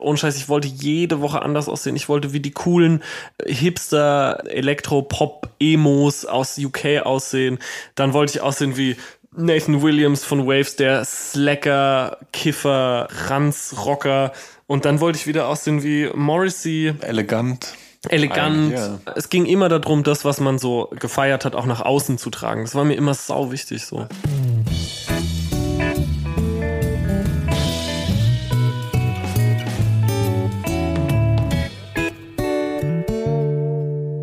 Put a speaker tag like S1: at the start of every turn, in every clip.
S1: Ohne Scheiß, ich wollte jede Woche anders aussehen. Ich wollte wie die coolen Hipster, Elektro, Pop, Emos aus UK aussehen. Dann wollte ich aussehen wie Nathan Williams von Waves, der Slacker, Kiffer, Ranz, Rocker. Und dann wollte ich wieder aussehen wie Morrissey.
S2: Elegant.
S1: Elegant.
S2: Eigentlich, ja.
S1: Es ging immer darum, das, was man so gefeiert hat, auch nach außen zu tragen. Das war mir immer sau wichtig so.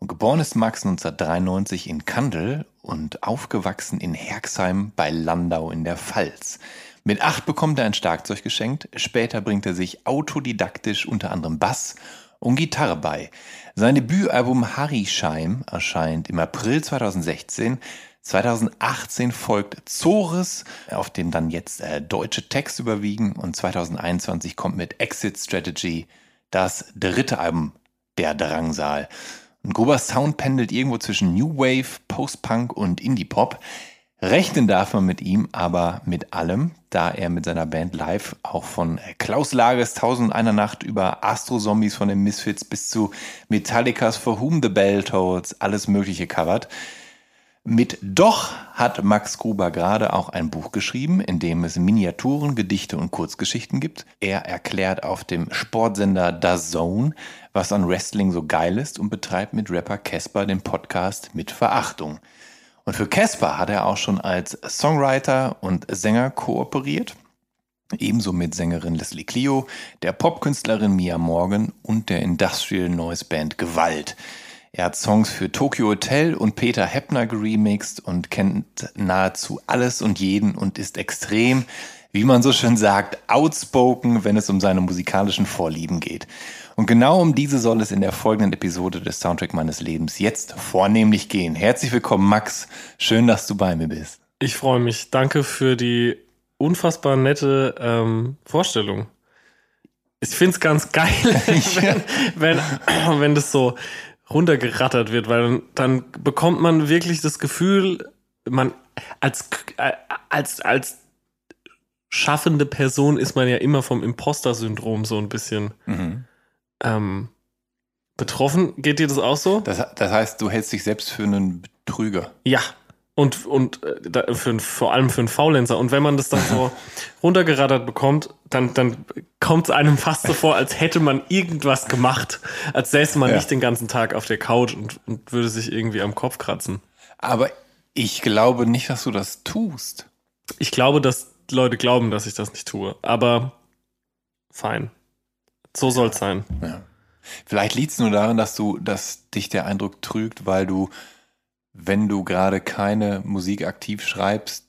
S2: Und geboren ist Max 1993 in Kandel und aufgewachsen in Herxheim bei Landau in der Pfalz. Mit acht bekommt er ein Schlagzeug geschenkt, später bringt er sich autodidaktisch unter anderem Bass und Gitarre bei. Sein Debütalbum Harryscheim erscheint im April 2016. 2018 folgt Zores, auf dem dann jetzt äh, deutsche Texte überwiegen und 2021 kommt mit Exit Strategy das dritte Album der Drangsal. Ein grober Sound pendelt irgendwo zwischen New Wave, Post-Punk und Indie-Pop. Rechnen darf man mit ihm aber mit allem, da er mit seiner Band live auch von Klaus Lages Tausend und einer Nacht über Astro-Zombies von den Misfits bis zu Metallicas For Whom the Bell Tolls alles mögliche covert. Mit Doch hat Max Gruber gerade auch ein Buch geschrieben, in dem es Miniaturen, Gedichte und Kurzgeschichten gibt. Er erklärt auf dem Sportsender The Zone, was an Wrestling so geil ist und betreibt mit Rapper Casper den Podcast mit Verachtung. Und für Casper hat er auch schon als Songwriter und Sänger kooperiert. Ebenso mit Sängerin Leslie Clio, der Popkünstlerin Mia Morgan und der Industrial Noise Band Gewalt. Er hat Songs für Tokyo Hotel und Peter Heppner geremixed und kennt nahezu alles und jeden und ist extrem, wie man so schön sagt, outspoken, wenn es um seine musikalischen Vorlieben geht. Und genau um diese soll es in der folgenden Episode des Soundtrack meines Lebens jetzt vornehmlich gehen. Herzlich willkommen, Max. Schön, dass du bei mir bist.
S1: Ich freue mich. Danke für die unfassbar nette ähm, Vorstellung. Ich finde es ganz geil, wenn, wenn, wenn das so runtergerattert wird, weil dann, bekommt man wirklich das Gefühl, man als, als, als schaffende Person ist man ja immer vom Imposter-Syndrom so ein bisschen ähm, betroffen. Geht dir das auch so?
S2: Das, das heißt, du hältst dich selbst für einen Betrüger.
S1: Ja. Und, und äh, für, vor allem für einen Faulenzer. Und wenn man das dann so runtergerattert bekommt, dann, dann kommt es einem fast so vor, als hätte man irgendwas gemacht. Als säße man
S2: Ja.
S1: nicht den ganzen Tag auf der Couch und, und würde sich irgendwie am Kopf kratzen.
S2: Aber ich glaube nicht, dass du das tust.
S1: Ich glaube, dass Leute glauben, dass ich das nicht tue. Aber fein. So soll es sein.
S2: Ja. Vielleicht liegt es nur daran, dass du, dass dich der Eindruck trügt, weil du, wenn du gerade keine Musik aktiv schreibst,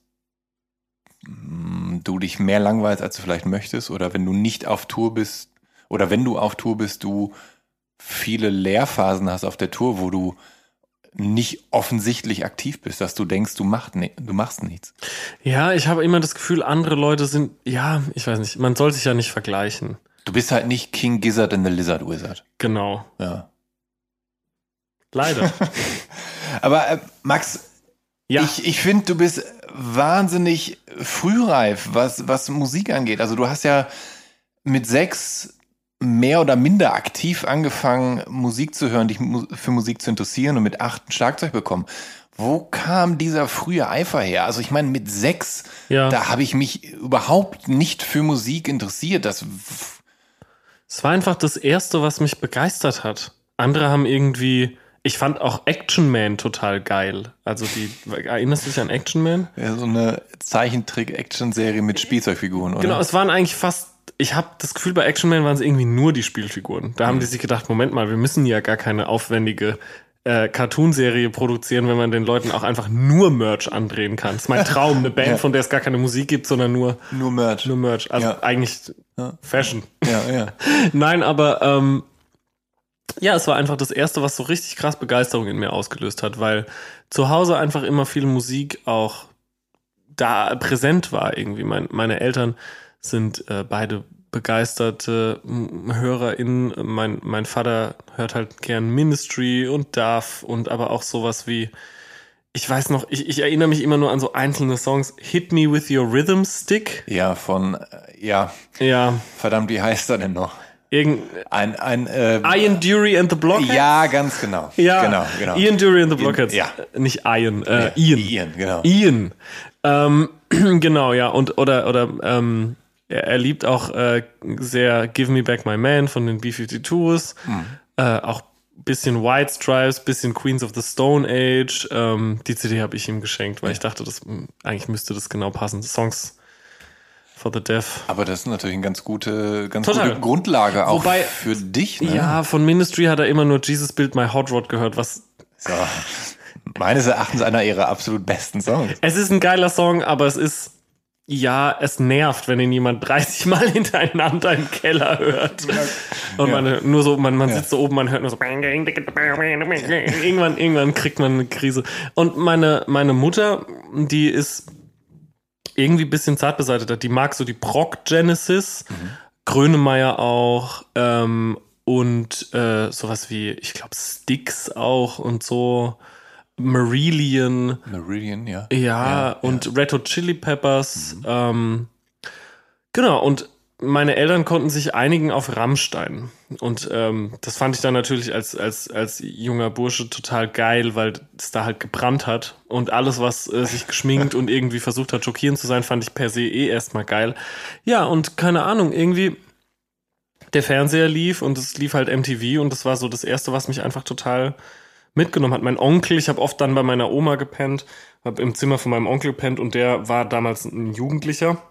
S2: mm, du dich mehr langweilst, als du vielleicht möchtest, oder wenn du nicht auf Tour bist, oder wenn du auf Tour bist, du viele Lehrphasen hast auf der Tour, wo du nicht offensichtlich aktiv bist, dass du denkst, du, macht, ni- du machst nichts.
S1: Ja, ich habe immer das Gefühl, andere Leute sind, ja, ich weiß nicht, man soll sich ja nicht vergleichen.
S2: Du bist halt nicht King Gizzard and the Lizard Wizard.
S1: Genau.
S2: Ja.
S1: Leider.
S2: Aber äh, Max,
S1: Ja.
S2: Ich, ich finde, du bist wahnsinnig frühreif, was, was Musik angeht. Also du hast ja mit sechs mehr oder minder aktiv angefangen, Musik zu hören, dich für Musik zu interessieren und mit acht ein Schlagzeug bekommen. Wo kam dieser frühe Eifer her? Also ich meine, mit sechs,
S1: Ja.
S2: da habe ich mich überhaupt nicht für Musik interessiert. Das
S1: Es war einfach das Erste, was mich begeistert hat. Andere haben irgendwie. Ich fand auch Action Man total geil. Also die. Erinnerst du dich an Action Man?
S2: ja so eine Zeichentrick-Action-Serie mit Spielzeugfiguren, oder?
S1: Genau, es waren eigentlich fast. Ich habe das Gefühl, bei Action Man waren es irgendwie nur die Spielfiguren. Da haben die sich gedacht, Moment mal, wir müssen ja gar keine aufwendige äh, Cartoon-Serie produzieren, wenn man den Leuten auch einfach nur Merch andrehen kann. Das ist mein Traum, eine Band,
S2: Ja.
S1: von der es gar keine Musik gibt, sondern nur,
S2: Nur Merch.
S1: nur Merch. Also
S2: Ja.
S1: eigentlich Fashion.
S2: Ja, ja.
S1: Nein, aber ähm, ja, es war einfach das Erste, was so richtig krass Begeisterung in mir ausgelöst hat, weil zu Hause einfach immer viel Musik auch da präsent war irgendwie. Mein, meine Eltern sind äh, beide begeisterte HörerInnen. Mein, mein Vater hört halt gern Ministry und Duff und aber auch sowas wie ich weiß noch, ich, ich erinnere mich immer nur an so einzelne Songs. Hit Me With Your Rhythm Stick.
S2: Ja, von, äh, ja,
S1: Ja,
S2: verdammt, wie heißt er denn noch?
S1: irgend
S2: Ein, ein, äh,
S1: Ian Dury and the Blockheads.
S2: ja, ganz genau.
S1: Ja,
S2: genau, genau.
S1: Ian Dury and the Blockheads.
S2: ja.
S1: Äh, Nicht Ian, äh,
S2: Ja,
S1: Ian.
S2: Ian, genau.
S1: Ian. Ähm, genau, ja. Und oder oder ähm, er, er liebt auch äh, sehr Give Me Back My Man von den B-52s.
S2: Hm.
S1: Äh, auch bisschen White Stripes, bisschen Queens of the Stone Age. Ähm, die CD habe ich ihm geschenkt, weil ich dachte, das mh, eigentlich müsste das genau passen. Songs for the Deaf.
S2: Aber das ist natürlich eine ganz gute, ganz
S1: Total.
S2: gute Grundlage auch
S1: Wobei-
S2: für dich. Ne?
S1: Ja, von Ministry hat er immer nur Jesus Build My Hot Rod gehört, was
S2: So. Meines Erachtens einer ihrer absolut besten Songs.
S1: Es ist ein geiler Song, aber es ist, ja, es nervt, wenn ihn jemand 30 Mal hintereinander im Keller hört. Und man nur so, man, man
S2: Ja.
S1: sitzt so oben, man hört nur so. Irgendwann, irgendwann kriegt man eine Krise. Und meine, meine Mutter, die ist irgendwie ein bisschen zart beseitigt. Die mag so die Proc Genesis, Grönemeyer auch, ähm, und äh, sowas wie, ich glaube, Styx auch und so. Marillion.
S2: Meridian, ja.
S1: Ja, und Red Hot Chili Peppers. Ähm, genau, und meine Eltern konnten sich einigen auf Rammstein. Und ähm, das fand ich dann natürlich als, als, als junger Bursche total geil, weil es da halt gebrannt hat. Und alles, was äh, sich geschminkt und irgendwie versucht hat, schockierend zu sein, fand ich per se eh erstmal geil. Ja, und keine Ahnung, irgendwie der Fernseher lief und es lief halt MTV und das war so das Erste, was mich einfach total mitgenommen hat. Mein Onkel, ich habe oft dann bei meiner Oma gepennt, habe im Zimmer von meinem Onkel gepennt und der war damals ein Jugendlicher.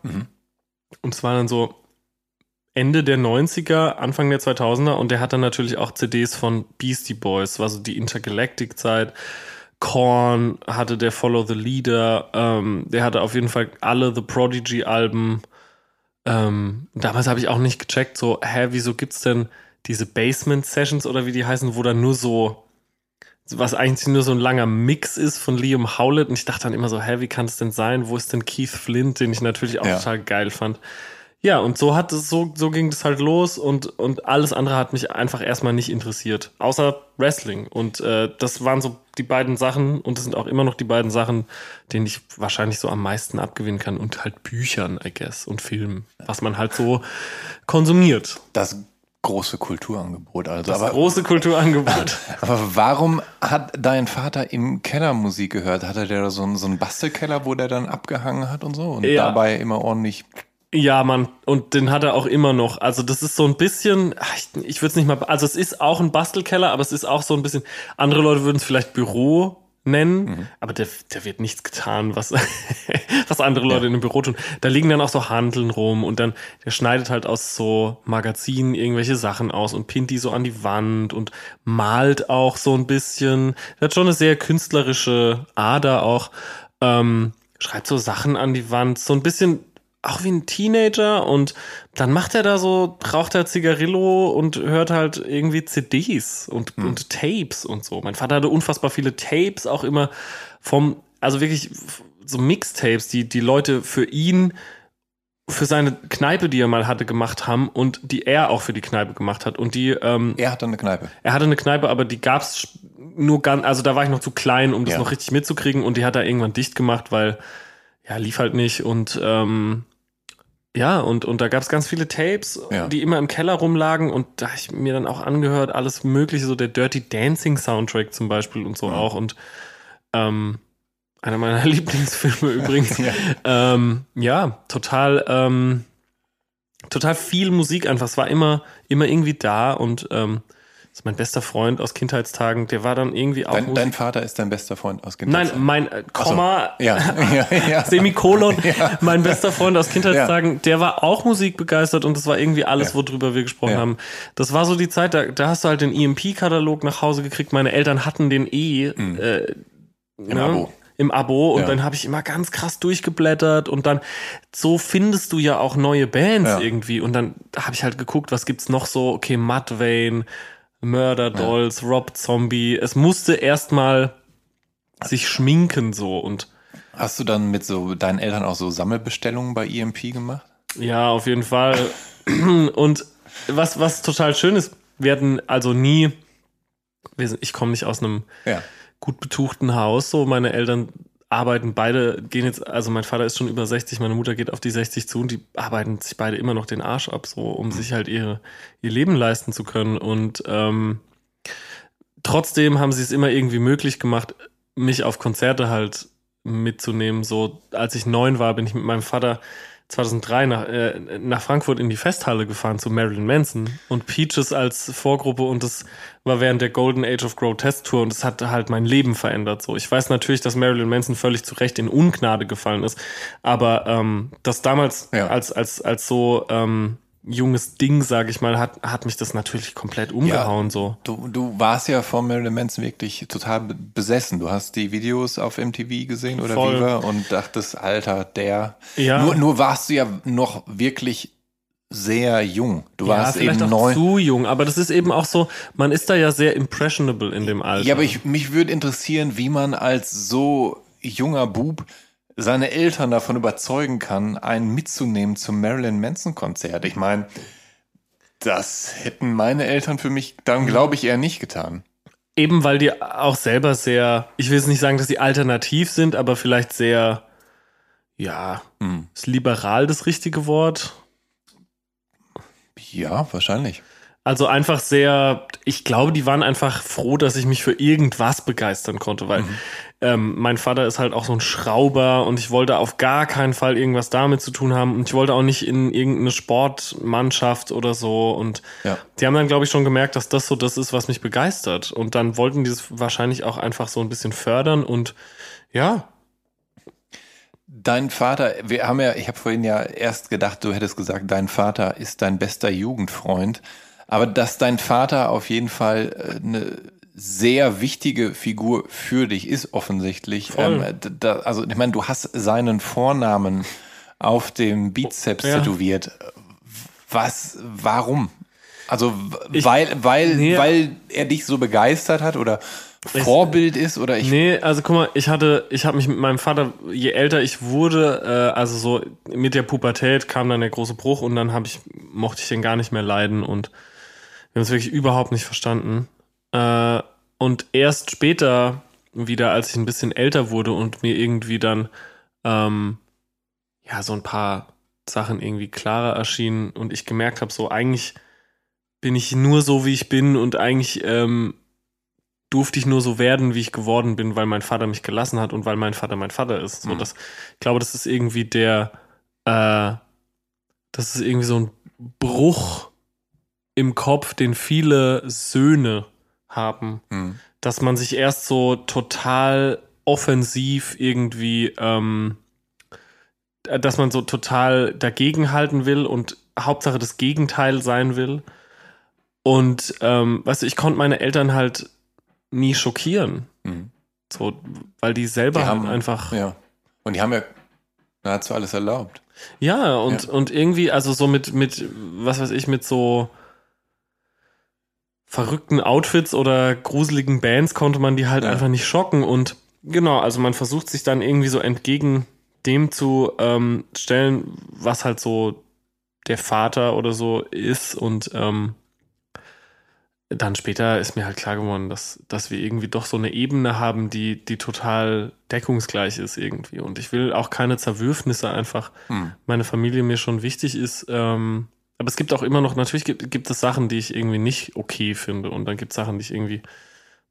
S1: Und es war dann so Ende der 90er, Anfang der 2000er und der hat dann natürlich auch CDs von Beastie Boys, war so die Intergalactic-Zeit. Korn hatte der Follow the Leader, ähm, der hatte auf jeden Fall alle The Prodigy-Alben. Ähm, damals habe ich auch nicht gecheckt, so, hä, wieso gibt's denn diese Basement-Sessions oder wie die heißen, wo dann nur so was eigentlich nur so ein langer Mix ist von Liam Howlett. Und ich dachte dann immer so, hä, wie kann es denn sein? Wo ist denn Keith Flint, den ich natürlich auch
S2: Ja.
S1: total geil fand. Ja, und so hat es, so, so ging das halt los und, und alles andere hat mich einfach erstmal nicht interessiert. Außer Wrestling. Und äh, das waren so die beiden Sachen und das sind auch immer noch die beiden Sachen, denen ich wahrscheinlich so am meisten abgewinnen kann. Und halt Büchern, I guess, und Filmen. Was man halt so konsumiert.
S2: Das große Kulturangebot also.
S1: Das
S2: aber,
S1: große Kulturangebot.
S2: aber warum hat dein Vater im Keller Musik gehört? Hatte der da so einen, so einen Bastelkeller, wo der dann abgehangen hat und so? Und
S1: Ja.
S2: dabei immer ordentlich.
S1: Ja, Mann, und den hat er auch immer noch. Also das ist so ein bisschen, ich, ich würde es nicht mal, also es ist auch ein Bastelkeller, aber es ist auch so ein bisschen, andere Leute würden es vielleicht Büro nennen, aber der, der wird nichts getan, was, was andere Leute in einem Büro tun. Da liegen dann auch so Handeln rum und dann, der schneidet halt aus so Magazinen irgendwelche Sachen aus und pinnt die so an die Wand und malt auch so ein bisschen. Der hat schon eine sehr künstlerische Ader auch. Ähm, schreibt so Sachen an die Wand, so ein bisschen auch wie ein Teenager und dann macht er da so, raucht er Zigarillo und hört halt irgendwie CDs und, und Tapes und so. Mein Vater hatte unfassbar viele Tapes, auch immer vom, also wirklich so Mixtapes, die die Leute für ihn, für seine Kneipe, die er mal hatte, gemacht haben und die er auch für die Kneipe gemacht hat. Und die, ähm,
S2: Er hat dann eine Kneipe.
S1: er hatte eine Kneipe, aber die gab's nur ganz, also da war ich noch zu klein, um das
S2: Ja.
S1: noch richtig mitzukriegen und die hat er irgendwann dicht gemacht, weil ja, lief halt nicht und ähm, ja, und, und da gab es ganz viele Tapes,
S2: Ja.
S1: die immer im Keller rumlagen und da ich mir dann auch angehört, alles mögliche, so der Dirty Dancing Soundtrack zum Beispiel und so auch und ähm, einer meiner Lieblingsfilme übrigens.
S2: Ja.
S1: Ähm, ja, total, ähm, total viel Musik einfach. Es war immer, immer irgendwie da und ähm, ist mein bester Freund aus Kindheitstagen, der war dann irgendwie auch.
S2: Dein, dein Vater ist dein bester Freund aus
S1: Nein,
S2: Kindheit.
S1: mein äh, Komma,
S2: Ja, ja, ja.
S1: Semikolon, mein bester Freund aus Kindheitstagen, der war auch musikbegeistert und das war irgendwie alles,
S2: Ja.
S1: worüber wir gesprochen
S2: Ja.
S1: haben. Das war so die Zeit, da, da hast du halt den EMP-Katalog nach Hause gekriegt. Meine Eltern hatten den eh äh,
S2: Im
S1: ne,
S2: Abo.
S1: Im Abo und
S2: Ja.
S1: dann habe ich immer ganz krass durchgeblättert und dann so findest du ja auch neue Bands
S2: Ja.
S1: irgendwie und dann habe ich halt geguckt, was gibt's noch so, okay, Mudvayne, Murder Dolls, Rob Zombie. Es musste erstmal sich schminken so und
S2: Hast du dann mit so deinen Eltern auch so Sammelbestellungen bei EMP gemacht?
S1: Ja, auf jeden Fall. Und was, was total schön ist, wir hatten also nie, ich komme nicht aus einem
S2: Ja.
S1: gut betuchten Haus, so meine Eltern arbeiten beide, gehen jetzt, also mein Vater ist schon über 60, meine Mutter geht auf die 60 zu und die arbeiten sich beide immer noch den Arsch ab, so um sich halt ihre, ihr Leben leisten zu können. Und ähm, trotzdem haben sie es immer irgendwie möglich gemacht, mich auf Konzerte halt mitzunehmen. So, als ich neun war, bin ich mit meinem Vater 2003 nach, äh, nach Frankfurt in die Festhalle gefahren zu Marilyn Manson und Peaches als Vorgruppe und das war während der Golden Age of Grotesque Tour und das hat halt mein Leben verändert. So, ich weiß natürlich, dass Marilyn Manson völlig zu Recht in Ungnade gefallen ist, aber ähm, das damals
S2: Ja.
S1: als als als so ähm, junges Ding, sage ich mal, hat hat mich das natürlich komplett umgehauen. so.
S2: Du, du warst ja von Marilyn Manson wirklich total be- besessen. Du hast die Videos auf MTV gesehen oder
S1: Voll.
S2: Viva und dachtest, Alter, der.
S1: Ja.
S2: Nur, nur warst du ja noch wirklich sehr jung. Du warst
S1: vielleicht
S2: eben neun.
S1: zu jung, aber das ist eben auch so, man ist da ja sehr impressionable in dem Alter.
S2: Ja, aber ich, mich würde interessieren, wie man als so junger Bub seine Eltern davon überzeugen kann, einen mitzunehmen zum Marilyn Manson Konzert. Ich meine, das hätten meine Eltern für mich dann, glaube ich, eher nicht getan.
S1: Eben weil die auch selber sehr, ich will jetzt nicht sagen, dass sie alternativ sind, aber vielleicht sehr, ja,
S2: Hm.
S1: ist liberal das richtige Wort?
S2: Ja, wahrscheinlich.
S1: Also einfach sehr, ich glaube, die waren einfach froh, dass ich mich für irgendwas begeistern konnte, weil ähm, mein Vater ist halt auch so ein Schrauber und ich wollte auf gar keinen Fall irgendwas damit zu tun haben und ich wollte auch nicht in irgendeine Sportmannschaft oder so und
S2: Ja.
S1: die haben dann, glaube ich, schon gemerkt, dass das so das ist, was mich begeistert und dann wollten die es wahrscheinlich auch einfach so ein bisschen fördern und ja,
S2: Dein Vater, wir haben ja, ich habe vorhin ja erst gedacht, du hättest gesagt, dein Vater ist dein bester Jugendfreund. Aber dass dein Vater auf jeden Fall äh, eine sehr wichtige Figur für dich ist, offensichtlich. Ähm, da, also ich meine, du hast seinen Vornamen auf dem Bizeps
S1: Ja.
S2: tätowiert. Was, warum? Also
S1: Ich-
S2: weil, weil,
S1: Nee.
S2: weil er dich so begeistert hat oder Vorbild ist oder ich.
S1: Nee, also guck mal, ich hatte, ich habe mich mit meinem Vater, je älter ich wurde, äh, also so mit der Pubertät kam dann der große Bruch und dann habe ich, mochte ich den gar nicht mehr leiden und wir haben uns wirklich überhaupt nicht verstanden. Äh, und erst später wieder, als ich ein bisschen älter wurde und mir irgendwie dann ähm, ja so ein paar Sachen irgendwie klarer erschienen und ich gemerkt habe, so eigentlich bin ich nur so, wie ich bin und eigentlich ähm, durfte ich nur so werden, wie ich geworden bin, weil mein Vater mich gelassen hat und weil mein Vater mein Vater ist. So,
S2: Mhm.
S1: das, ich glaube, das ist irgendwie der, äh, das ist irgendwie so ein Bruch im Kopf, den viele Söhne haben,
S2: Hm.
S1: dass man sich erst so total offensiv irgendwie, ähm, äh, dass man so total dagegenhalten will und Hauptsache das Gegenteil sein will. Und ähm, weißt du, ich konnte meine Eltern halt nie schockieren.
S2: Hm.
S1: So, weil die selber
S2: Die
S1: halt
S2: haben
S1: einfach.
S2: Ja. Und die haben ja nahezu alles erlaubt.
S1: Ja, und,
S2: Ja.
S1: und irgendwie, also so mit, mit, was weiß ich, mit so verrückten Outfits oder gruseligen Bands konnte man die halt
S2: Ja.
S1: einfach nicht schocken. Und genau, also man versucht sich dann irgendwie so entgegen dem zu ähm, stellen, was halt so der Vater oder so ist. Und ähm, dann später ist mir halt klar geworden, dass, dass wir irgendwie doch so eine Ebene haben, die, die total deckungsgleich ist irgendwie. Und ich will auch keine Zerwürfnisse einfach.
S2: Hm.
S1: Meine Familie mir schon wichtig ist. Ähm, aber es gibt auch immer noch, natürlich gibt, gibt es Sachen, die ich irgendwie nicht okay finde. Und dann gibt es Sachen, die ich irgendwie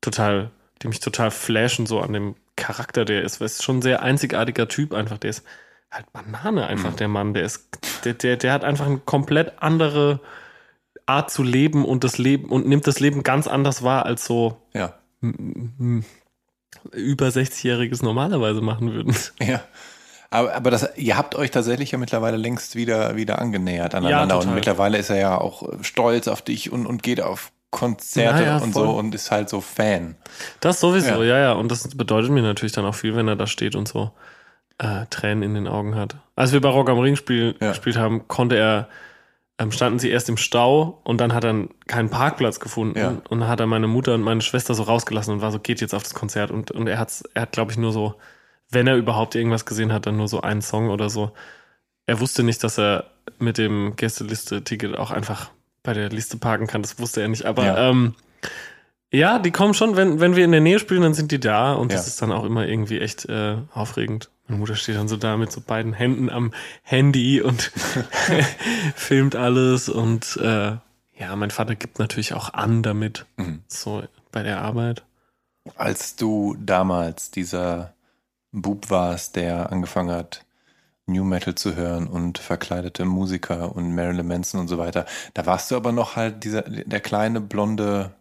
S1: total, die mich total flashen, so an dem Charakter, der ist. Weil es ist schon ein sehr einzigartiger Typ einfach. Der ist halt Banane einfach, der Mann. Der ist, der, der, der hat einfach eine komplett andere Art zu leben und das Leben und nimmt das Leben ganz anders wahr, als so
S2: Ja.
S1: über 60-Jähriges normalerweise machen würden.
S2: Ja. Aber, aber das, ihr habt euch tatsächlich ja mittlerweile längst wieder, wieder angenähert aneinander.
S1: total.
S2: und mittlerweile ist er ja auch stolz auf dich und, und geht auf Konzerte
S1: Ja, ja,
S2: und
S1: voll.
S2: so und ist halt so Fan.
S1: Das sowieso,
S2: Ja.
S1: ja. ja, Und das bedeutet mir natürlich dann auch viel, wenn er da steht und so äh, Tränen in den Augen hat. Als wir bei Rock am Ring spiel,
S2: Ja.
S1: gespielt haben, konnte er, ähm, standen sie erst im Stau und dann hat er keinen Parkplatz gefunden
S2: Ja.
S1: und dann hat er meine Mutter und meine Schwester so rausgelassen und war so, geht jetzt auf das Konzert. Und, und er, hat's, er hat, glaube ich, nur so, wenn er überhaupt irgendwas gesehen hat, dann nur so einen Song oder so. Er wusste nicht, dass er mit dem Gästeliste-Ticket auch einfach bei der Liste parken kann. Das wusste er nicht. Aber
S2: Ja.
S1: ähm, ja, die kommen schon, wenn, wenn wir in der Nähe spielen, dann sind die da und das
S2: Ja.
S1: ist dann auch immer irgendwie echt äh, aufregend. Meine Mutter steht dann so da mit so beiden Händen am Handy und filmt alles und äh, ja, mein Vater gibt natürlich auch an damit,
S2: Mhm.
S1: so bei der Arbeit.
S2: Als du damals dieser Bub warst, der angefangen hat, New Metal zu hören und verkleidete Musiker und Marilyn Manson und so weiter, da warst du aber noch halt dieser, der kleine, blonde,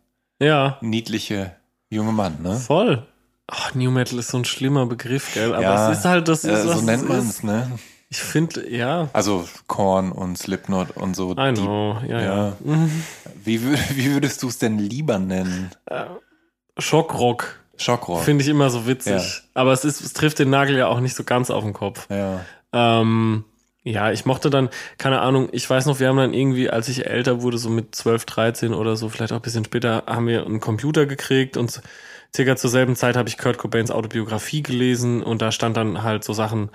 S1: Ja,
S2: niedliche junge Mann, ne?
S1: voll. Ach, New Metal ist so ein schlimmer Begriff, gell? Aber
S2: Ja,
S1: es ist halt, das ist,
S2: Äh,
S1: was
S2: so nennt man es, ne?
S1: Ich finde, ja,
S2: Also Korn und Slipknot und so.
S1: I
S2: die-
S1: know, ja, ja.
S2: ja. Wie, wür- wie würdest du es denn lieber nennen?
S1: Schockrock
S2: Schockrock.
S1: finde ich immer so witzig.
S2: Ja.
S1: Aber es ist, es trifft den Nagel ja auch nicht so ganz auf den Kopf.
S2: ja.
S1: Ähm, ja, ich mochte dann, keine Ahnung, ich weiß noch, wir haben dann irgendwie, als ich älter wurde, so mit 12, 13 oder so, vielleicht auch ein bisschen später, haben wir einen Computer gekriegt und circa zur selben Zeit habe ich Kurt Cobains Autobiografie gelesen und da stand dann halt so Sachen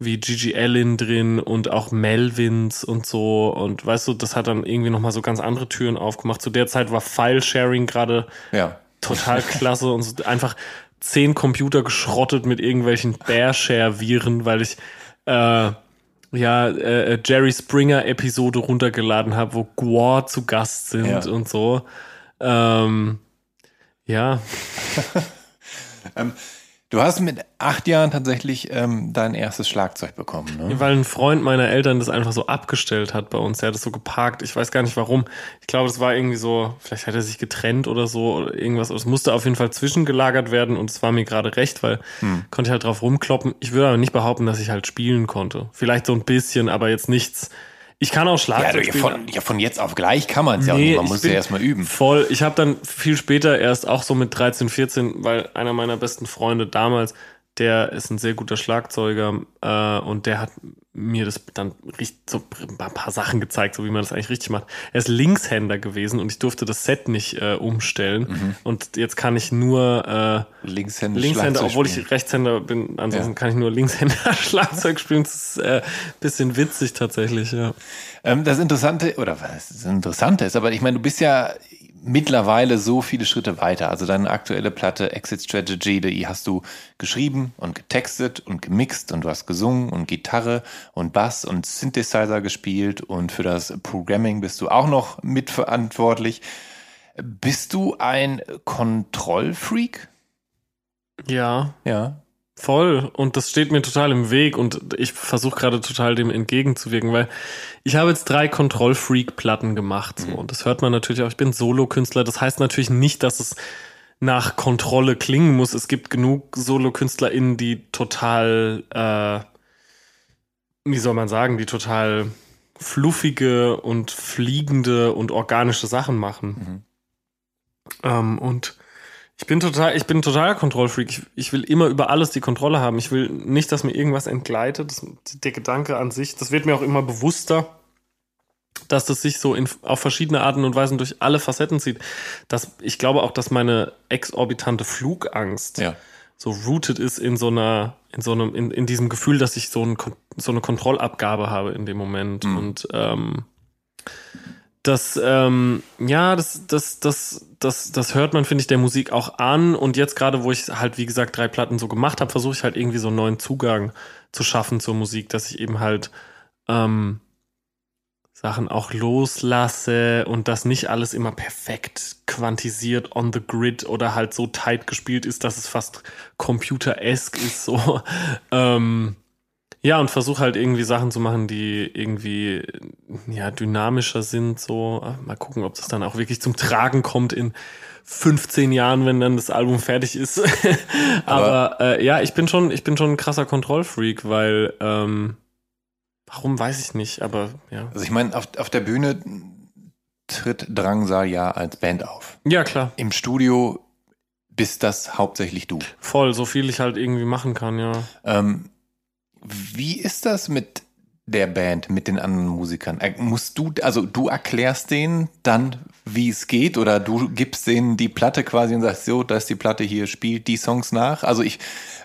S1: wie Gigi Allen drin und auch Melvins und so und weißt du, das hat dann irgendwie nochmal so ganz andere Türen aufgemacht. Zu der Zeit war File-Sharing gerade
S2: Ja.
S1: Total klasse und so einfach zehn Computer geschrottet mit irgendwelchen Bearshare-Viren, weil ich äh, ja äh, Jerry Springer Episode runtergeladen habe, wo Gwar zu Gast sind
S2: Ja.
S1: und so. Ähm, ja,
S2: Ähm, du hast mit acht Jahren tatsächlich ähm, dein erstes Schlagzeug bekommen, ne?
S1: weil ein Freund meiner Eltern das einfach so abgestellt hat bei uns. Der hat es so geparkt. Ich weiß gar nicht warum. Ich glaube, das war irgendwie so, vielleicht hat er sich getrennt oder so oder irgendwas. Es musste auf jeden Fall zwischengelagert werden und es war mir gerade recht, weil
S2: Hm.
S1: konnte ich halt drauf rumkloppen. Ich würde aber nicht behaupten, dass ich halt spielen konnte. Vielleicht so ein bisschen, aber jetzt nichts. Ich kann auch
S2: Ja,
S1: Schlagzeug spielen.
S2: von, ja, von jetzt auf gleich kann man es ja auch
S1: Nee,
S2: nicht. Man muss ja erstmal üben.
S1: Voll. Ich habe dann viel später erst auch so mit 13, 14, weil einer meiner besten Freunde damals, der ist ein sehr guter Schlagzeuger äh, und der hat mir das dann so ein paar Sachen gezeigt, so wie man das eigentlich richtig macht. Er ist Linkshänder gewesen und ich durfte das Set nicht äh, umstellen.
S2: Mhm.
S1: Und jetzt kann ich nur äh,
S2: Linkshänder,
S1: Linkshänder, obwohl ich Rechtshänder bin. Ansonsten
S2: Ja.
S1: kann ich nur Linkshänder Schlagzeug spielen. Das ist äh, bisschen witzig tatsächlich, ja.
S2: Ähm, das Interessante, oder was das Interessante ist, aber ich meine, du bist ja mittlerweile so viele Schritte weiter. Also deine aktuelle Platte Exit Strategy, die hast du geschrieben und getextet und gemixt und du hast gesungen und Gitarre und Bass und Synthesizer gespielt und für das Programming bist du auch noch mitverantwortlich. Bist du ein Kontrollfreak?
S1: Ja,
S2: Ja.
S1: Voll. Und das steht mir total im Weg und ich versuche gerade total dem entgegenzuwirken, weil ich habe jetzt drei Kontroll-Freak-Platten gemacht. So. Und das hört man natürlich auch. Ich bin Solo-Künstler. Das heißt natürlich nicht, dass es nach Kontrolle klingen muss. Es gibt genug SolokünstlerInnen, die total, äh, wie soll man sagen, die total fluffige und fliegende und organische Sachen machen. Ähm, und ich bin total, ich bin total Kontrollfreak. Ich, ich will immer über alles die Kontrolle haben. Ich will nicht, dass mir irgendwas entgleitet. Das, der Gedanke an sich, das wird mir auch immer bewusster, dass das sich so in, auf verschiedene Arten und Weisen durch alle Facetten zieht. Dass, ich glaube auch, dass meine exorbitante Flugangst
S2: Ja.
S1: so rooted ist in so einer, in so einem, in, in diesem Gefühl, dass ich so, ein, so eine Kontrollabgabe habe in dem Moment. Und ähm, das, ähm, ja, das, das, das, das, das hört man, finde ich, der Musik auch an. Und jetzt gerade, wo ich halt, wie gesagt, drei Platten so gemacht habe, versuche ich halt irgendwie so einen neuen Zugang zu schaffen zur Musik, dass ich eben halt ähm, Sachen auch loslasse und das nicht alles immer perfekt quantisiert on the grid oder halt so tight gespielt ist, dass es fast computer-esque ist. So. ähm, ja, und versuche halt irgendwie Sachen zu machen, die irgendwie ja, dynamischer sind. So, mal gucken, ob das dann auch wirklich zum Tragen kommt in 15 Jahren, wenn dann das Album fertig ist. Aber, Aber äh, ja, ich bin schon, ich bin schon ein krasser Kontrollfreak, weil ähm, Warum weiß ich nicht, aber ja.
S2: Also ich meine, auf, auf der Bühne tritt Drangsal ja als Band auf.
S1: Ja, klar.
S2: Im Studio bist das hauptsächlich du.
S1: Voll, so viel ich halt irgendwie machen kann, ja.
S2: Ähm, wie ist das mit der Band, mit den anderen Musikern? Äh, musst du, also du erklärst denen dann, wie es geht, oder du gibst denen die Platte quasi und sagst, so, da ist die Platte hier, spielt die Songs nach. Also ich,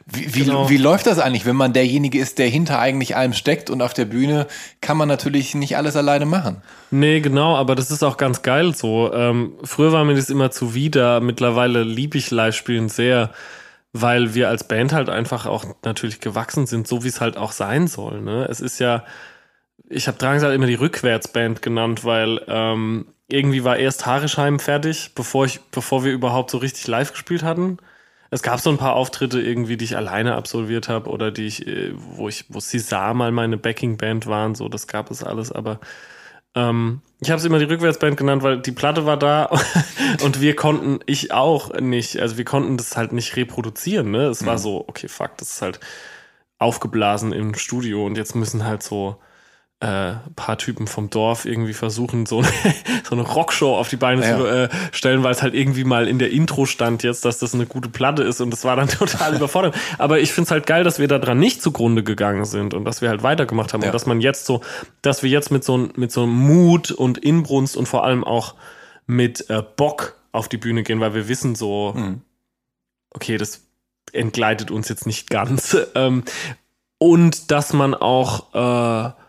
S2: wie, wie, genau. wie läuft das eigentlich, wenn man derjenige ist, der hinter eigentlich allem steckt und auf der Bühne kann man natürlich nicht alles alleine machen?
S1: Nee, genau, aber das ist auch ganz geil so. Ähm, früher war mir das immer zuwider, mittlerweile liebe ich Live-Spielen sehr, weil wir als Band halt einfach auch natürlich gewachsen sind, so wie es halt auch sein soll. Ne? Es ist ja, ich habe Drangsal immer die Rückwärtsband genannt, weil ähm, irgendwie war erst Harischheim fertig, bevor ich, bevor wir überhaupt so richtig live gespielt hatten es gab so ein paar Auftritte irgendwie, die ich alleine absolviert habe oder die ich, äh, wo ich, wo Cesar mal meine Backing-Band waren, so, das gab es alles, aber ähm, ich habe es immer die Rückwärtsband genannt, weil die Platte war da und wir konnten, ich auch nicht, also wir konnten das halt nicht reproduzieren, ne? Es war mhm. so, okay, fuck, das ist halt aufgeblasen im Studio und jetzt müssen halt so äh, paar Typen vom Dorf irgendwie versuchen, so, so eine Rockshow auf die Beine ja. zu äh, stellen, weil es halt irgendwie mal in der Intro stand jetzt, dass das eine gute Platte ist und das war dann total überfordert. Aber ich finde es halt geil, dass wir da dran nicht zugrunde gegangen sind und dass wir halt weitergemacht haben ja. und dass man jetzt so, dass wir jetzt mit so, mit so Mut und Inbrunst und vor allem auch mit äh, Bock auf die Bühne gehen, weil wir wissen so, mhm. okay, das entgleitet uns jetzt nicht ganz. ähm, und dass man auch äh,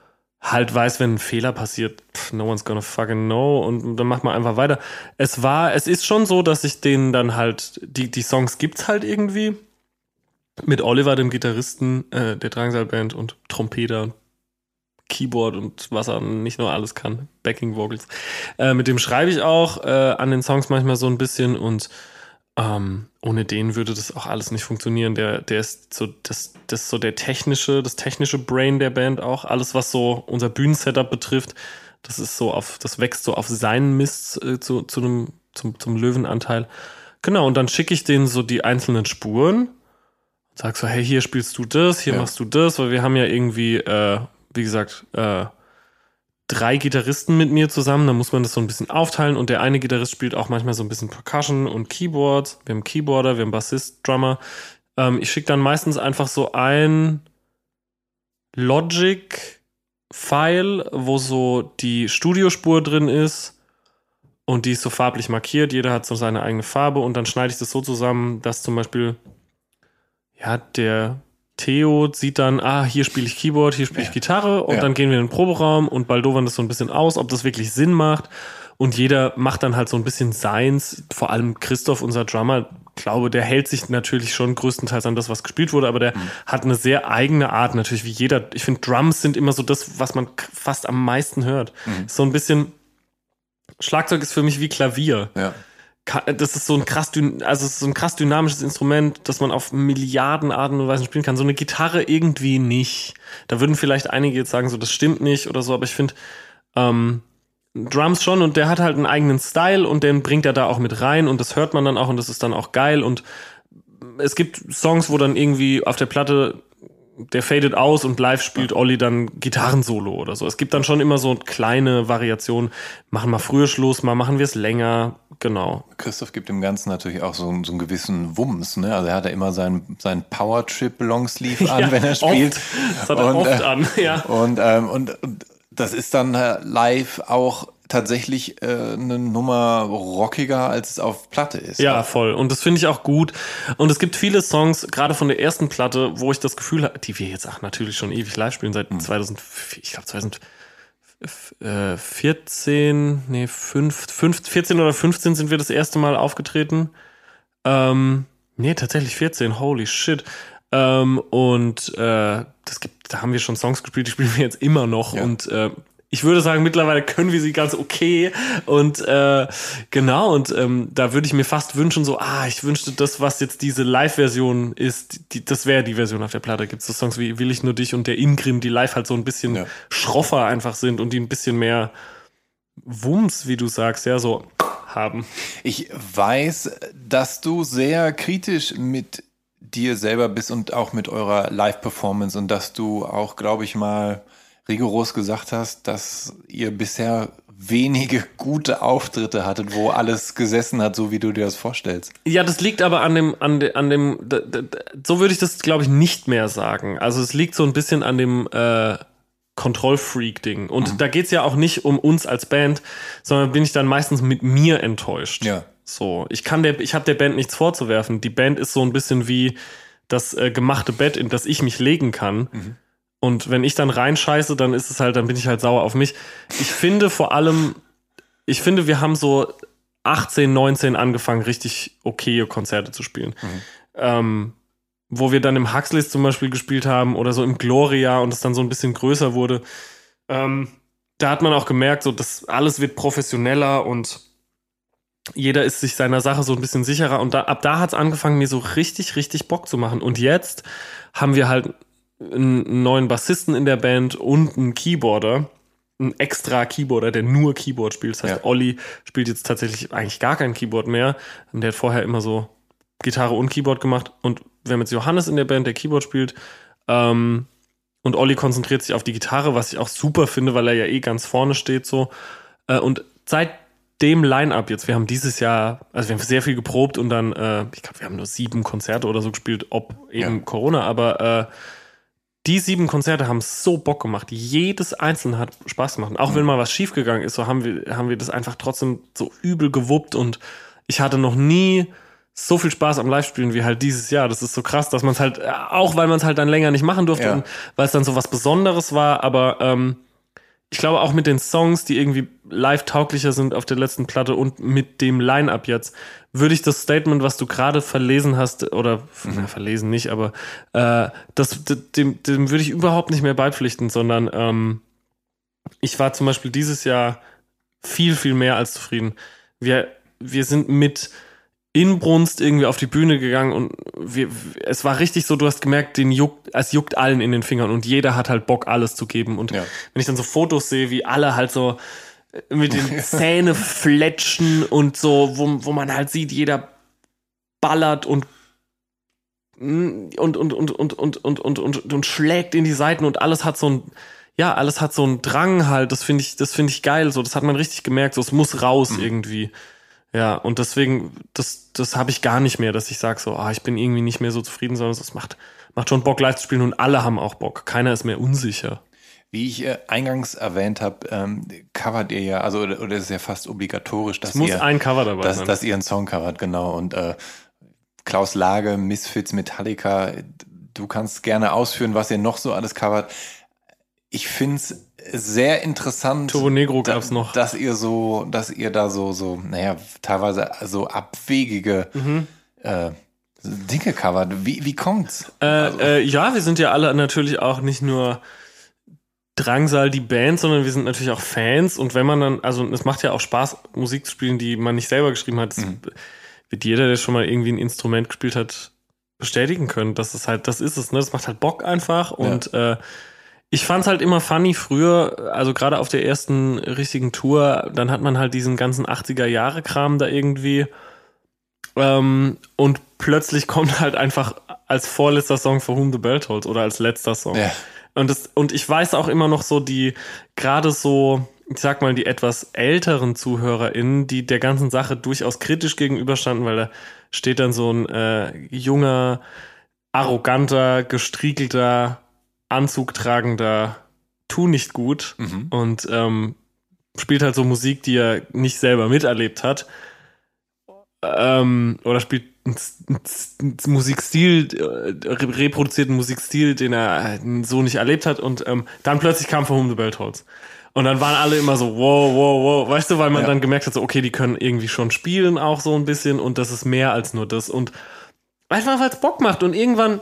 S1: halt weiß, wenn ein Fehler passiert, pff, no one's gonna fucking know und dann macht man einfach weiter. Es war, es ist schon so, dass ich denen dann halt, die, die Songs gibt's halt irgendwie mit Oliver, dem Gitarristen äh, der Drangsalband und Trompeter, Keyboard und was er nicht nur alles kann, Backing Vocals. Äh, mit dem schreibe ich auch äh, an den Songs manchmal so ein bisschen und ähm, ohne den würde das auch alles nicht funktionieren. Der, der ist so, das, das ist so der technische, das technische Brain der Band auch. Alles, was so unser Bühnensetup betrifft, das ist so auf, das wächst so auf seinen Mist äh, zu, zu einem, zum, zum Löwenanteil. Genau, und dann schicke ich denen so die einzelnen Spuren. Sag so, hey, hier spielst du das, hier ja. machst du das, weil wir haben ja irgendwie, äh, wie gesagt, äh, drei Gitarristen mit mir zusammen, da muss man das so ein bisschen aufteilen und der eine Gitarrist spielt auch manchmal so ein bisschen Percussion und Keyboard. Wir haben Keyboarder, wir haben Bassist, Drummer. Ähm, ich schicke dann meistens einfach so ein Logic-File, wo so die Studiospur drin ist und die ist so farblich markiert. Jeder hat so seine eigene Farbe und dann schneide ich das so zusammen, dass zum Beispiel ja der Theo sieht dann, ah, hier spiele ich Keyboard, hier spiele ich ja. Gitarre und ja. dann gehen wir in den Proberaum und baldowern das so ein bisschen aus, ob das wirklich Sinn macht. Und jeder macht dann halt so ein bisschen seins. Vor allem Christoph, unser Drummer, glaube, der hält sich natürlich schon größtenteils an das, was gespielt wurde, aber der mhm. hat eine sehr eigene Art, natürlich wie jeder. Ich finde, Drums sind immer so das, was man fast am meisten hört. Mhm. So ein bisschen, Schlagzeug ist für mich wie Klavier. Ja das ist so ein krass, also so ein krass dynamisches Instrument, das man auf Milliarden Arten und Weisen spielen kann. So eine Gitarre irgendwie nicht. Da würden vielleicht einige jetzt sagen, so das stimmt nicht oder so, aber ich finde ähm, Drums schon und der hat halt einen eigenen Style und den bringt er da auch mit rein und das hört man dann auch und das ist dann auch geil und es gibt Songs, wo dann irgendwie auf der Platte der fadet aus und live spielt Olli dann Gitarrensolo oder so. Es gibt dann schon immer so kleine Variationen. Machen wir früher Schluss, mal machen wir es länger. Genau.
S2: Christoph gibt dem Ganzen natürlich auch so, so einen gewissen Wumms. Ne? Also er hat ja immer seinen, seinen Power Trip Longsleeve an, ja, wenn er spielt. Oft.
S1: Das hat er und, oft äh, an, ja.
S2: Und, ähm, und, und das ist dann äh, live auch tatsächlich äh, eine Nummer rockiger, als es auf Platte ist.
S1: Ja, voll. Und das finde ich auch gut. Und es gibt viele Songs, gerade von der ersten Platte, wo ich das Gefühl habe, die wir jetzt auch natürlich schon ewig live spielen, seit mhm. 2004, ich glaube 2004 äh, 14, nee, 5, 5, 14 oder 15 sind wir das erste Mal aufgetreten. Ähm, nee, tatsächlich 14, holy shit. Ähm, und äh, das gibt, da haben wir schon Songs gespielt, die spielen wir jetzt immer noch.
S2: Ja.
S1: Und äh, ich würde sagen, mittlerweile können wir sie ganz okay. Und äh, genau, und ähm, da würde ich mir fast wünschen, so, ah, ich wünschte, das, was jetzt diese Live-Version ist, die, das wäre die Version auf der Platte. Gibt es so Songs wie Will ich nur dich und der Ingrim, die live halt so ein bisschen
S2: Ja.
S1: schroffer einfach sind und die ein bisschen mehr Wumms, wie du sagst, ja, so haben.
S2: Ich weiß, dass du sehr kritisch mit dir selber bist und auch mit eurer Live-Performance und dass du auch, glaube ich mal, rigoros gesagt hast, dass ihr bisher wenige gute Auftritte hattet, wo alles gesessen hat, so wie du dir das vorstellst.
S1: Ja, das liegt aber an dem, an, de, an dem, d, d, d, so würde ich das, glaube ich, nicht mehr sagen. Also es liegt so ein bisschen an dem äh, Kontrollfreak-Ding. Und da geht's ja auch nicht um uns als Band, sondern bin ich dann meistens mit mir enttäuscht.
S2: Ja.
S1: So, ich kann der, ich habe der Band nichts vorzuwerfen. Die Band ist so ein bisschen wie das äh, gemachte Bett, in das ich mich legen kann. Und wenn ich dann reinscheiße, dann ist es halt, dann bin ich halt sauer auf mich. Ich finde vor allem, ich finde, wir haben so 18, 19 angefangen, richtig okaye Konzerte zu spielen. Ähm, wo wir dann im Huxleys zum Beispiel gespielt haben oder so im Gloria und es dann so ein bisschen größer wurde. Ähm, da hat man auch gemerkt, so dass alles wird professioneller und jeder ist sich seiner Sache so ein bisschen sicherer und da, ab da hat es angefangen, mir so richtig, richtig Bock zu machen. Und jetzt haben wir halt einen neuen Bassisten in der Band und einen Keyboarder, einen extra Keyboarder, der nur Keyboard spielt. Das heißt,
S2: Ja.
S1: Olli spielt jetzt tatsächlich eigentlich gar kein Keyboard mehr. Und der hat vorher immer so Gitarre und Keyboard gemacht. Und wir haben jetzt Johannes in der Band, der Keyboard spielt. Ähm, und Olli konzentriert sich auf die Gitarre, was ich auch super finde, weil er ja eh ganz vorne steht so. Äh, und seit dem Line-Up jetzt, wir haben dieses Jahr, also wir haben sehr viel geprobt und dann, äh, ich glaube, wir haben nur sieben Konzerte oder so gespielt, ob eben
S2: Ja.
S1: Corona, aber äh, die sieben Konzerte haben so Bock gemacht. Jedes einzelne hat Spaß gemacht. Und auch wenn mal was schiefgegangen ist, so haben wir, haben wir das einfach trotzdem so übel gewuppt und ich hatte noch nie so viel Spaß am Live-Spielen wie halt dieses Jahr. Das ist so krass, dass man es halt, äh, auch weil man es halt dann länger nicht machen durfte
S2: Ja.
S1: und weil es dann so was Besonderes war, aber ähm, ich glaube auch mit den Songs, die irgendwie live tauglicher sind auf der letzten Platte und mit dem Line-Up jetzt, würde ich das Statement, was du gerade verlesen hast, oder na, verlesen nicht, aber äh, das, dem, dem würde ich überhaupt nicht mehr beipflichten, sondern ähm, ich war zum Beispiel dieses Jahr viel, viel mehr als zufrieden. Wir, wir sind mit Inbrunst irgendwie auf die Bühne gegangen und wir, es war richtig so, du hast gemerkt, den juckt, es juckt allen in den Fingern und jeder hat halt Bock, alles zu geben. Und
S2: Ja.
S1: wenn ich dann so Fotos sehe, wie alle halt so äh, mit den Zähne fletschen und so, wo, wo man halt sieht, jeder ballert und und und und und und und und und, und, und schlägt in die Seiten und alles hat so ein ja alles hat so einen Drang halt. Das finde ich das finde ich geil. So das hat man richtig gemerkt. So es muss raus irgendwie ja und deswegen das das habe ich gar nicht mehr dass ich sage so ah ich bin irgendwie nicht mehr so zufrieden sondern es macht macht schon Bock live zu spielen und alle haben auch Bock keiner ist mehr unsicher
S2: Wie ich äh, eingangs erwähnt habe, ähm, covert ihr ja, also oder, oder ist es ja fast obligatorisch, dass
S1: es muss
S2: ihr,
S1: ein Cover dabei
S2: dass,
S1: sein
S2: dass ihr einen Song covert, genau. Und äh, Klaus Lage, Misfits, Metallica, du kannst gerne ausführen, was ihr noch so alles covert. Ich find's sehr interessant,
S1: Turbo Negro
S2: da-
S1: gab's noch.
S2: dass ihr so, dass ihr da so, so, naja, teilweise so abwegige
S1: Mhm.
S2: äh, Dinge covert. Wie, wie kommt's?
S1: Äh, äh, ja, wir sind ja alle natürlich auch nicht nur Drangsal die Band, sondern wir sind natürlich auch Fans und wenn man dann, also es macht ja auch Spaß, Musik zu spielen, die man nicht selber geschrieben hat. Das wird jeder, der schon mal irgendwie ein Instrument gespielt hat, bestätigen können. Das ist halt, das ist es, ne? Das macht halt Bock einfach und äh, ich fand's halt immer funny früher, also gerade auf der ersten richtigen Tour, dann hat man halt diesen ganzen 80er Jahre Kram da irgendwie ähm, und plötzlich kommt halt einfach als vorletzter Song For Whom the Bell Tolls oder als letzter Song.
S2: Ja.
S1: Und, das, und ich weiß auch immer noch so die, gerade so, ich sag mal, die etwas älteren ZuhörerInnen, die der ganzen Sache durchaus kritisch gegenüberstanden, weil da steht dann so ein äh, junger, arroganter, gestriegelter, anzugtragender Tu nicht gut und ähm, spielt halt so Musik, die er nicht selber miterlebt hat. Ähm, oder spielt einen, Musikstil, äh, re- reproduziert einen Musikstil, den er äh, so nicht erlebt hat. Und ähm, dann plötzlich kam For Whom the Bell Tolls. Und dann waren alle immer so, wow, wow, wow. Weißt du, weil man
S2: Ja.
S1: dann gemerkt hat, so, okay, die können irgendwie schon spielen auch so ein bisschen und das ist mehr als nur das. Und einfach, weil es Bock macht. Und irgendwann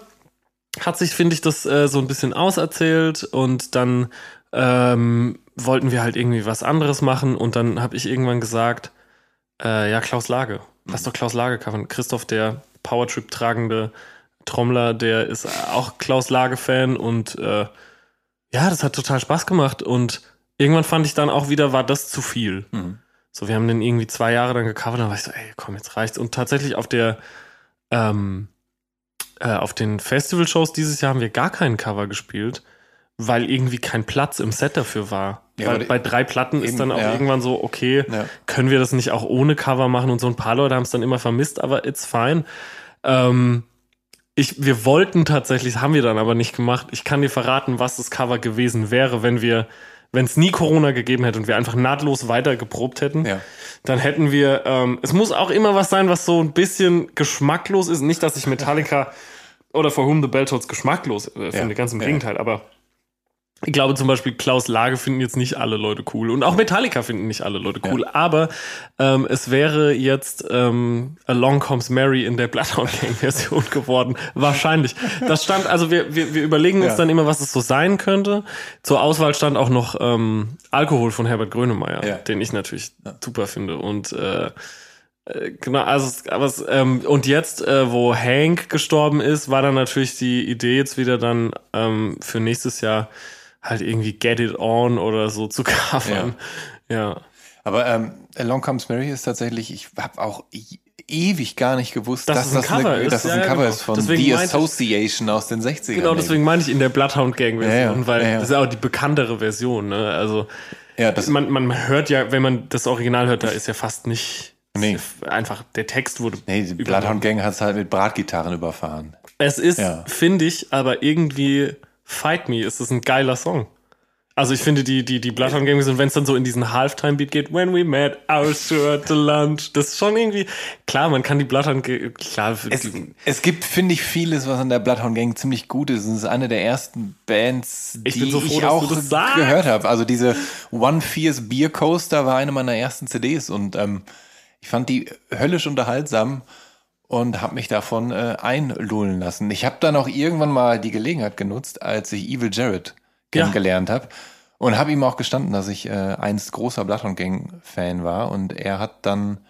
S1: hat sich, finde ich, das äh, so ein bisschen auserzählt und dann ähm, wollten wir halt irgendwie was anderes machen und dann habe ich irgendwann gesagt, äh, ja, Klaus Lage. Lass doch Klaus Lage covern. Christoph, der Powertrip tragende Trommler, der ist auch Klaus Lage-Fan und äh, ja, das hat total Spaß gemacht und irgendwann fand ich dann auch wieder, war das zu viel.
S2: Mhm.
S1: So, wir haben den irgendwie zwei Jahre dann gecovert, dann war ich so, ey, komm, jetzt reicht's. Und tatsächlich auf der, ähm, äh, auf den Festival-Shows dieses Jahr haben wir gar keinen Cover gespielt, weil irgendwie kein Platz im Set dafür war.
S2: Ja,
S1: weil bei drei Platten
S2: eben,
S1: ist dann auch
S2: ja.
S1: irgendwann so, okay,
S2: Ja.
S1: können wir das nicht auch ohne Cover machen? Und so ein paar Leute haben es dann immer vermisst, aber it's fine. Ähm, ich, wir wollten tatsächlich, haben wir dann aber nicht gemacht. Ich kann dir verraten, was das Cover gewesen wäre, wenn wir, wenn es nie Corona gegeben hätte und wir einfach nahtlos weiter geprobt hätten.
S2: Ja.
S1: Dann hätten wir, ähm, es muss auch immer was sein, was so ein bisschen geschmacklos ist. Nicht, dass ich Metallica oder For Whom the Bell Tolls geschmacklos äh, finde,
S2: Ja.
S1: ganz im. Gegenteil. Aber ich glaube zum Beispiel Klaus Lage finden jetzt nicht alle Leute cool und auch Metallica finden nicht alle Leute cool. Aber ähm, es wäre jetzt ähm, Along Comes Mary in der Bloodhound Gang Version geworden. Wahrscheinlich. Das stand, also wir, wir, wir überlegen uns
S2: Ja.
S1: dann immer, was es so sein könnte. Zur Auswahl stand auch noch ähm, Alkohol von Herbert Grönemeyer,
S2: Ja.
S1: den ich natürlich super finde. Und äh, äh, Genau, also aber es, ähm, und jetzt, äh, wo Hank gestorben ist, war dann natürlich die Idee jetzt wieder dann ähm, für nächstes Jahr halt irgendwie Get It On oder so zu covern. Ja.
S2: Aber ähm, Along Comes Mary ist tatsächlich, ich habe auch e- ewig gar nicht gewusst,
S1: Dass
S2: dass,
S1: es ein
S2: das,
S1: Cover
S2: eine,
S1: ist.
S2: dass es
S1: Ja,
S2: ein
S1: ja,
S2: Cover
S1: genau.
S2: ist von
S1: Deswegen
S2: The
S1: meinte ich-
S2: Association aus den 60ern.
S1: Genau, deswegen meine ich in der Bloodhound Gang Version,
S2: Ja, ja,
S1: weil
S2: ja, ja.
S1: das ist ja auch die bekanntere Version. Ne? Also
S2: Ja, das,
S1: man, man hört ja, wenn man das Original hört, da ist ja fast nicht
S2: Nee.
S1: einfach der Text wurde.
S2: nee, die. Bloodhound Gang hat es halt mit Bratgitarren überfahren.
S1: Es ist,
S2: Ja.
S1: finde ich, aber irgendwie Fight Me ist es ein geiler Song. Also ich finde die, die, die Bloodhound Gang sind, wenn es dann so in diesen Halftime-Beat geht, When we met, I was sure at the lunch, das ist schon irgendwie, klar, man kann die Bloodhound, klar,
S2: Es,
S1: die,
S2: es gibt, finde ich, vieles, was an der Bloodhound Gang ziemlich gut ist. Es ist eine der ersten Bands,
S1: Ich
S2: die
S1: bin so froh,
S2: ich auch
S1: das
S2: gehört habe. Also diese One Fierce Beer Coaster war eine meiner ersten CDs und ähm, ich fand die höllisch unterhaltsam und habe mich davon äh, einlullen lassen. Ich habe dann auch irgendwann mal die Gelegenheit genutzt, als ich Evil Jared
S1: Ja.
S2: kennengelernt habe und habe ihm auch gestanden, dass ich äh, einst großer Bloodhound Gang Fan war und er hat dann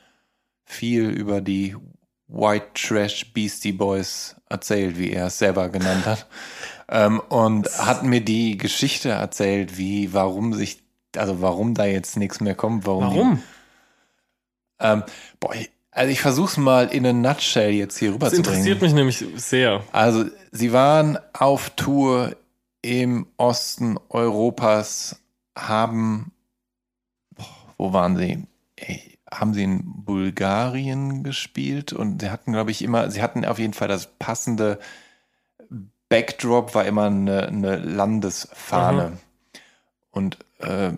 S2: viel über die White Trash Beastie Boys erzählt, wie er es selber genannt hat. ähm, und hat mir die Geschichte erzählt, wie, warum sich, also warum da jetzt nichts mehr kommt, warum.
S1: warum?
S2: Die, ähm, boah, ich- also ich versuch's mal in a nutshell jetzt hier
S1: Das
S2: rüberzubringen.
S1: interessiert mich nämlich sehr.
S2: Also, sie waren auf Tour im Osten Europas, haben, wo waren sie? Ey, haben sie in Bulgarien gespielt und sie hatten, glaube ich, immer, sie hatten auf jeden Fall das passende Backdrop, war immer eine, eine Landesfahne.
S1: Mhm.
S2: Und äh,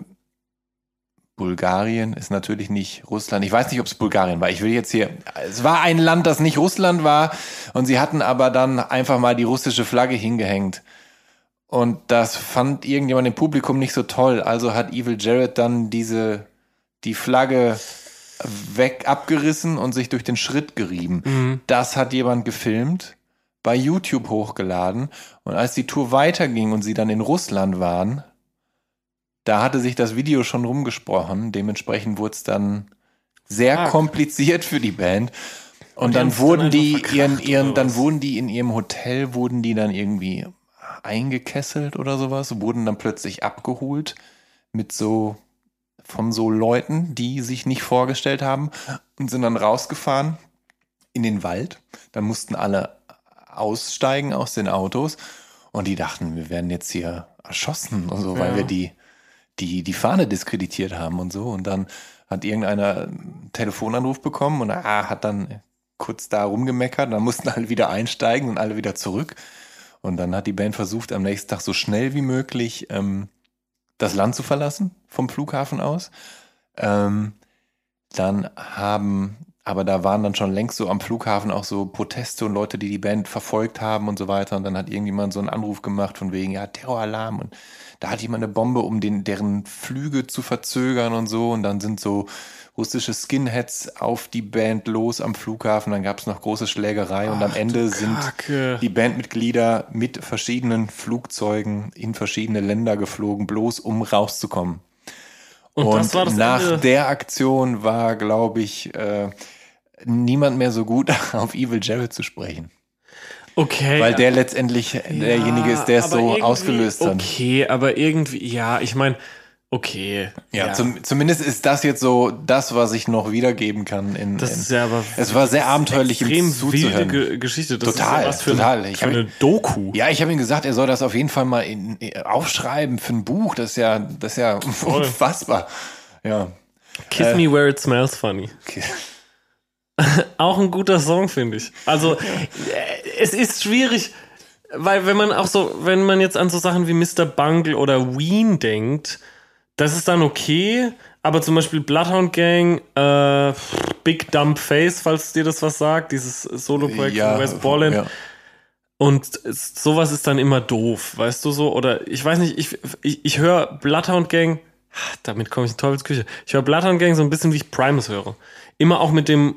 S2: Bulgarien ist natürlich nicht Russland. Ich weiß nicht, ob es Bulgarien war. Ich will jetzt hier. Es war ein Land, das nicht Russland war. Und sie hatten aber dann einfach mal die russische Flagge hingehängt. Und das fand irgendjemand im Publikum nicht so toll. Also hat Evil Jared dann diese, die Flagge weg abgerissen und sich durch den Schritt gerieben.
S1: Mhm.
S2: Das hat jemand gefilmt, bei YouTube hochgeladen. Und als die Tour weiterging und sie dann in Russland waren, da hatte sich das Video schon rumgesprochen. Dementsprechend wurde es dann sehr
S1: Fuck.
S2: kompliziert für die Band. Und,
S1: die
S2: dann wurden
S1: dann
S2: die ihren, ihren, dann wurden die in ihrem Hotel, wurden die dann irgendwie eingekesselt oder sowas, wurden dann plötzlich abgeholt mit so, von so Leuten, die sich nicht vorgestellt haben und sind dann rausgefahren in den Wald. Dann mussten alle aussteigen aus den Autos und die dachten, wir werden jetzt hier erschossen und so, weil
S1: Ja.
S2: wir die, die, die Fahne diskreditiert haben und so. Und dann hat irgendeiner einen Telefonanruf bekommen und ah, hat dann kurz da rumgemeckert. Dann mussten alle wieder einsteigen und alle wieder zurück. Und dann hat die Band versucht, am nächsten Tag so schnell wie möglich ähm, das Land zu verlassen, vom Flughafen aus. Ähm, dann haben aber da waren dann schon längst so am Flughafen auch so Proteste und Leute, die die Band verfolgt haben und so weiter. Und dann hat irgendjemand so einen Anruf gemacht von wegen, ja, Terroralarm. Und da hat jemand eine Bombe, um den, deren Flüge zu verzögern und so. Und dann sind so russische Skinheads auf die Band los am Flughafen. Dann gab es noch große Schlägerei und am Ende sind die Bandmitglieder mit verschiedenen Flugzeugen in verschiedene Länder geflogen, bloß um rauszukommen.
S1: Und,
S2: Und, nach
S1: Ende.
S2: der Aktion war, glaube ich, äh, niemand mehr so gut auf Evil Jared zu sprechen.
S1: Okay.
S2: Weil der letztendlich derjenige ist, der es so ausgelöst hat.
S1: Okay, aber irgendwie, ja, ich meine, okay.
S2: Ja, Zum, zumindest ist das jetzt so das, was ich noch wiedergeben kann. In,
S1: Das
S2: in,
S1: ist ja aber
S2: es war sehr abenteuerlich, ihm
S1: extrem
S2: zuzuhören.
S1: wilde Ge Geschichte. Das
S2: Total,
S1: ist ja was für,
S2: total.
S1: Ein,
S2: Ich
S1: für eine Doku.
S2: Ja, ich habe ihm gesagt, er soll das auf jeden Fall mal in, aufschreiben für ein Buch. Das ist ja, das ist ja unfassbar. Ja.
S1: Kiss
S2: Äh.
S1: Me Where It Smells Funny.
S2: Okay.
S1: Auch ein guter Song, finde ich. Also, äh, es ist schwierig, weil wenn man auch so, wenn man jetzt an so Sachen wie Mr. Bungle oder Ween denkt, das ist dann okay, aber zum Beispiel Bloodhound Gang, äh, Big Dump Face, falls dir das was sagt, dieses Solo-Projekt von Wes Borland,
S2: ja.
S1: und sowas ist dann immer doof, weißt du so? Oder ich weiß nicht, ich, ich, ich höre Bloodhound Gang, damit komme ich in Teufelsküche. Ich höre Bloodhound Gang so ein bisschen wie ich Primus höre. Immer auch mit dem,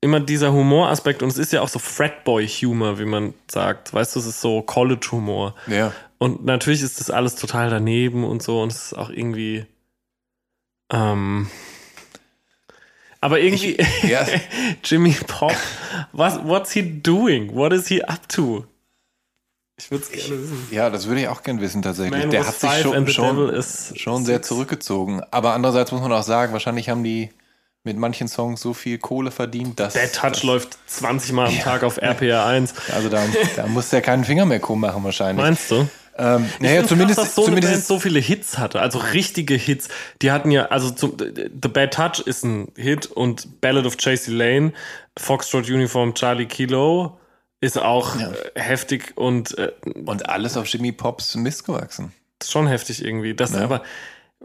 S1: immer dieser Humoraspekt und es ist ja auch so Fratboy-Humor, wie man sagt. Weißt du, es ist so College-Humor.
S2: ja.
S1: Und natürlich ist das alles total daneben und so und es ist auch irgendwie. Ähm, aber irgendwie,
S2: ja.
S1: Jimmy Pop, was, what's he doing? What is he up to? Ich würde es gerne wissen.
S2: Ja, das würde ich auch gern wissen tatsächlich.
S1: Man
S2: der hat sich schon, schon, schon sehr zurückgezogen. Aber andererseits muss man auch sagen, wahrscheinlich haben die mit manchen Songs so viel Kohle verdient, dass.
S1: Bad Touch
S2: dass,
S1: läuft 20 Mal am Tag auf RPR 1.
S2: Also da, da muss der keinen Finger mehr krumm machen wahrscheinlich.
S1: Meinst du?
S2: Ähm, naja, zumindest,
S1: krass, dass so eine
S2: zumindest
S1: Band so viele Hits hatte, also richtige Hits. Die hatten ja, also zum, The Bad Touch ist ein Hit und Ballad of Chasey Lane, Foxtrot Uniform Charlie Kilo ist auch äh, heftig und äh,
S2: und alles auf Jimmy Pops Mist gewachsen.
S1: ist schon heftig irgendwie. Das
S2: Ja.
S1: aber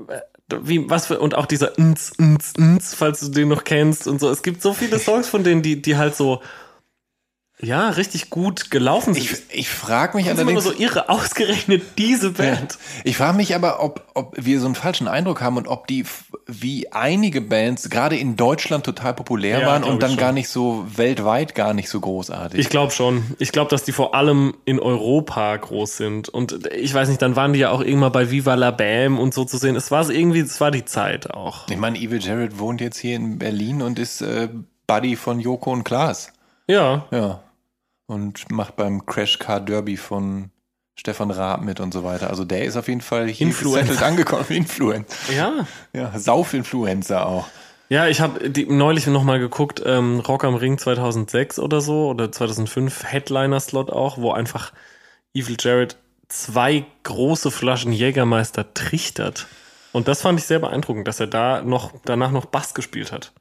S1: äh, wie was für und auch dieser ns ns ns, falls du den noch kennst und so. Es gibt so viele Songs von denen, die die halt so ja richtig gut gelaufen sind.
S2: Ich, ich frage mich
S1: das ist immer
S2: allerdings.
S1: so irre, ausgerechnet diese Band.
S2: Ich frage mich aber, ob, ob wir so einen falschen Eindruck haben und ob die, wie einige Bands, gerade in Deutschland total populär
S1: Ja,
S2: waren und dann gar nicht so weltweit gar nicht so großartig.
S1: Ich glaube schon. Ich glaube, dass die vor allem in Europa groß sind. Und ich weiß nicht, dann waren die ja auch irgendwann bei Viva la Bam und so zu sehen. Es war irgendwie, es war die Zeit auch.
S2: Ich meine, Evil Jared wohnt jetzt hier in Berlin und ist äh, Buddy von Joko und Klaas.
S1: Ja.
S2: Ja. Und macht beim Crash Car Derby von Stefan Raab mit und so weiter. Also der ist auf jeden Fall hier
S1: Influencer.
S2: angekommen. Influencer.
S1: Ja.
S2: Ja, Sauf-Influencer auch.
S1: Ja, ich habe neulich nochmal geguckt, ähm, Rock am Ring 2006 oder so oder 2005, Headliner-Slot auch, wo einfach Evil Jared zwei große Flaschen Jägermeister trichtert. Und das fand ich sehr beeindruckend, dass er da noch danach noch Bass gespielt hat.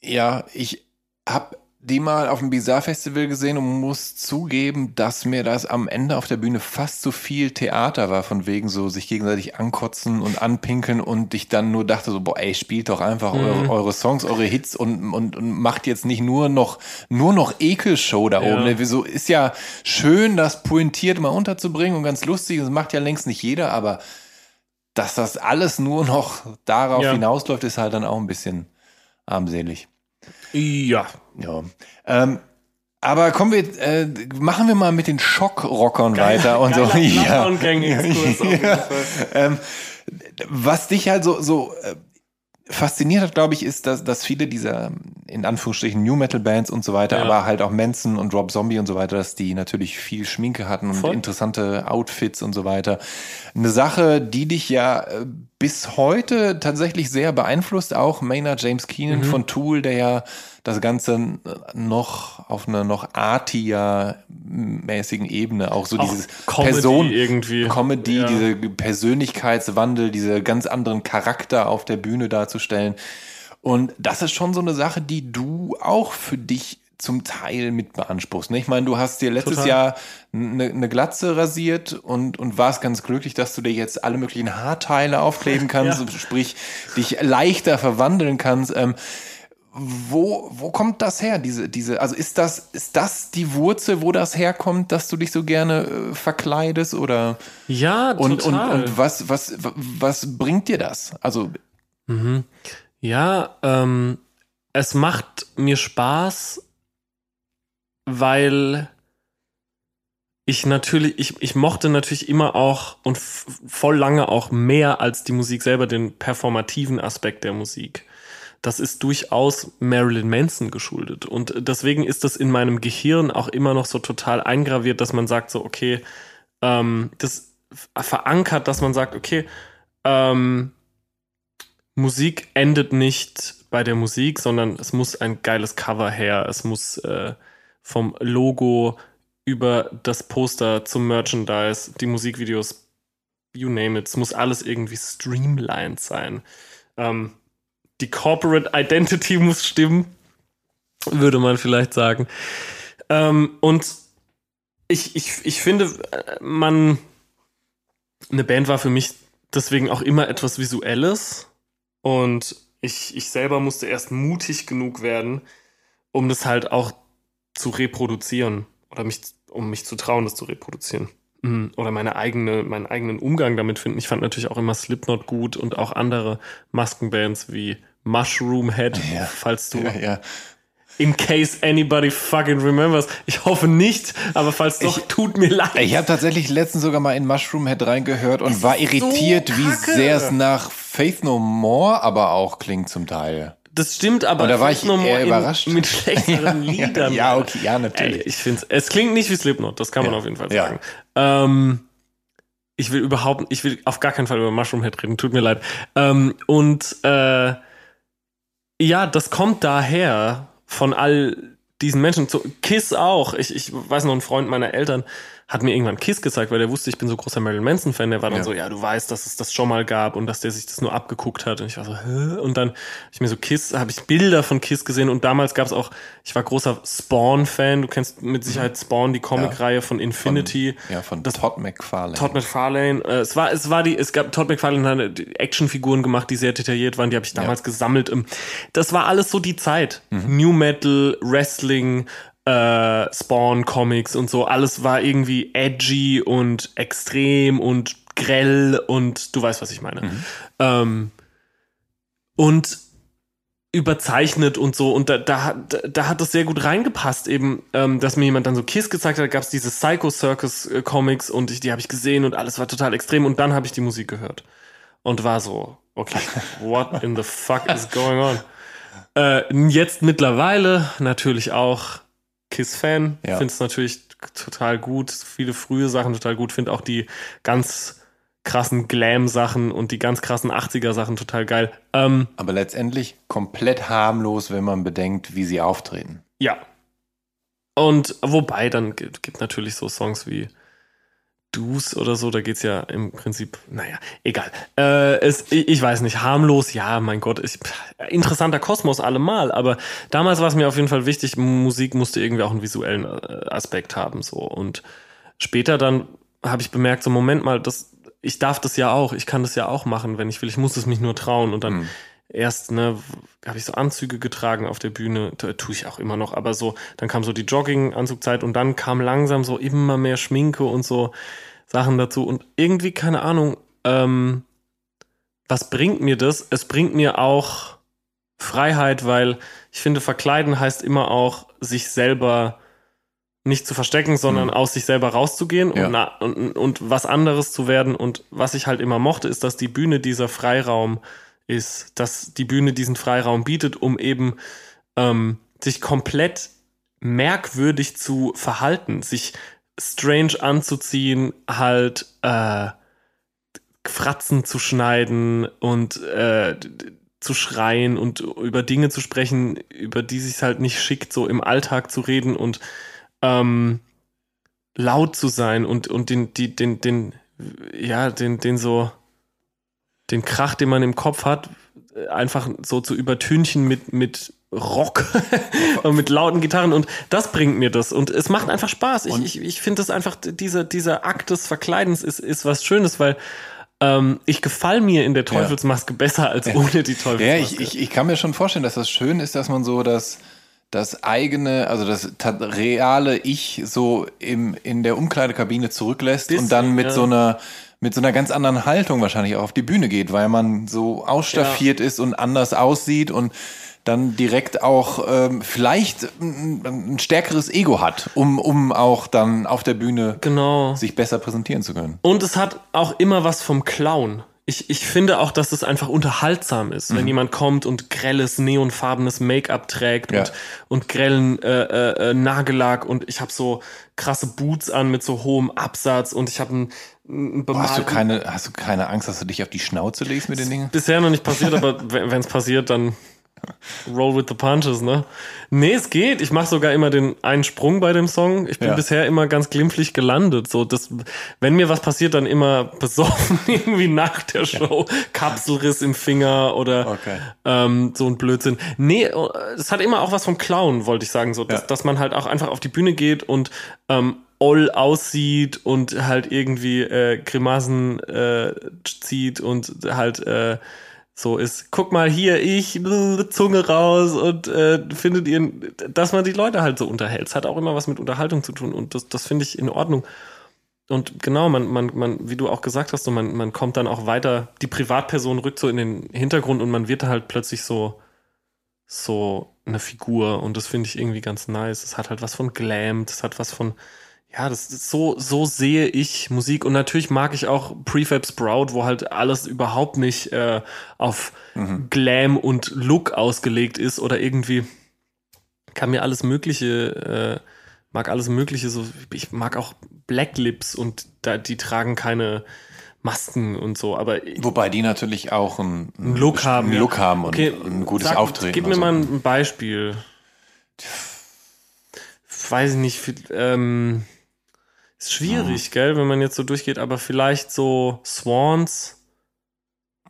S2: Ja, ich habe die mal auf dem Bizarre Festival gesehen und muss zugeben, dass mir das am Ende auf der Bühne fast zu viel Theater war, von wegen so sich gegenseitig ankotzen und anpinkeln und ich dann nur dachte so, boah, ey, spielt doch einfach eure, eure Songs, eure Hits und, und, und macht jetzt nicht nur noch, nur noch Ekelshow da
S1: Ja.
S2: oben. Ne? Wieso ist ja schön, das pointiert mal unterzubringen und ganz lustig, das macht ja längst nicht jeder, aber dass das alles nur noch darauf
S1: Ja.
S2: hinausläuft, ist halt dann auch ein bisschen armselig.
S1: Ja.
S2: Ja. Ähm, aber kommen wir, äh, machen wir mal mit den Schockrockern weiter und so. Ja. Ja. Ähm, was dich halt so, so äh, fasziniert hat, glaube ich, ist, dass, dass viele dieser, in Anführungsstrichen, New Metal Bands und so weiter,
S1: Ja.
S2: aber halt auch Manson und Rob Zombie und so weiter, dass die natürlich viel Schminke hatten und
S1: Voll.
S2: interessante Outfits und so weiter. Eine Sache, die dich ja äh, bis heute tatsächlich sehr beeinflusst, auch Maynard James Keenan
S1: Mhm.
S2: von Tool, der ja das Ganze noch auf einer noch artiger-mäßigen Ebene, auch so
S1: Auch
S2: dieses
S1: Comedy
S2: Person,
S1: irgendwie.
S2: Comedy,
S1: Ja.
S2: diese Persönlichkeitswandel, diese ganz anderen Charakter auf der Bühne darzustellen. Und das ist schon so eine Sache, die du auch für dich zum Teil mit beanspruchst. ne? Ich meine, du hast dir letztes
S1: Total.
S2: Jahr eine, eine Glatze rasiert und, und warst ganz glücklich, dass du dir jetzt alle möglichen Haarteile aufkleben kannst,
S1: Ja.
S2: sprich dich leichter verwandeln kannst. Ähm, wo, wo kommt das her? Diese, diese, also ist das, ist das die Wurzel, wo das herkommt, dass du dich so gerne äh, verkleidest oder?
S1: Ja,
S2: Und, und,
S1: total.
S2: und was, was, was bringt dir das? Also,
S1: Mhm. Ja, ähm, es macht mir Spaß, weil ich natürlich, ich, ich mochte natürlich immer auch und voll lange auch mehr als die Musik selber den performativen Aspekt der Musik. Das ist durchaus Marilyn Manson geschuldet. Und deswegen ist das in meinem Gehirn auch immer noch so total eingraviert, dass man sagt so, okay, ähm, das verankert, dass man sagt, okay, ähm, Musik endet nicht bei der Musik, sondern es muss ein geiles Cover her. Es muss äh, vom Logo über das Poster zum Merchandise, die Musikvideos, you name it. Es muss alles irgendwie streamlined sein. Ähm, die Corporate Identity muss stimmen, würde man vielleicht sagen. Ähm, und ich, ich, ich finde, äh, man, eine Band war für mich deswegen auch immer etwas Visuelles. Und ich, ich selber musste erst mutig genug werden, um das halt auch zu reproduzieren. Oder mich, um mich zu trauen, das zu reproduzieren. Mhm. Oder meine eigene, meinen eigenen Umgang damit finden. Ich fand natürlich auch immer Slipknot gut und auch andere Maskenbands wie Mushroom Head,
S2: Ja.
S1: falls du
S2: ja, ja.
S1: in case anybody fucking remembers. Ich hoffe nicht, aber falls doch,
S2: Ich-
S1: tut mir leid.
S2: Ich habe tatsächlich letztens sogar mal in Mushroom Head reingehört und war irritiert, wie
S1: kacke.
S2: sehr es nach Faith No More aber auch klingt zum Teil.
S1: Das stimmt, aber
S2: da war ich
S1: No More
S2: eher
S1: in-
S2: überrascht.
S1: mit schlechteren
S2: Ja,
S1: Liedern.
S2: ja, okay, ja, natürlich.
S1: Ey, ich finde es klingt nicht wie Slipknot, das kann man
S2: Ja,
S1: auf jeden Fall
S2: ja.
S1: sagen. Ähm, ich will überhaupt, ich will auf gar keinen Fall über Mushroom Head reden, tut mir leid. Ähm, und äh, ja, das kommt daher von all diesen Menschen. Kiss auch. Ich, ich weiß noch, ein Freund meiner Eltern hat mir irgendwann Kiss gezeigt, weil der wusste, ich bin so großer Marilyn Manson-Fan. Der war dann
S2: Ja.
S1: so, ja, du weißt, dass es das schon mal gab und dass der sich das nur abgeguckt hat. Und ich war so, Hä? Und dann habe ich mir so Kiss, habe ich Bilder von Kiss gesehen und damals gab es auch, ich war großer Spawn-Fan. Du kennst mit Sicherheit Spawn, die Comicreihe von Infinity.
S2: Ja, von
S1: Das-
S2: Todd McFarlane.
S1: Todd McFarlane. Äh, es war, es war die, es gab Todd McFarlane hat Actionfiguren gemacht, die sehr detailliert waren. Die habe ich damals gesammelt. Ähm, Das war alles so die Zeit. New Metal, Wrestling, äh, Spawn Comics und so. Alles war irgendwie edgy und extrem und grell und du weißt, was ich meine. Ähm, und überzeichnet und so und da, da, hat- da hat das sehr gut reingepasst eben, ähm, dass mir jemand dann so Kiss gezeigt hat, gab es diese Psycho Circus äh, Comics und ich, die habe ich gesehen und alles war total extrem und dann habe ich die Musik gehört und war so, okay, what in the fuck is going on? Äh, jetzt mittlerweile natürlich auch Kiss-Fan,
S2: Ja.
S1: finde es natürlich total gut, viele frühe Sachen total gut, finde auch die ganz krassen Glam-Sachen und die ganz krassen 80er-Sachen total geil. Ähm,
S2: Aber letztendlich komplett harmlos, wenn man bedenkt, wie sie auftreten.
S1: Ja. Und wobei, dann gibt, gibt natürlich so Songs wie Deuce oder so, da geht's ja im Prinzip, naja, egal. Äh, es, ich, ich weiß nicht, harmlos, ja, mein Gott, ich, interessanter Kosmos allemal, aber damals war es mir auf jeden Fall wichtig, Musik musste irgendwie auch einen visuellen äh, Aspekt haben, so. Und später dann habe ich bemerkt, so, Moment mal, das, ich darf das ja auch, ich kann das ja auch machen, wenn ich will, ich muss es mich nur trauen und dann
S2: Mhm.
S1: Erst, ne, habe ich so Anzüge getragen auf der Bühne, da tue ich auch immer noch, aber so, dann kam so die Jogging-Anzugzeit und dann kam langsam so immer mehr Schminke und so Sachen dazu und irgendwie, keine Ahnung, ähm, was bringt mir das? Es bringt mir auch Freiheit, weil ich finde, verkleiden heißt immer auch, sich selber nicht zu verstecken, sondern aus sich selber rauszugehen
S2: Ja.
S1: und, und, und was anderes zu werden. Und was ich halt immer mochte, ist, dass die Bühne dieser Freiraum ist, dass die Bühne diesen Freiraum bietet, um eben ähm, sich komplett merkwürdig zu verhalten, sich strange anzuziehen, halt äh, Fratzen zu schneiden und äh, zu schreien und über Dinge zu sprechen, über die sich halt nicht schickt, so im Alltag zu reden und ähm, laut zu sein und, und den, die, den, den, ja, den, den so, den Krach, den man im Kopf hat, einfach so zu übertünchen mit, mit Rock und mit lauten Gitarren und das bringt mir das und es macht einfach Spaß. Ich,
S2: Und-
S1: ich, ich finde das einfach, dieser, dieser Akt des Verkleidens ist, ist was Schönes, weil ähm, ich gefall mir in der Teufelsmaske besser als ohne die Teufelsmaske.
S2: Ja, ich, ich, ich kann mir schon vorstellen, dass das schön ist, dass man so das, das eigene, also das reale Ich so im, in der Umkleidekabine zurücklässt
S1: Bisschen,
S2: und dann mit
S1: ja.
S2: so einer mit so einer ganz anderen Haltung wahrscheinlich auch auf die Bühne geht, weil man so ausstaffiert ist und anders aussieht und dann direkt auch ähm, vielleicht ein, ein stärkeres Ego hat, um, um auch dann auf der Bühne
S1: Genau.
S2: sich besser präsentieren zu können.
S1: Und es hat auch immer was vom Clown. Ich, ich finde auch, dass es einfach unterhaltsam ist,
S2: Mhm.
S1: wenn jemand kommt und grelles, neonfarbenes Make-up trägt
S2: Ja.
S1: und, und grellen äh, äh, äh, Nagellack und ich habe so krasse Boots an mit so hohem Absatz und ich habe ein,
S2: Boah, Hast du
S1: bemalten-
S2: keine, hast du keine Angst, dass du dich auf die Schnauze legst mit den Dingen?
S1: Bisher noch nicht passiert, aber wenn es passiert, dann roll with the punches, ne? Nee, es geht. Ich mache sogar immer den einen Sprung bei dem Song. Ich bin
S2: Ja.
S1: bisher immer ganz glimpflich gelandet. So, das, wenn mir was passiert, dann immer besoffen, irgendwie nach der Show. Kapselriss im Finger oder
S2: Okay.
S1: ähm, so ein Blödsinn. Nee, es hat immer auch was vom Clown, wollte ich sagen. So, dass,
S2: Ja.
S1: dass man halt auch einfach auf die Bühne geht und ähm, all aussieht und halt irgendwie äh, Grimassen äh, zieht und halt äh, so ist, guck mal hier, ich, Zunge raus und äh, findet ihr, dass man die Leute halt so unterhält. Es hat auch immer was mit Unterhaltung zu tun und das, das finde ich in Ordnung. Und genau, man, man, man, wie du auch gesagt hast, so man, man kommt dann auch weiter, die Privatperson rückt so in den Hintergrund und man wird halt plötzlich so, so eine Figur und das finde ich irgendwie ganz nice. Es hat halt was von Glam, es hat was von, ja, das ist so, so sehe ich Musik und natürlich mag ich auch Prefab Sprout, wo halt alles überhaupt nicht äh, auf Glam und Look ausgelegt ist oder irgendwie kann mir alles Mögliche, äh, mag alles Mögliche, so, ich mag auch Black Lips und da, die tragen keine Masken und so, aber
S2: Wobei die natürlich auch einen,
S1: einen Look haben.
S2: einen. Look haben und
S1: Okay,
S2: ein gutes
S1: sag-
S2: Auftreten.
S1: Gib mir
S2: so.
S1: mal ein Beispiel. Weiß ich nicht, ähm, ist schwierig, gell, wenn man jetzt so durchgeht, aber vielleicht so Swans.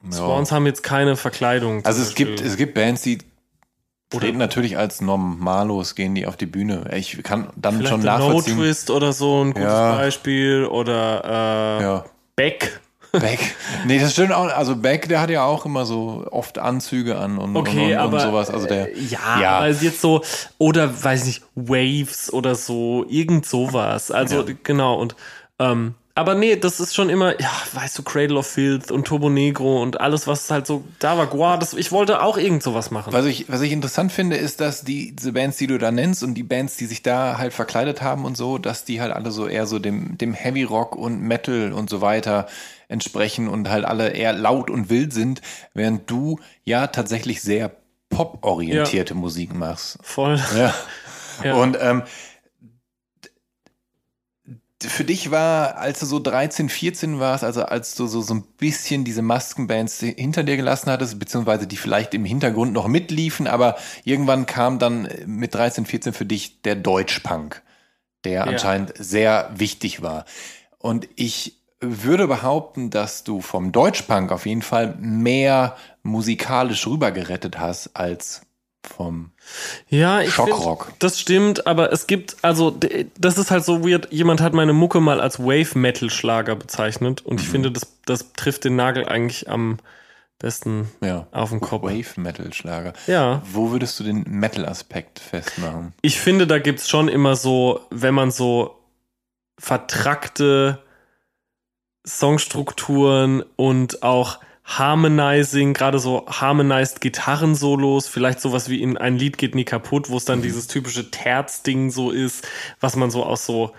S2: Ja.
S1: Swans haben jetzt keine Verkleidung.
S2: Also es gibt, es gibt Bands, die
S1: Oder-
S2: treten natürlich als Normalos, gehen die auf die Bühne. Ich kann dann schon
S1: der No
S2: nachvollziehen.
S1: Twist oder so ein gutes
S2: Ja.
S1: Beispiel oder äh,
S2: Ja.
S1: Beck.
S2: Beck. Nee, das stimmt auch. Also Beck, der hat ja auch immer so oft Anzüge an und,
S1: Okay,
S2: und, und,
S1: aber
S2: und sowas. Also der,
S1: äh, ja,
S2: Ja.
S1: aber jetzt so oder weiß ich nicht Waves oder so irgend sowas. Also
S2: Ja.
S1: genau und ähm, aber nee, das ist schon immer, ja, weißt du, Cradle of Filth und Turbo Negro und alles, was halt so da war. Wow, das, ich wollte auch irgend sowas machen.
S2: Was ich, was ich interessant finde, ist, dass die, diese Bands, die du da nennst und die Bands, die sich da halt verkleidet haben und so, dass die halt alle so eher so dem, dem Heavy Rock und Metal und so weiter entsprechen und halt alle eher laut und wild sind, während du ja tatsächlich sehr pop-orientierte Musik machst.
S1: Voll.
S2: Ja.
S1: Ja.
S2: Und ähm, für dich war, als du so 13, 14 warst, also als du so, so ein bisschen diese Maskenbands hinter dir gelassen hattest, beziehungsweise die vielleicht im Hintergrund noch mitliefen, aber irgendwann kam dann mit 13, 14 für dich der Deutschpunk, der anscheinend sehr wichtig war. Und ich würde behaupten, dass du vom Deutschpunk auf jeden Fall mehr musikalisch rübergerettet hast als vom
S1: Ja, ich
S2: Schockrock.
S1: find, das stimmt, aber es gibt, also das ist halt so weird. Jemand hat meine Mucke mal als Wave-Metal-Schlager bezeichnet und
S2: Mhm.
S1: ich finde, das, das trifft den Nagel eigentlich am besten
S2: ja.
S1: auf den Kopf.
S2: Wave-Metal-Schlager.
S1: Ja.
S2: Wo würdest du den Metal-Aspekt festmachen?
S1: Ich finde, da gibt's schon immer so, wenn man so vertrackte Songstrukturen und auch Harmonizing, gerade so harmonized Gitarrensolos, vielleicht sowas wie in ein Lied geht nie kaputt, wo es dann dieses typische Terz-Ding so ist, was man so aus so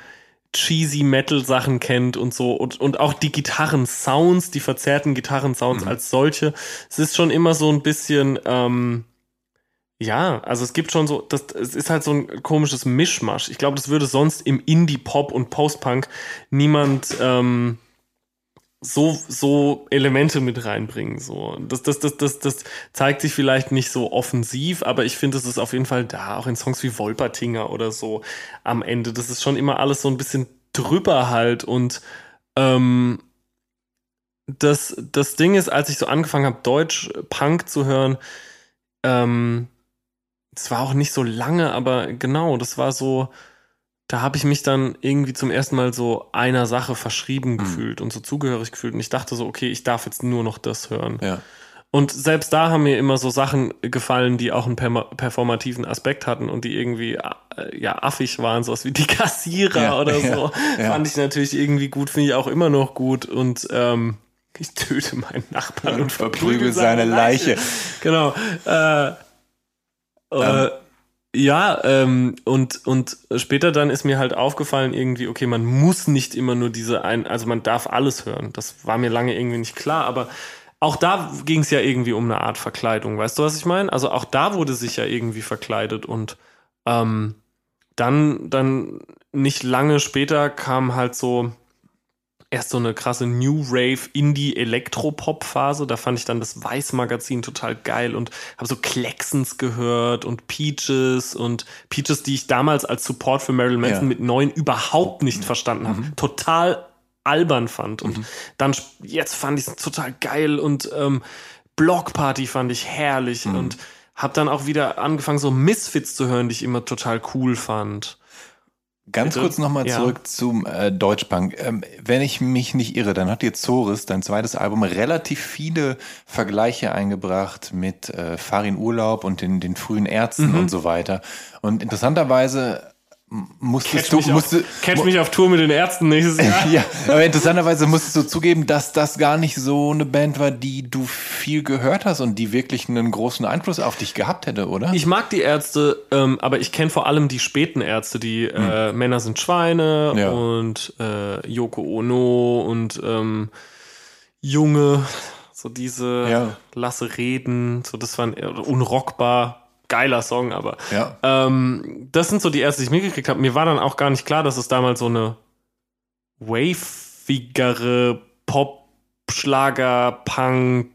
S1: cheesy Metal-Sachen kennt und so und, und auch die Gitarren-Sounds, die verzerrten Gitarren-Sounds als solche. Es ist schon immer so ein bisschen, ähm, ja, also es gibt schon so, das, es ist halt so ein komisches Mischmasch. Ich glaube, das würde sonst im Indie-Pop und Post-Punk niemand ähm, so, so Elemente mit reinbringen. So. Das, das, das, das, das zeigt sich vielleicht nicht so offensiv, aber ich finde, es ist auf jeden Fall da, auch in Songs wie Wolpertinger oder so am Ende. Das ist schon immer alles so ein bisschen drüber halt und ähm, das, das Ding ist, als ich so angefangen habe, Deutsch Punk zu hören, ähm, war auch nicht so lange, aber genau, das war so, da habe ich mich dann irgendwie zum ersten Mal so einer Sache verschrieben gefühlt und so zugehörig gefühlt. Und ich dachte so, okay, ich darf jetzt nur noch das hören.
S2: Ja.
S1: Und selbst da haben mir immer so Sachen gefallen, die auch einen performativen Aspekt hatten und die irgendwie äh, ja affig waren, sowas wie die Kassierer
S2: Ja,
S1: oder so.
S2: ja.
S1: Fand ich natürlich irgendwie gut, finde ich auch immer noch gut. Und ähm, ich töte meinen Nachbarn und
S2: verprügel seine Leiche.
S1: Genau. Äh, äh, ja, ähm, und, und später dann ist mir halt aufgefallen, irgendwie, okay, man muss nicht immer nur diese ein, also man darf alles hören. Das war mir lange irgendwie nicht klar, aber auch da ging es ja irgendwie um eine Art Verkleidung. Weißt du, was ich meine? Also auch da wurde sich ja irgendwie verkleidet und ähm, dann, dann nicht lange später kam halt so erst so eine krasse New Rave Indie Elektropop Phase. Da fand ich dann das Weiß Magazin total geil und habe so Klecksens gehört und Peaches und Peaches, die ich damals als Support für Marilyn Manson
S2: Ja.
S1: mit neun überhaupt nicht verstanden habe. Total albern fand. Und dann sp- jetzt fand ich es total geil und ähm, Block Party fand ich herrlich und habe dann auch wieder angefangen, so Misfits zu hören, die ich immer total cool fand.
S2: Ganz
S1: Bitte?
S2: kurz nochmal
S1: Ja.
S2: zurück zum äh, Deutschpunk. Ähm, wenn ich mich nicht irre, dann hat dir Zoris, dein zweites Album, relativ viele Vergleiche eingebracht mit äh, Farin Urlaub und den, den frühen Ärzten
S1: Mhm.
S2: und so weiter. Und interessanterweise musstest
S1: Catch,
S2: du,
S1: mich,
S2: musste,
S1: auf, catch mich auf Tour mit den Ärzten nächstes Jahr.
S2: ja, aber interessanterweise musstest du zugeben, dass das gar nicht so eine Band war, die du viel gehört hast und die wirklich einen großen Einfluss auf dich gehabt hätte, oder?
S1: Ich mag die Ärzte, ähm, aber ich kenne vor allem die späten Ärzte, die äh, Männer sind Schweine
S2: Ja.
S1: und äh, Yoko Ono und ähm, Junge, so diese
S2: Ja.
S1: lasse Reden, so das waren eher unrockbar. Geiler Song, aber
S2: Ja.
S1: ähm, das sind so die Ärzte, die ich mitgekriegt habe. Mir war dann auch gar nicht klar, dass es damals so eine wavigere Pop, Schlager, Punk,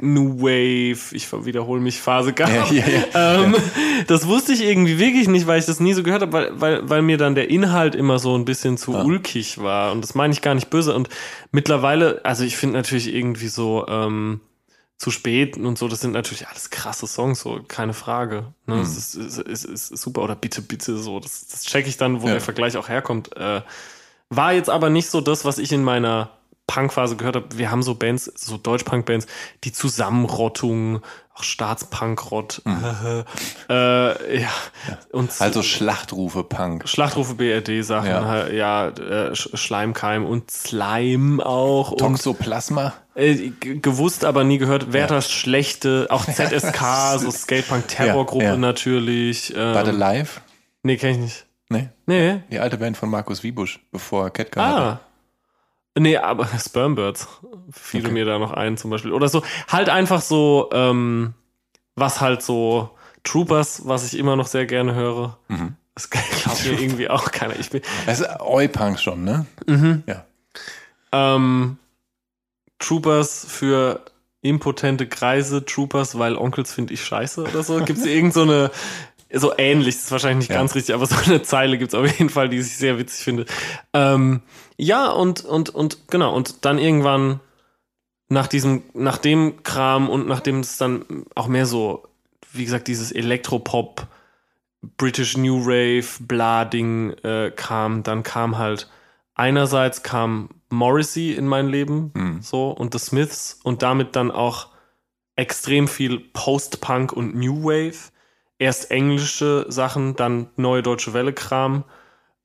S1: New Wave, ich wiederhole mich, Phase gab.
S2: Ja, ja, ja.
S1: Ähm, Das wusste ich irgendwie wirklich nicht, weil ich das nie so gehört habe, weil, weil, weil mir dann der Inhalt immer so ein bisschen zu
S2: Ah.
S1: ulkig war. Und das meine ich gar nicht böse. Und mittlerweile, also ich finde natürlich irgendwie so ähm, zu spät und so, das sind natürlich alles krasse Songs, so keine Frage. Ne?
S2: Hm.
S1: Das ist, ist, ist, ist super. Oder bitte, bitte, so. Das, das check ich dann, wo
S2: Ja.
S1: der Vergleich auch herkommt. Äh, war jetzt aber nicht so das, was ich in meiner Punkphase gehört habe. Wir haben so Bands, so Deutsch-Punk-Bands, die Zusammenrottung, auch Staatspunkrott, äh, ja, und
S2: Also Schlachtrufe Punk.
S1: Schlachtrufe BRD-Sachen,
S2: Ja.
S1: ja, ja äh, Sch- Schleimkeim und Slime auch und
S2: Toxoplasma.
S1: äh, g- gewusst, aber nie gehört. Werthers Schlechte, auch ZSK, so Skatepunk-Terrorgruppe
S2: Ja, ja.
S1: natürlich. Ähm,
S2: War der live?
S1: nee, kenn ich nicht.
S2: Nee.
S1: Nee.
S2: Die alte Band von Markus Wiebusch, bevor er Catcar hatte.
S1: Nee, aber Spermbirds fiel
S2: Okay.
S1: mir da noch ein zum Beispiel. Oder so, halt einfach so, ähm, was halt so Troopers, was ich immer noch sehr gerne höre.
S2: Mhm.
S1: Das glaubt mir irgendwie auch keiner. Ich bin,
S2: Das ist Oi-Punk schon, ne?
S1: Mhm.
S2: Ja.
S1: ähm, Troopers für impotente Kreise, Troopers, weil Onkels finde ich scheiße oder so. Gibt es irgend so eine, so ähnlich, das ist wahrscheinlich nicht
S2: Ja.
S1: ganz richtig, aber so eine Zeile gibt es auf jeden Fall, die ich sehr witzig finde. Ähm, ja, und, und, und genau, und dann irgendwann nach diesem, nach dem Kram und nachdem es dann auch mehr so, wie gesagt, dieses Elektropop, British New Rave, bla Ding äh, kam, dann kam halt einerseits kam Morrissey in mein Leben,
S2: Mhm.
S1: so und The Smiths und damit dann auch extrem viel Post-Punk und New Wave. Erst englische Sachen, dann neue deutsche Welle-Kram.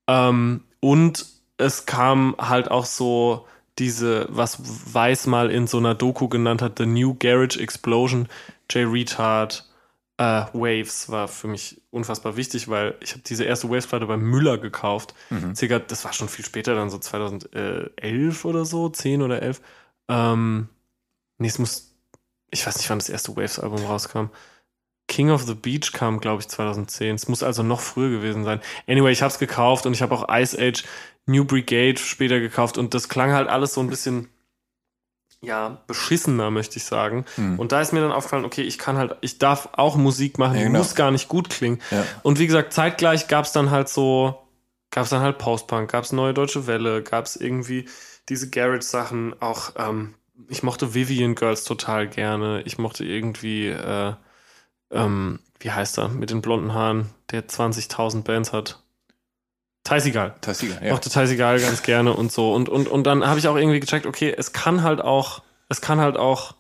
S1: Ähm, und es kam halt auch so diese, was Weiß mal in so einer Doku genannt hat, The New Garage Explosion, Jay Retard, äh, Waves war für mich unfassbar wichtig, weil ich habe diese erste Waves-Platte bei Müller gekauft. Circa, das war schon viel später, dann so 2011 oder so, 10 oder 11. Ähm, nee, es muss, ich weiß nicht, wann das erste Waves-Album rauskam. King of the Beach kam, glaube ich, 2010. Es muss also noch früher gewesen sein. Anyway, ich habe es gekauft und ich habe auch Ice Age New Brigade später gekauft und das klang halt alles so ein bisschen, ja, beschissener, möchte ich sagen.
S2: Hm.
S1: Und da ist mir dann aufgefallen, okay, ich kann halt, ich darf auch Musik machen,
S2: Ja,
S1: die
S2: genau.
S1: muss gar nicht gut klingen.
S2: Ja.
S1: Und wie gesagt, zeitgleich gab es dann halt so, gab es dann halt Postpunk, gab es Neue Deutsche Welle, gab es irgendwie diese Garage-Sachen, auch, ähm, ich mochte Vivian Girls total gerne. Ich mochte irgendwie, äh, ähm, wie heißt er, mit den blonden Haaren, der 20.000 Bands hat. Ty Seagal,
S2: ja.
S1: Mochte Ty Seagal ganz gerne und so. Und, und, und dann habe ich auch irgendwie gecheckt, okay, es kann halt auch, es kann halt auch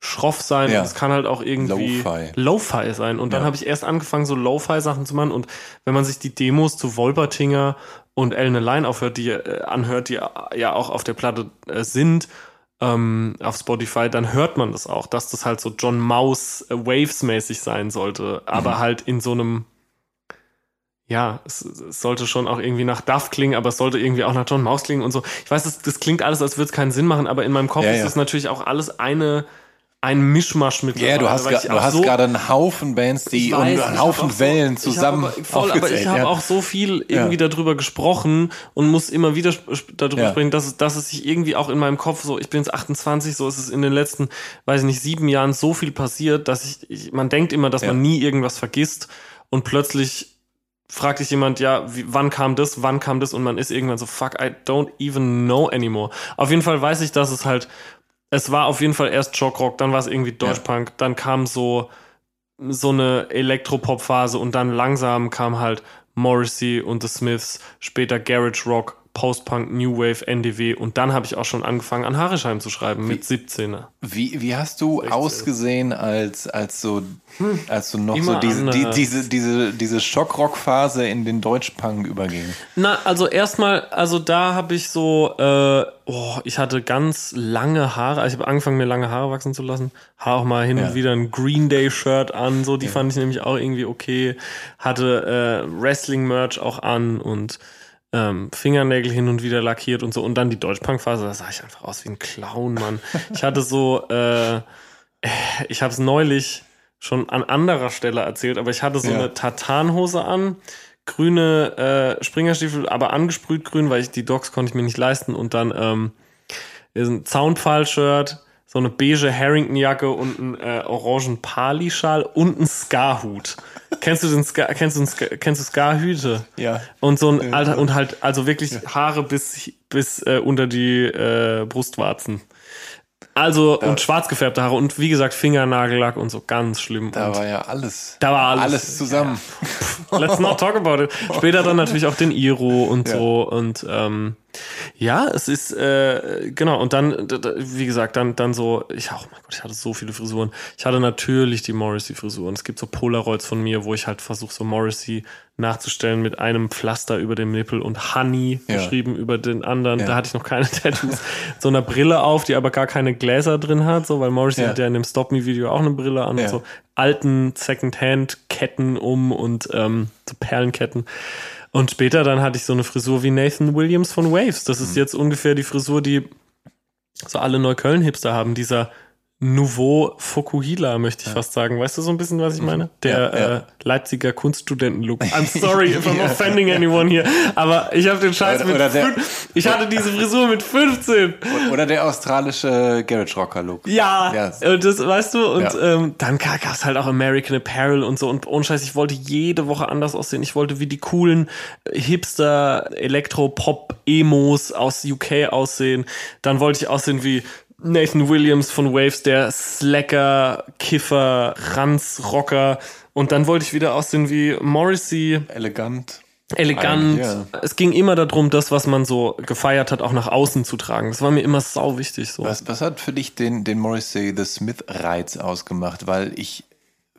S1: schroff sein
S2: Ja.
S1: es kann halt auch irgendwie
S2: Lo-Fi.
S1: Lo-Fi sein. Und dann
S2: Ja.
S1: habe ich erst angefangen, so Lo-Fi-Sachen zu machen. Und wenn man sich die Demos zu Wolpertinger und Ellen Line aufhört, die äh, anhört, die ja auch auf der Platte äh, sind, ähm, auf Spotify, dann hört man das auch, dass das halt so John Maus äh, Waves-mäßig sein sollte, aber
S2: Mhm.
S1: halt in so einem ja, es, es sollte schon auch irgendwie nach Duff klingen, aber es sollte irgendwie auch nach John Maus klingen und so. Ich weiß, das, das klingt alles, als würde es keinen Sinn machen, aber in meinem Kopf
S2: Ja,
S1: ist
S2: ja.
S1: das natürlich auch alles eine, ein Mischmasch mit.
S2: Ja, du hast, du hast gerade einen Haufen Bands, die und
S1: weiß, ich
S2: einen Haufen
S1: so-
S2: Wellen
S1: ich hab
S2: zusammen
S1: aber, voll, aber ich
S2: aufgezählt,
S1: habe
S2: ja.
S1: auch so viel irgendwie
S2: Ja.
S1: darüber gesprochen und muss immer wieder darüber
S2: Ja.
S1: sprechen, dass es, dass es sich irgendwie auch in meinem Kopf so, ich bin jetzt 28, so ist es in den letzten, weiß ich nicht, sieben Jahren so viel passiert, dass ich, ich man denkt immer, dass
S2: Ja.
S1: man nie irgendwas vergisst und plötzlich fragt dich jemand, ja, wie, wann kam das, wann kam das und man ist irgendwann so, fuck, I don't even know anymore. Auf jeden Fall weiß ich, dass es halt, es war auf jeden Fall erst Shockrock, dann war es irgendwie Deutschpunk, dann kam so, so eine Elektropop-Phase und dann langsam kam halt Morrissey und The Smiths, später Garage Rock, Post-Punk, New Wave, NDW und dann habe ich auch schon angefangen an Harischheim zu schreiben mit 17.
S2: Wie, wie hast du ausgesehen als, als so, als du noch
S1: Immer
S2: so diese, die, diese, diese, diese Schockrock-Phase in den Deutschpunk überging?
S1: Na, also erstmal, also da habe ich so, äh, oh, ich hatte ganz lange Haare. Also ich habe angefangen, mir lange Haare wachsen zu lassen. Habe auch mal hin
S2: Ja.
S1: und wieder ein Green Day Shirt an, so die fand ich nämlich auch irgendwie okay. Hatte äh, Wrestling Merch auch an und ähm, Fingernägel hin und wieder lackiert und so. Und dann die Deutschpunk-Phase, da sah ich einfach aus wie ein Clown, Mann. Ich hatte so, äh, ich habe es neulich schon an anderer Stelle erzählt, aber ich hatte so
S2: Ja.
S1: eine Tartanhose an, grüne äh, Springerstiefel, aber angesprüht grün, weil ich die Docs konnte ich mir nicht leisten und dann ähm, ist ein Zaunpfahl-Shirt, so eine beige Harrington-Jacke und ein äh, orangen Pali-Schal und ein Ska-Hut. kennst du den Ska, kennst du, den Ska, kennst du Ska-Hüte?
S2: Ja.
S1: Und so ein alter, und halt, also wirklich Haare bis, bis äh, unter die äh, Brustwarzen. Also, und schwarz gefärbte Haare und wie gesagt, Fingernagellack und so ganz schlimm.
S2: Da
S1: und
S2: war ja alles.
S1: Da war alles.
S2: Alles zusammen.
S1: Let's not talk about it. Später dann natürlich auch den Iro und
S2: Ja.
S1: so und ähm, ja, es ist äh, genau und dann wie gesagt dann dann so ich oh mein Gott, ich hatte so viele Frisuren. Ich hatte natürlich die Morrissey Frisuren. Es gibt so Polaroids von mir, wo ich halt versuche so Morrissey nachzustellen mit einem Pflaster über dem Nippel und Honey
S2: Ja.
S1: geschrieben über den anderen.
S2: Ja.
S1: Da hatte ich noch keine Tattoos. so einer Brille auf, die aber gar keine Gläser drin hat, so weil Morrissey
S2: Ja.
S1: hat ja in dem Stop Me Video auch eine Brille an und so alten Secondhand-Ketten um und ähm, so Perlenketten. Und später dann hatte ich so eine Frisur wie Nathan Williams von Waves. Das
S2: Mhm.
S1: ist jetzt ungefähr die Frisur, die so alle Neukölln-Hipster haben. Dieser Nouveau Fukuhila, möchte ich fast sagen. Weißt du so ein bisschen, was ich meine? Der
S2: Ja, ja.
S1: Äh, Leipziger Kunststudenten-Look. I'm sorry if I'm offending anyone here. Aber ich habe den Scheiß
S2: Oder-
S1: mit
S2: oder der-
S1: Ich hatte diese Frisur mit 15.
S2: Oder der australische Garage Rocker Look.
S1: Ja,
S2: Ja.
S1: und das weißt du, und
S2: Ja.
S1: ähm, dann gab es halt auch American Apparel und so. Und ohne Scheiß, ich wollte jede Woche anders aussehen. Ich wollte wie die coolen Hipster, Elektro-Pop, Emos aus UK aussehen. Dann wollte ich aussehen wie Nathan Williams von Waves, der Slacker, Kiffer, Ranz-Rocker. Und dann wollte ich wieder aussehen wie Morrissey,
S2: Elegant.
S1: elegant.
S2: Eigentlich, ja.
S1: Es ging immer darum, das, was man so gefeiert hat, auch nach außen zu tragen. Das war mir immer sau wichtig. So.
S2: Was, was hat für dich den, den Morrissey The Smith-Reiz ausgemacht? Weil ich,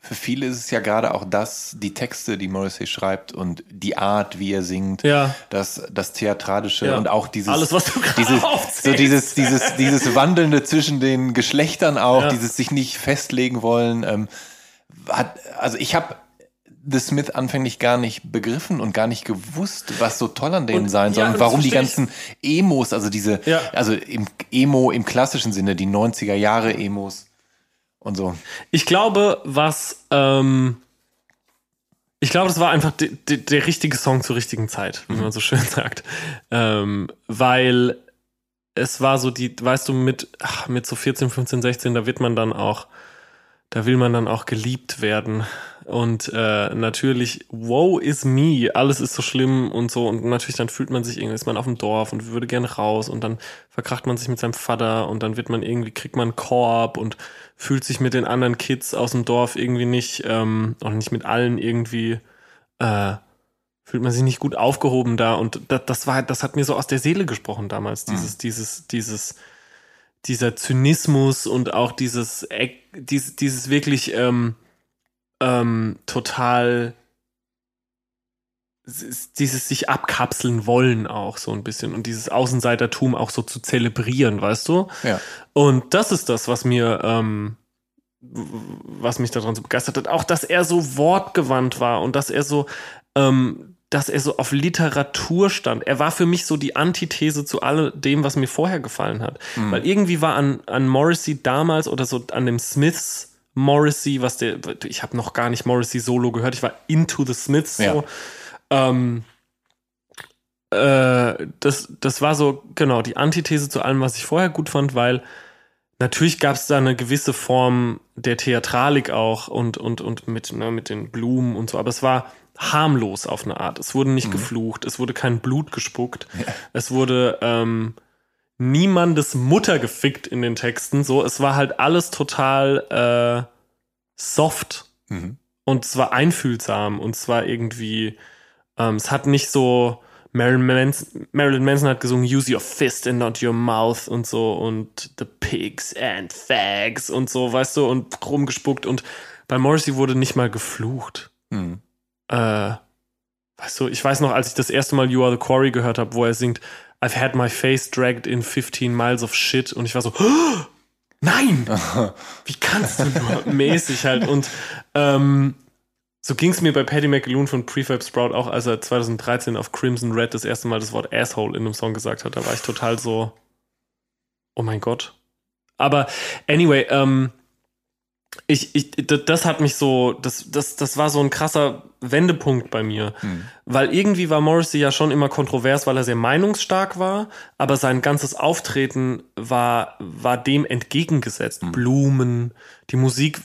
S2: für viele ist es ja gerade auch das, die Texte, die Morrissey schreibt und die Art, wie er singt,
S1: Ja.
S2: das, das Theatralische
S1: Ja.
S2: und auch dieses,
S1: Alles, was du
S2: dieses,
S1: aufzählst.
S2: so dieses, dieses, dieses Wandelnde zwischen den Geschlechtern auch,
S1: Ja.
S2: dieses sich nicht festlegen wollen. Ähm, hat, also ich habe The Smith anfänglich gar nicht begriffen und gar nicht gewusst, was so toll an denen
S1: Und-
S2: sein soll
S1: ja,
S2: und warum die ganzen Emos, also diese,
S1: Ja.
S2: also im Emo im klassischen Sinne, die 90er Jahre Emos und so.
S1: Ich glaube, was, ähm, ich glaube, das war einfach de, de, der richtige Song zur richtigen Zeit, wie man so schön sagt. Ähm, weil es war so die, weißt du, mit, ach, mit so 14, 15, 16, da wird man dann auch, da will man dann auch geliebt werden. Und äh, natürlich, wow is me, alles ist so schlimm und so. Und natürlich dann fühlt man sich irgendwie, ist man auf dem Dorf und würde gerne raus und dann verkracht man sich mit seinem Vater und dann wird man irgendwie, kriegt man einen Korb und fühlt sich mit den anderen Kids aus dem Dorf irgendwie nicht, ähm, auch nicht mit allen irgendwie äh, fühlt man sich nicht gut aufgehoben da. Und das, das war, das hat mir so aus der Seele gesprochen damals. Dieses, mhm. dieses, dieses, dieser Zynismus und auch dieses, dieses, dieses wirklich ähm, ähm, total dieses sich abkapseln wollen auch so ein bisschen und dieses Außenseitertum auch so zu zelebrieren, weißt du?
S2: Ja.
S1: Und das ist das, was mir, ähm, was mich daran so begeistert hat. Auch, dass er so wortgewandt war und dass er so, ähm, dass er so auf Literatur stand. Er war für mich so die Antithese zu all dem, was mir vorher gefallen hat. Mhm. Weil irgendwie war an, an Morrissey damals oder so an dem Smiths Morrissey, was der, ich habe noch gar nicht Morrissey Solo gehört, ich war into the Smiths so. Ja ähm, äh, das, das war so, genau, die Antithese zu allem, was ich vorher gut fand, weil natürlich gab es da eine gewisse Form der Theatralik auch und, und, und mit, ne, mit den Blumen und so, aber es war harmlos auf eine Art. Es wurde nicht mhm. geflucht, es wurde kein Blut gespuckt, ja. es wurde ähm, niemandes Mutter gefickt in den Texten. So, es war halt alles total äh, soft mhm. und es war einfühlsam und es war irgendwie ähm, es hat nicht so, Marilyn Manson, Marilyn Manson hat gesungen, use your fist and not your mouth und so und the pigs and fags und so, weißt du, und rumgespuckt und bei Morrissey wurde nicht mal geflucht. Mhm. Äh, weißt du, ich weiß noch, als ich das erste Mal You Are the Quarry gehört habe, wo er singt, I've had my face dragged in 15 miles of shit und ich war so, oh, nein! Wie kannst du nur mäßig halt und ähm, so ging es mir bei Paddy McAloon von Prefab Sprout auch, als er 2013 auf Crimson Red das erste Mal das Wort Asshole in einem Song gesagt hat. Da war ich total so, oh mein Gott. Aber anyway, ähm, ich, ich, das hat mich so, das, das, das war so ein krasser Wendepunkt bei mir. Hm. Weil irgendwie war Morrissey ja schon immer kontrovers, weil er sehr meinungsstark war, aber sein ganzes Auftreten war, war dem entgegengesetzt. Hm. Blumen, die Musik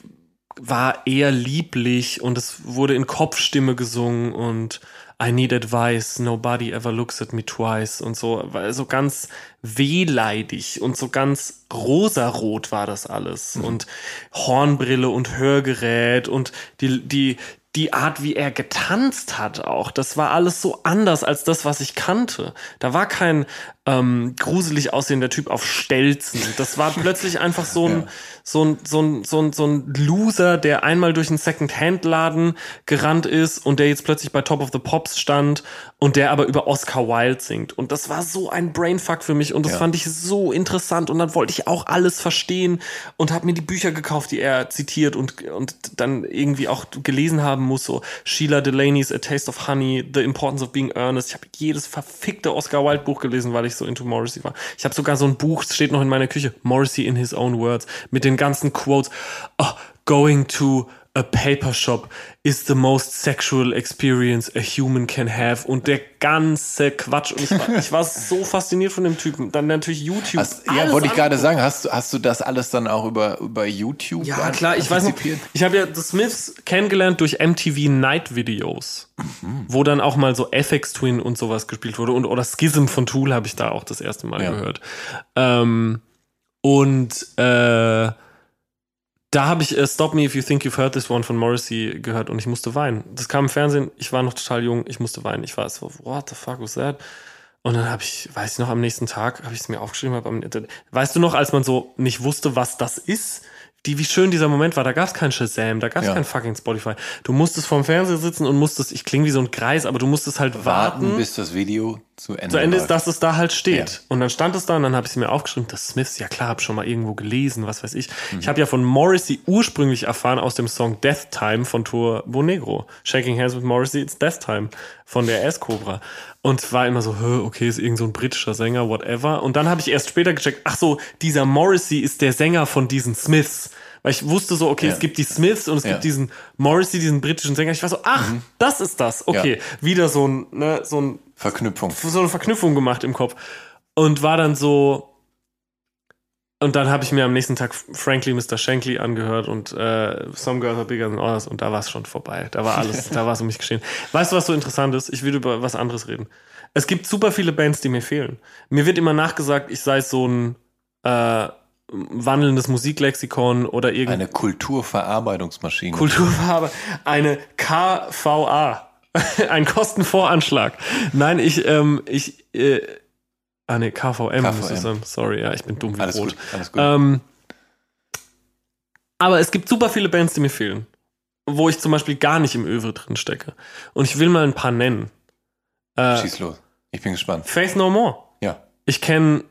S1: war eher lieblich und es wurde in Kopfstimme gesungen und I need advice, nobody ever looks at me twice und so, weil so ganz wehleidig und so ganz rosarot war das alles mhm. und Hornbrille und Hörgerät und die, die, die Art, wie er getanzt hat auch, das war alles so anders als das, was ich kannte. Da war kein ähm, gruselig aussehender Typ auf Stelzen. Das war plötzlich einfach so ein, ja. so ein, so ein, so ein, so ein Loser, der einmal durch einen Second-Hand-Laden gerannt ist und der jetzt plötzlich bei Top of the Pops stand und der aber über Oscar Wilde singt. Und das war so ein Brainfuck für mich und das ja. fand ich so interessant und dann wollte ich auch alles verstehen und habe mir die Bücher gekauft, die er zitiert und, und dann irgendwie auch gelesen haben muss, so Sheila Delaney's A Taste of Honey, The Importance of Being Earnest. Ich habe jedes verfickte Oscar Wilde Buch gelesen, weil ich so into Morrissey war. Ich habe sogar so ein Buch, steht noch in meiner Küche, Morrissey in His Own Words, mit den ganzen Quotes. Oh, going to a paper shop is the most sexual experience a human can have. Und der ganze Quatsch. Und ich war, ich war so fasziniert von dem Typen. Dann natürlich YouTube.
S2: Hast, ja wollte ich gerade sagen. Hast du hast du das alles dann auch über über YouTube
S1: ja klar ich weiß nicht ich habe ja The Smiths kennengelernt durch MTV Night Videos mhm. wo dann auch mal so FX Twin und sowas gespielt wurde. Und oder Schism von Tool habe ich da auch das erste Mal ja. gehört. Ähm, und äh, da habe ich äh, Stop Me If You Think You've Heard This One von Morrissey gehört und ich musste weinen. Das kam im Fernsehen, ich war noch total jung, ich musste weinen. Ich war so, what the fuck was that? Und dann habe ich, weiß ich noch, am nächsten Tag habe ich es mir aufgeschrieben. Hab, weißt du noch, als man so nicht wusste, was das ist? die, wie schön dieser Moment war. Da gab es kein Shazam, da gab es ja. kein fucking Spotify. Du musstest vorm Fernseher sitzen und musstest, ich klinge wie so ein Kreis, aber du musstest halt warten, warten
S2: bis das Video zu Ende,
S1: zu Ende ist, dass es da halt steht. Ja. Und dann stand es da und dann habe ich es mir aufgeschrieben, das Smiths, ja klar, habe schon mal irgendwo gelesen, was weiß ich. Mhm. Ich habe ja von Morrissey ursprünglich erfahren aus dem Song Death Time von Tour Bonegro. Shaking Hands with Morrissey, it's Death Time von der S-Cobra. Und war immer so, okay, ist irgend so ein britischer Sänger, whatever. Und dann habe ich erst später gecheckt, ach so, dieser Morrissey ist der Sänger von diesen Smiths. Weil ich wusste so, okay, ja. es gibt die Smiths und es gibt diesen Morrissey, diesen britischen Sänger. Ich war so, ach, mhm. das ist das. Okay, wieder so ein, ne, so ein
S2: Verknüpfung.
S1: So eine Verknüpfung gemacht im Kopf. Und war dann so, und dann habe ich mir am nächsten Tag Frankly Mr. Shankly angehört und äh, Some Girls Are Bigger Than Others und da war es schon vorbei. Da war alles, da war es um mich geschehen. Weißt du, was so interessant ist? Ich will über was anderes reden. Es gibt super viele Bands, die mir fehlen. Mir wird immer nachgesagt, ich sei so ein äh, wandelndes Musiklexikon oder irgendeine
S2: Eine Kulturverarbeitungsmaschine.
S1: Kulturverarbeitung. Eine KVA. Ein Kostenvoranschlag. Nein, ich, ähm, ich, äh, ah ne, KVM,
S2: KVM.
S1: muss es sein. Sorry, ja, ich bin dumm wie
S2: Alles
S1: Brot.
S2: gut, alles gut.
S1: Ähm, aber es gibt super viele Bands, die mir fehlen. Wo ich zum Beispiel gar nicht im Övre drin stecke. Und ich will mal ein paar nennen. Äh,
S2: Schieß los. Ich bin gespannt.
S1: Faith No More.
S2: Ja.
S1: Ich kenne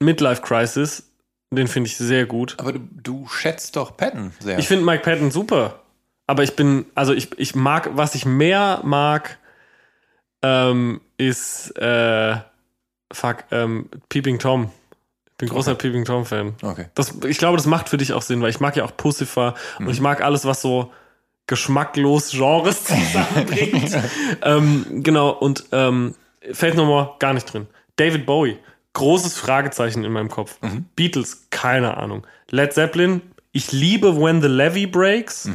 S1: Midlife Crisis. Den finde ich sehr gut.
S2: Aber du, du schätzt doch Patton sehr.
S1: Ich finde Mike Patton super. Aber ich bin, also ich, ich mag, was ich mehr mag, ähm, ist, äh, fuck, ähm, Peeping Tom. Ich bin großer Peeping Tom-Fan.
S2: okay.
S1: Das, ich glaube, das macht für dich auch Sinn, weil ich mag ja auch Pussifer und ich mag alles, was so geschmacklos Genres zusammenbringt. ähm, genau, und ähm, Faith No More gar nicht drin. David Bowie, großes Fragezeichen in meinem Kopf. Beatles, keine Ahnung. Led Zeppelin, ich liebe When the Levy Breaks.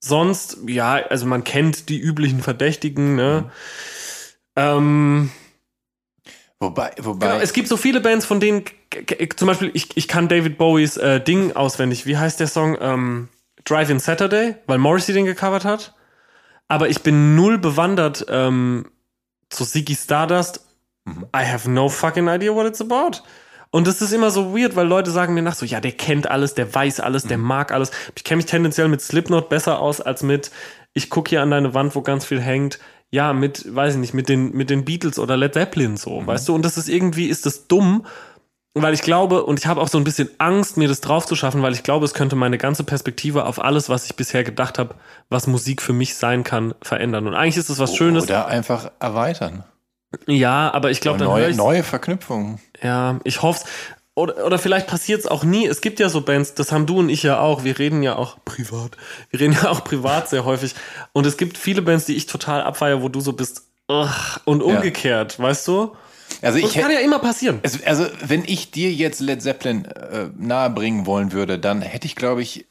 S1: Sonst, ja, also man kennt die üblichen Verdächtigen, ne? Ähm,
S2: Wobei, wobei.
S1: Genau, es gibt so viele Bands, von denen zum Beispiel, ich, ich kann David Bowies äh, Ding auswendig. Wie heißt der Song? Ähm, Drive in Saturday, weil Morrissey den gecovert hat. Aber ich bin null bewandert ähm, zu Ziggy Stardust. I have no fucking idea what it's about. Und das ist immer so weird, weil Leute sagen mir nach so, ja, der kennt alles, der weiß alles, der mag alles. Ich kenne mich tendenziell mit Slipknot besser aus als mit, ich gucke hier an deine Wand, wo ganz viel hängt. Ja, mit, weiß ich nicht, mit den, mit den Beatles oder Led Zeppelin so, weißt du? Und das ist irgendwie, ist das dumm, weil ich glaube, und ich habe auch so ein bisschen Angst, mir das drauf zu schaffen, weil ich glaube, es könnte meine ganze Perspektive auf alles, was ich bisher gedacht habe, was Musik für mich sein kann, verändern. Und eigentlich ist es was Schönes.
S2: Oder einfach erweitern.
S1: Ja, aber ich glaube, dann
S2: neue, neue Verknüpfungen.
S1: Ja, ich hoffe oder, oder vielleicht passiert es auch nie. Es gibt ja so Bands, das haben du und ich ja auch. Wir reden ja auch privat. Wir reden ja auch privat sehr häufig. Und es gibt viele Bands, die ich total abfeiere, wo du so bist. Ugh, und umgekehrt, weißt du?
S2: Also
S1: Das
S2: ich
S1: kann
S2: hätte.
S1: ja immer passieren.
S2: Also, also, wenn ich dir jetzt Led Zeppelin äh, nahebringen wollen würde, dann hätte ich, glaube ich, äh,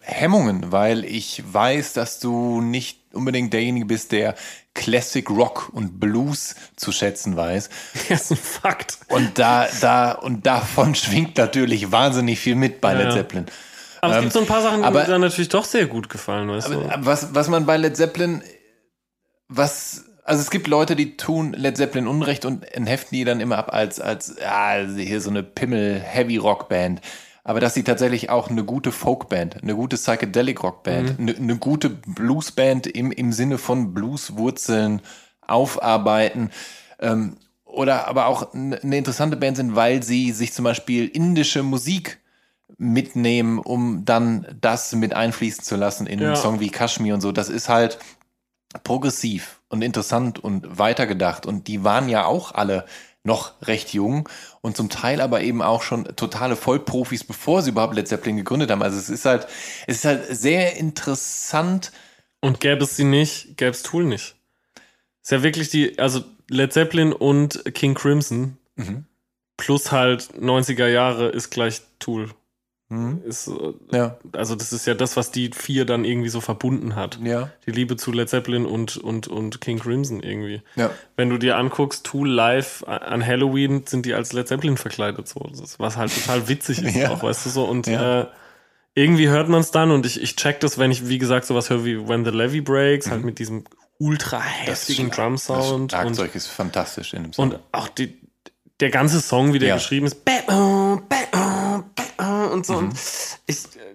S2: Hemmungen, weil ich weiß, dass du nicht unbedingt derjenige bist, der Classic Rock und Blues zu schätzen weiß.
S1: Das ist ein Fakt.
S2: Und da, da, und davon schwingt natürlich wahnsinnig viel mit bei
S1: Ja,
S2: Led. Zeppelin.
S1: Aber es gibt so ein paar Sachen, die
S2: aber-
S1: mir dann natürlich doch sehr gut gefallen, weißt du?
S2: Aber Was, was man bei Led Zeppelin, was, also es gibt Leute, die tun Led Zeppelin Unrecht und heften die dann immer ab als, als, ja, hier so eine Pimmel-Heavy-Rock-Band. Aber dass sie tatsächlich auch eine gute Folkband, eine gute Psychedelic-Rock-Band, eine, eine gute Bluesband im, im Sinne von Blueswurzeln aufarbeiten, ähm, oder aber auch eine eine interessante Band sind, weil sie sich zum Beispiel indische Musik mitnehmen, um dann das mit einfließen zu lassen in
S1: Ja.
S2: einen Song wie Kashmir und so. Das ist halt progressiv und interessant und weitergedacht. Und die waren ja auch alle noch recht jung und zum Teil aber eben auch schon totale Vollprofis, bevor sie überhaupt Led Zeppelin gegründet haben. Also es ist halt, es ist halt sehr interessant.
S1: Und gäbe es sie nicht, gäbe es Tool nicht. Ist ja wirklich die, also Led Zeppelin und King Crimson
S2: Mhm.
S1: plus halt 90er Jahre ist gleich Tool.
S2: Mhm.
S1: Ist, äh,
S2: Ja,
S1: also das ist ja das, was die vier dann irgendwie so verbunden hat.
S2: ja,
S1: Die Liebe zu Led Zeppelin und, und, und King Crimson irgendwie.
S2: ja.
S1: Wenn du dir anguckst, Tool live an Halloween sind die als Led Zeppelin verkleidet, so. Das ist, was halt total witzig ist auch, weißt du so. Und äh, irgendwie hört man es dann und ich, ich check das, wenn ich, wie gesagt, sowas höre wie When the Levy Breaks, halt mit diesem ultra heftigen Drum
S2: Das
S1: Sound und,
S2: Schlagzeug ist fantastisch in dem Song.
S1: und auch die, der ganze Song, wie der geschrieben ist, bäh, oh, bäh, oh, bäh, oh, und so. Und ich, äh,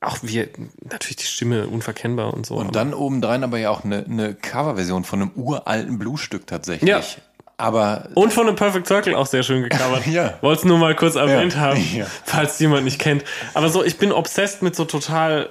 S1: auch wie, natürlich die Stimme unverkennbar und so.
S2: Und
S1: aber-
S2: dann obendrein aber ja auch eine, eine Coverversion von einem uralten Bluesstück tatsächlich.
S1: Ja.
S2: Aber
S1: Und von einem Perfect Circle auch sehr schön gecovert.
S2: Ja.
S1: Wollte es nur mal kurz erwähnt
S2: Ja.
S1: haben,
S2: Ja.
S1: falls jemand nicht kennt. Aber so, ich bin obsessed mit so total,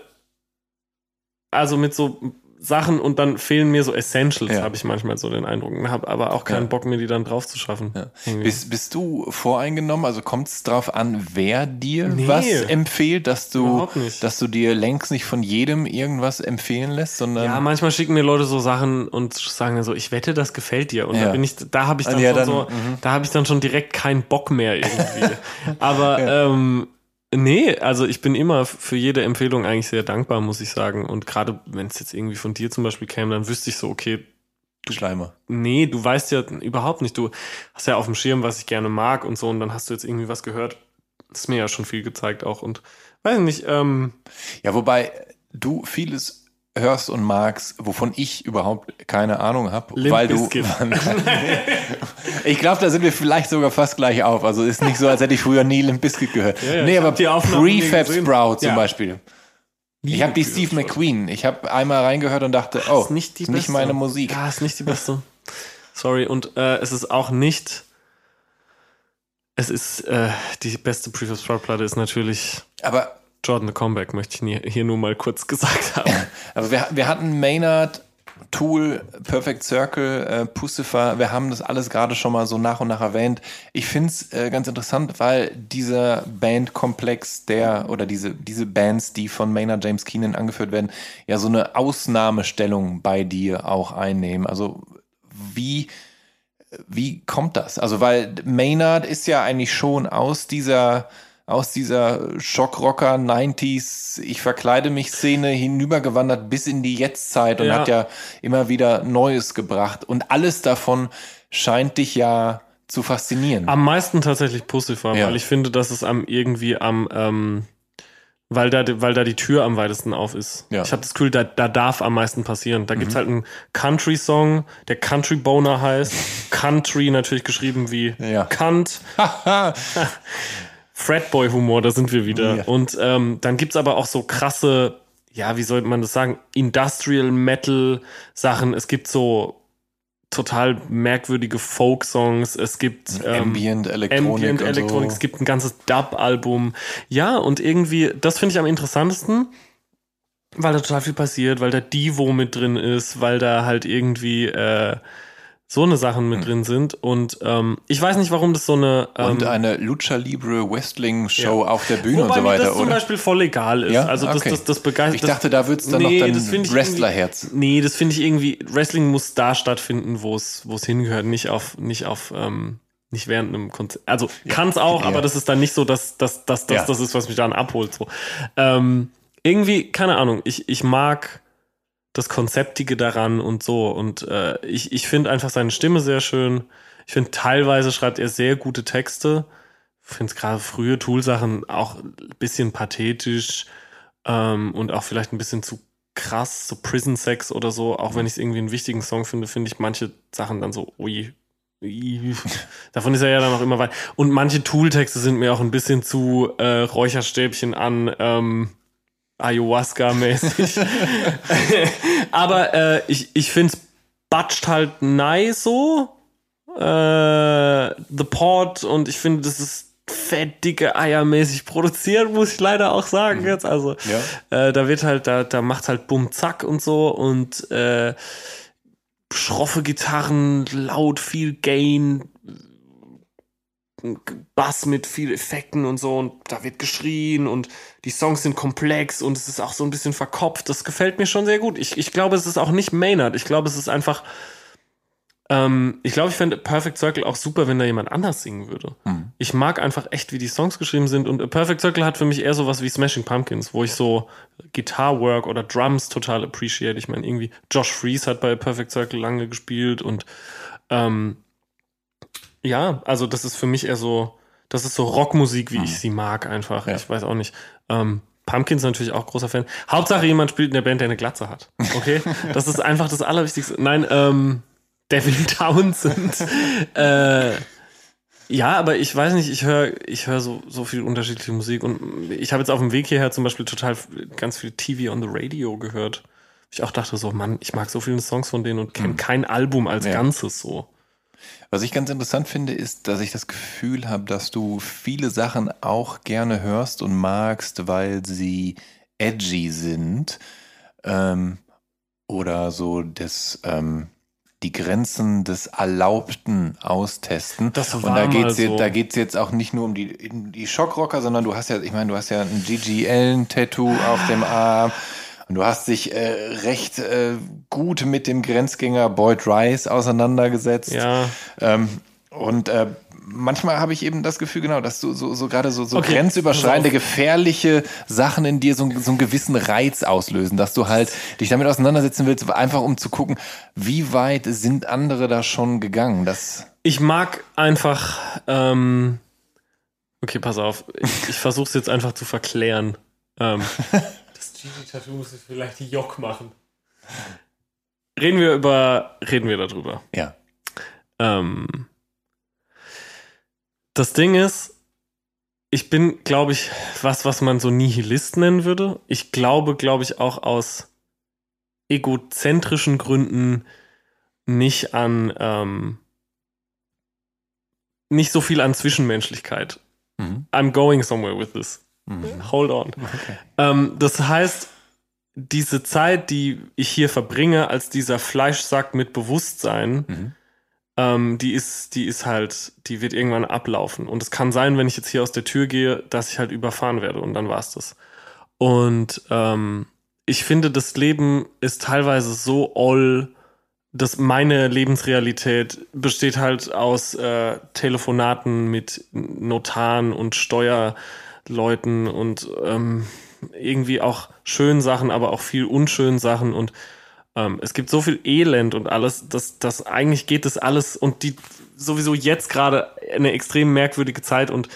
S1: also mit so Sachen und dann fehlen mir so Essentials,
S2: Ja.
S1: habe ich manchmal so den Eindruck. Habe aber auch keinen
S2: Ja.
S1: Bock, mir die dann drauf zu schaffen.
S2: Ja. Bist, bist du voreingenommen? Also kommt es darauf an, wer dir
S1: Nee.
S2: was empfiehlt, dass du, dass du dir längst nicht von jedem irgendwas empfehlen lässt, sondern
S1: ja, manchmal schicken mir Leute so Sachen und sagen dann so, ich wette, das gefällt dir. Und da bin ich, da habe ich dann
S2: Ja,
S1: schon
S2: dann,
S1: so,
S2: mhm.
S1: da habe ich dann schon direkt keinen Bock mehr irgendwie. Aber ähm, nee, also ich bin immer für jede Empfehlung eigentlich sehr dankbar, muss ich sagen. Und gerade wenn es jetzt irgendwie von dir zum Beispiel käme, dann wüsste ich so, okay,
S2: Schleimer.
S1: nee, du weißt ja überhaupt nicht, du hast ja auf dem Schirm, was ich gerne mag und so, und dann hast du jetzt irgendwie was gehört. Das ist mir ja schon viel gezeigt auch. Und weiß nicht, ähm,
S2: Ja, wobei du vieles hörst und magst, wovon ich überhaupt keine Ahnung habe, weil du. Ich glaube, da sind wir vielleicht sogar fast gleich auf. Also ist nicht so, als hätte ich früher nie Limp Bizkit gehört.
S1: ja,
S2: nee,
S1: ich
S2: aber Prefab. Sprout zum
S1: Ja.
S2: Beispiel. Ich habe die Steve McQueen. Ich habe einmal reingehört und dachte, oh,
S1: ist nicht die
S2: ist nicht meine Musik.
S1: Ja, ist nicht die beste. Sorry, und äh, es ist auch nicht. Es ist äh, die beste Previous Sprout Platte ist natürlich
S2: Aber,
S1: Jordan Comeback, möchte ich hier nur mal kurz gesagt haben.
S2: aber wir, wir hatten Maynard, Tool, Perfect Circle, äh, Pucifer. Wir haben das alles gerade schon mal so nach und nach erwähnt. Ich finde es äh, ganz interessant, weil dieser Bandkomplex, der oder diese, diese Bands, die von Maynard James Keenan angeführt werden, ja so eine Ausnahmestellung bei dir auch einnehmen. Also wie wie kommt das? Also, weil Maynard ist ja eigentlich schon aus dieser, aus dieser Schockrocker 90s, ich verkleide mich Szene hinübergewandert bis in die Jetztzeit und
S1: Ja.
S2: hat ja immer wieder Neues gebracht. Und alles davon scheint dich ja zu faszinieren.
S1: Am meisten tatsächlich Pussifer,
S2: Ja.
S1: weil ich finde, dass es am irgendwie am, ähm, weil da, weil da die Tür am weitesten auf ist.
S2: Ja. Mhm.
S1: Ich habe das Gefühl, da, da darf am meisten passieren. Da gibt's halt einen Country-Song, der Country Boner heißt. Country natürlich geschrieben wie
S2: Ja.
S1: Kant. Fratboy-Humor, da sind wir wieder.
S2: Ja.
S1: Und ähm, dann gibt's aber auch so krasse, ja, wie sollte man das sagen, Industrial Metal Sachen. Es gibt so total merkwürdige Folk-Songs. Es gibt ähm,
S2: Ambient, Elektronik
S1: Ambient Elektronik.
S2: so.
S1: Es gibt ein ganzes Dub-Album. Ja, und irgendwie, das finde ich am interessantesten, weil da total viel passiert, weil da Divo mit drin ist, weil da halt irgendwie äh, so eine Sachen mit drin sind. Und ähm, ich weiß nicht, warum das so eine. Ähm,
S2: Und eine Lucha Libre Wrestling Show
S1: Ja.
S2: auf der Bühne
S1: Wobei
S2: und so
S1: mir
S2: weiter,
S1: das zum
S2: oder?
S1: Beispiel voll egal ist.
S2: Ja?
S1: Also das,
S2: Okay.
S1: das, das begeistert.
S2: Ich dachte, da wird's dann noch dein
S1: das
S2: Wrestlerherz.
S1: Nee, das finde ich irgendwie, Wrestling muss da stattfinden, wo es es hingehört, nicht auf, nicht auf, ähm, nicht während einem Konzert. Also kann es auch,
S2: Ja.
S1: aber das ist dann nicht so, dass, dass, dass, dass
S2: Ja.
S1: das ist, was mich dann abholt. So. Ähm, irgendwie, keine Ahnung, ich, ich mag das Konzeptige daran und so. Und äh, ich, ich finde einfach seine Stimme sehr schön. Ich finde, teilweise schreibt er sehr gute Texte. Ich finde es gerade frühe Tool-Sachen auch ein bisschen pathetisch ähm, und auch vielleicht ein bisschen zu krass, so Prison Sex oder so. Auch wenn ich es irgendwie einen wichtigen Song finde, finde ich manche Sachen dann so, ui. ui. Davon ist er ja dann auch immer weit. Und manche Tool-Texte sind mir auch ein bisschen zu äh, Räucherstäbchen an ähm, Ayahuasca-mäßig. Aber äh, ich, ich finde es batscht halt nice so. Äh, The Port und ich finde, das ist fett dicke Eiermäßig produziert, muss ich leider auch sagen jetzt. Also
S2: Ja.
S1: äh, da wird halt, da, da macht halt Bumm Zack und so und äh, schroffe Gitarren, laut, viel Gain, Bass mit viel Effekten und so und da wird geschrien und die Songs sind komplex und es ist auch so ein bisschen verkopft. Das gefällt mir schon sehr gut. Ich, ich glaube, es ist auch nicht Maynard. Ich glaube, es ist einfach. Ähm, ich glaube, ich fände Perfect Circle auch super, wenn da jemand anders singen würde.
S2: Hm.
S1: Ich mag einfach echt, wie die Songs geschrieben sind und Perfect Circle hat für mich eher sowas wie Smashing Pumpkins, wo ich so Guitar-Work oder Drums total appreciate. Ich meine, irgendwie Josh Freese hat bei Perfect Circle lange gespielt und ähm, ja, also das ist für mich eher so, das ist so Rockmusik, wie ich sie mag einfach.
S2: Ja.
S1: Ich weiß auch nicht. Ähm, Pumpkins natürlich auch großer Fan. Hauptsache jemand spielt in der Band, der eine Glatze hat. Okay? das ist einfach das Allerwichtigste. Nein, ähm, Devin Townsend. äh, ja, aber ich weiß nicht, ich höre ich höre so, so viel unterschiedliche Musik und ich habe jetzt auf dem Weg hierher zum Beispiel total ganz viel TV on the Radio gehört. Ich auch dachte so, Mann, ich mag so viele Songs von denen und kenne kein Album als
S2: Ja.
S1: Ganzes so.
S2: Was ich ganz interessant finde, ist, dass ich das Gefühl habe, dass du viele Sachen auch gerne hörst und magst, weil sie edgy sind ähm, oder so das, ähm, die Grenzen des Erlaubten austesten.
S1: Das
S2: und
S1: war
S2: da
S1: mal
S2: geht's
S1: so.
S2: jetzt, jetzt auch nicht nur um die, die Schockrocker, sondern du hast ja, ich meine, du hast ja ein Gigi Allen-Tattoo auf dem Arm. Und du hast dich äh, recht äh, gut mit dem Grenzgänger Boyd Rice auseinandergesetzt.
S1: Ja.
S2: Ähm, und äh, manchmal habe ich eben das Gefühl, genau, dass du so, so gerade so, so
S1: Okay,
S2: grenzüberschreitende, gefährliche Sachen in dir so, so einen gewissen Reiz auslösen, dass du halt dich damit auseinandersetzen willst, einfach um zu gucken, wie weit sind andere da schon gegangen. Das,
S1: Ich mag einfach. Ähm, okay, pass auf. Ich, ich versuche es jetzt einfach zu verklären. Ähm, das Gigi-Tattoo muss ich vielleicht die Jock machen. reden wir über, reden wir darüber.
S2: Ja.
S1: Ähm, das Ding ist, ich bin, glaube ich, was, was man so Nihilist nennen würde. Ich glaube, glaube ich, auch aus egozentrischen Gründen nicht an, ähm, nicht so viel an Zwischenmenschlichkeit.
S2: Mhm.
S1: I'm going somewhere with this.
S2: Mhm.
S1: Hold on.
S2: Okay.
S1: Ähm, das heißt, diese Zeit, die ich hier verbringe, als dieser Fleischsack mit Bewusstsein,
S2: Mhm.
S1: ähm, die ist, die ist halt, die wird irgendwann ablaufen. Und es kann sein, wenn ich jetzt hier aus der Tür gehe, dass ich halt überfahren werde und dann war's das. Und ähm, ich finde, das Leben ist teilweise so all, dass meine Lebensrealität besteht halt aus äh, Telefonaten mit Notaren und Steuerleuten und ähm, irgendwie auch schönen Sachen, aber auch viel unschönen Sachen und ähm, es gibt so viel Elend und alles, dass das eigentlich geht das alles und die sowieso jetzt gerade eine extrem merkwürdige Zeit und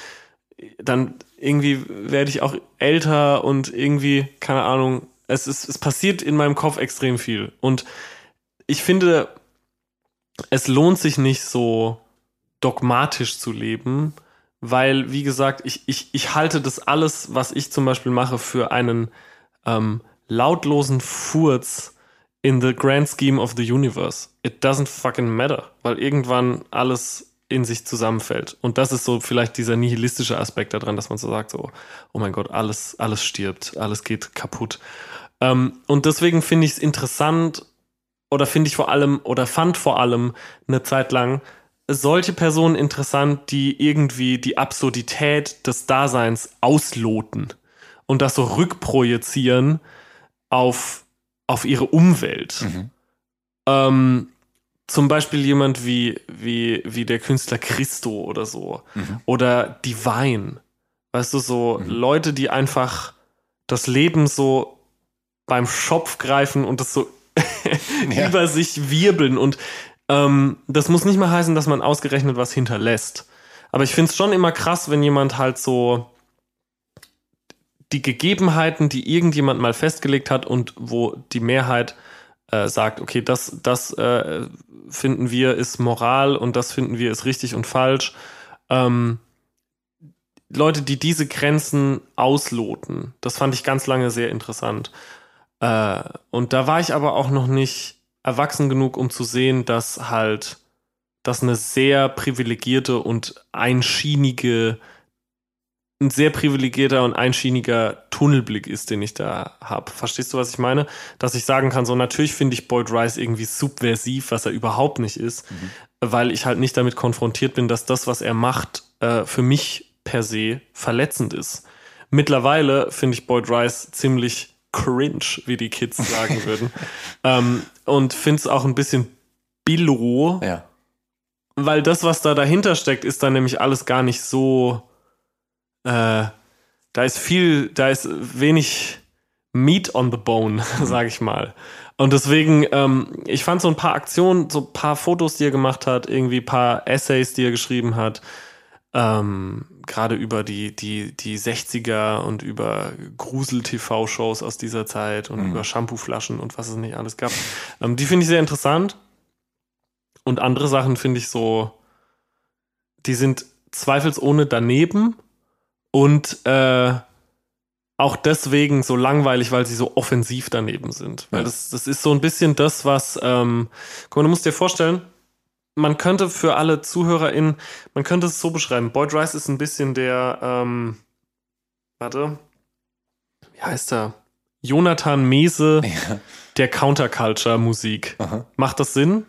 S1: dann irgendwie werde ich auch älter und irgendwie, keine Ahnung, es ist, es passiert in meinem Kopf extrem viel. Und ich finde, es lohnt sich nicht so dogmatisch zu leben, weil, wie gesagt, ich, ich, ich halte das alles, was ich zum Beispiel mache, für einen ähm, lautlosen Furz in the grand scheme of the universe. It doesn't fucking matter, weil irgendwann alles in sich zusammenfällt. Und das ist so vielleicht dieser nihilistische Aspekt daran, dass man so sagt, so, oh mein Gott, alles, alles stirbt, alles geht kaputt. Ähm, und deswegen finde ich es interessant oder finde ich vor allem oder fand vor allem eine Zeit lang solche Personen interessant, die irgendwie die Absurdität des Daseins ausloten und das so rückprojizieren auf, auf ihre Umwelt.
S2: Mhm.
S1: Ähm, zum Beispiel jemand wie, wie, wie der Künstler Christo oder so.
S2: Mhm.
S1: Oder Divine. Weißt du, so
S2: Mhm.
S1: Leute, die einfach das Leben so beim Schopf greifen und das so
S2: Ja.
S1: über sich wirbeln. Und ähm, das muss nicht mal heißen, dass man ausgerechnet was hinterlässt. Aber ich finde es schon immer krass, wenn jemand halt so die Gegebenheiten, die irgendjemand mal festgelegt hat und wo die Mehrheit äh, sagt, okay, das, das äh, finden wir ist Moral und das finden wir ist richtig und falsch. Ähm, Leute, die diese Grenzen ausloten, das fand ich ganz lange sehr interessant. Äh, und da war ich aber auch noch nicht erwachsen genug, um zu sehen, dass halt das eine sehr privilegierte und einschienige, ein sehr privilegierter und einschieniger Tunnelblick ist, den ich da habe. Verstehst du, was ich meine? Dass ich sagen kann, so natürlich finde ich Boyd Rice irgendwie subversiv, was er überhaupt nicht ist, weil ich halt nicht damit konfrontiert bin, dass das, was er macht, äh, für mich per se verletzend ist. Mittlerweile finde ich Boyd Rice ziemlich cringe, wie die Kids sagen würden. ähm, und finde es auch ein bisschen billo,
S2: Ja.
S1: weil das, was da dahinter steckt, ist dann nämlich alles gar nicht so. Äh, da ist viel, da ist wenig Meat on the Bone, sage ich mal. Und deswegen, ähm, ich fand so ein paar Aktionen, so ein paar Fotos, die er gemacht hat, irgendwie ein paar Essays, die er geschrieben hat, ähm, gerade über die, die, die 60er und über Grusel-TV-Shows aus dieser Zeit und über Shampooflaschen und was es nicht alles gab. Ähm, die finde ich sehr interessant. Und andere Sachen finde ich so, die sind zweifelsohne daneben und äh, auch deswegen so langweilig, weil sie so offensiv daneben sind. Weil
S2: Ja.
S1: das, das ist so ein bisschen das, was, ähm, guck mal, du musst dir vorstellen, man könnte für alle ZuhörerInnen, man könnte es so beschreiben. Boyd Rice ist ein bisschen der, ähm, warte, wie heißt er? Jonathan Mese
S2: ja.
S1: der Counterculture-Musik. Macht das Sinn?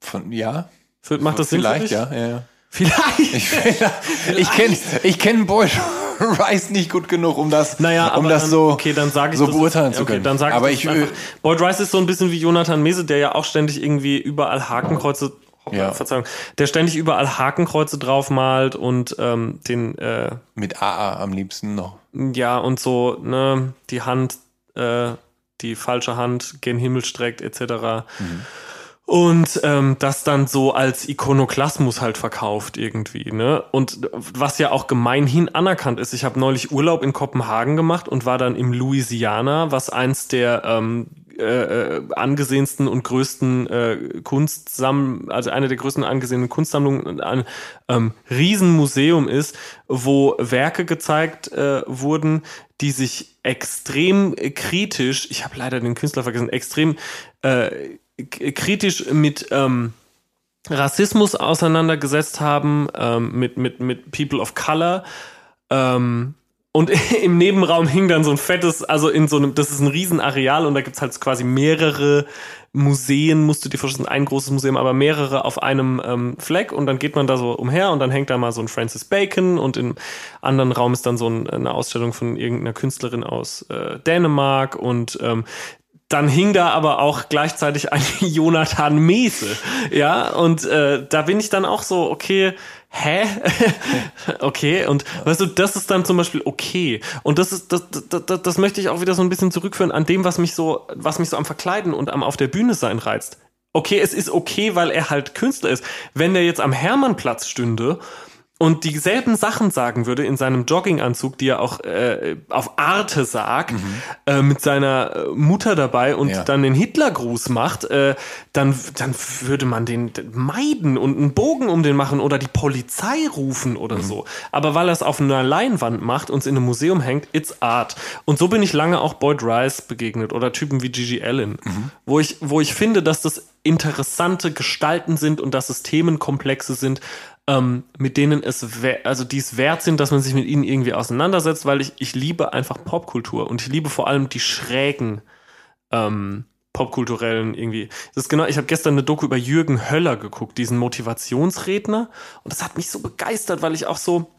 S2: Von, ja.
S1: Für, macht das Sinn? für
S2: Vielleicht, ja. ja, ja.
S1: Vielleicht.
S2: Ich, ich kenne ich kenn Boyd Rice nicht gut genug, um das,
S1: Naja,
S2: um das
S1: dann,
S2: so,
S1: okay, dann sage ich
S2: so
S1: das,
S2: beurteilen zu
S1: okay,
S2: können.
S1: Dann sag
S2: Aber
S1: ich,
S2: ich.
S1: Boyd Rice ist so ein bisschen wie Jonathan Mese, der ja auch ständig irgendwie überall Hakenkreuze,
S2: Ja.
S1: Verzeihung, der ständig überall Hakenkreuze draufmalt und ähm, den, äh,
S2: mit AA am liebsten noch.
S1: ja, und so, ne, die Hand, äh, die falsche Hand gen Himmel streckt, etc. Und ähm, das dann so als Ikonoklasmus halt verkauft irgendwie, ne? Und was ja auch gemeinhin anerkannt ist. Ich habe neulich Urlaub in Kopenhagen gemacht und war dann im Louisiana, was eins der ähm, äh, äh, angesehensten und größten äh, Kunstsammlungen, also eine der größten angesehenen Kunstsammlungen, ein ähm, Riesenmuseum ist, wo Werke gezeigt äh, wurden, die sich extrem kritisch, ich habe leider den Künstler vergessen, extrem äh, kritisch mit ähm, Rassismus auseinandergesetzt haben, ähm, mit, mit, mit People of Color. Ähm, und im Nebenraum hing dann so ein fettes, also in so einem, das ist ein Riesenareal und da gibt's halt quasi mehrere Museen, musst du dir vorstellen, ein großes Museum, aber mehrere auf einem ähm, Fleck und dann geht man da so umher und dann hängt da mal so ein Francis Bacon und im anderen Raum ist dann so ein, eine Ausstellung von irgendeiner Künstlerin aus äh, Dänemark und ähm, dann hing da aber auch gleichzeitig ein Jonathan Mese. Ja, und äh, da bin ich dann auch so, okay, hä? okay, und weißt du, das ist dann zum Beispiel okay. Und das ist, das, das, das, das möchte ich auch wieder so ein bisschen zurückführen an dem, was mich so, was mich so am Verkleiden und am auf der Bühne sein reizt. Okay, es ist okay, weil er halt Künstler ist. Wenn der jetzt am Hermannplatz stünde und dieselben Sachen sagen würde in seinem Jogginganzug, die er auch äh, auf Arte sagt, mhm. äh, mit seiner äh, Mutter dabei und ja. dann den Hitlergruß macht, äh, dann, dann würde man den meiden und einen Bogen um den machen oder die Polizei rufen oder mhm. so. Aber weil er es auf einer Leinwand macht und es in einem Museum hängt, it's Art. Und so bin ich lange auch Boyd Rice begegnet oder Typen wie Gigi Allen, mhm. wo, ich, wo ich finde, dass das interessante Gestalten sind und dass es Themenkomplexe sind, ähm, mit denen es, also die es wert sind, dass man sich mit ihnen irgendwie auseinandersetzt, weil ich, ich liebe einfach Popkultur und ich liebe vor allem die schrägen ähm, popkulturellen irgendwie. Das ist genau, ich habe gestern eine Doku über Jürgen Höller geguckt, diesen Motivationsredner und das hat mich so begeistert, weil ich auch so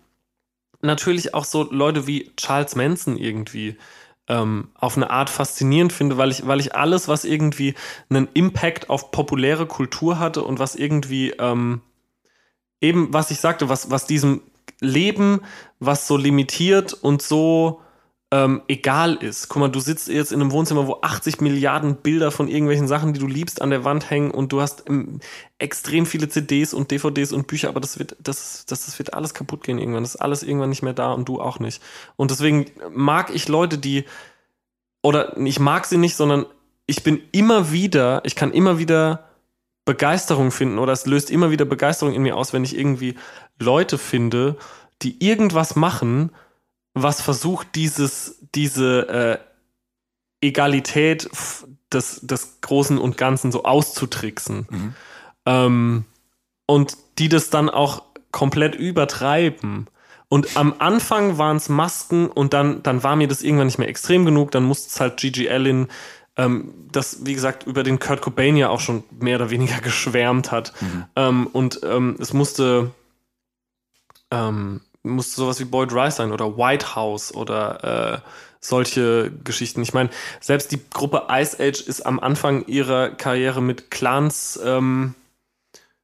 S1: natürlich auch so Leute wie Charles Manson irgendwie ähm, auf eine Art faszinierend finde, weil ich, weil ich alles, was irgendwie einen Impact auf populäre Kultur hatte und was irgendwie ähm, eben, was ich sagte, was, was diesem Leben, was so limitiert und so ähm, egal ist. Guck mal, du sitzt jetzt in einem Wohnzimmer, wo 80 Milliarden Bilder von irgendwelchen Sachen, die du liebst, an der Wand hängen und du hast ähm, extrem viele CDs und DVDs und Bücher, aber das wird, das, das, das wird alles kaputt gehen irgendwann. Das ist alles irgendwann nicht mehr da und du auch nicht. Und deswegen mag ich Leute, die, oder ich mag sie nicht, sondern ich bin immer wieder, ich kann immer wieder Begeisterung finden oder es löst immer wieder Begeisterung in mir aus, wenn ich irgendwie Leute finde, die irgendwas machen, was versucht, dieses, diese äh, Egalität des, des Großen und Ganzen so auszutricksen. Mhm. Ähm, und die das dann auch komplett übertreiben. Und am Anfang waren es Masken und dann, dann war mir das irgendwann nicht mehr extrem genug. Dann musste es halt Gigi Allen ähm, das, wie gesagt, über den Kurt Cobain ja auch schon mehr oder weniger geschwärmt hat. Mhm. Ähm, und ähm, es musste, ähm, musste sowas wie Boyd Rice sein oder White House oder äh, solche Geschichten. Ich meine, selbst die Gruppe Ice Age ist am Anfang ihrer Karriere mit Clans ähm,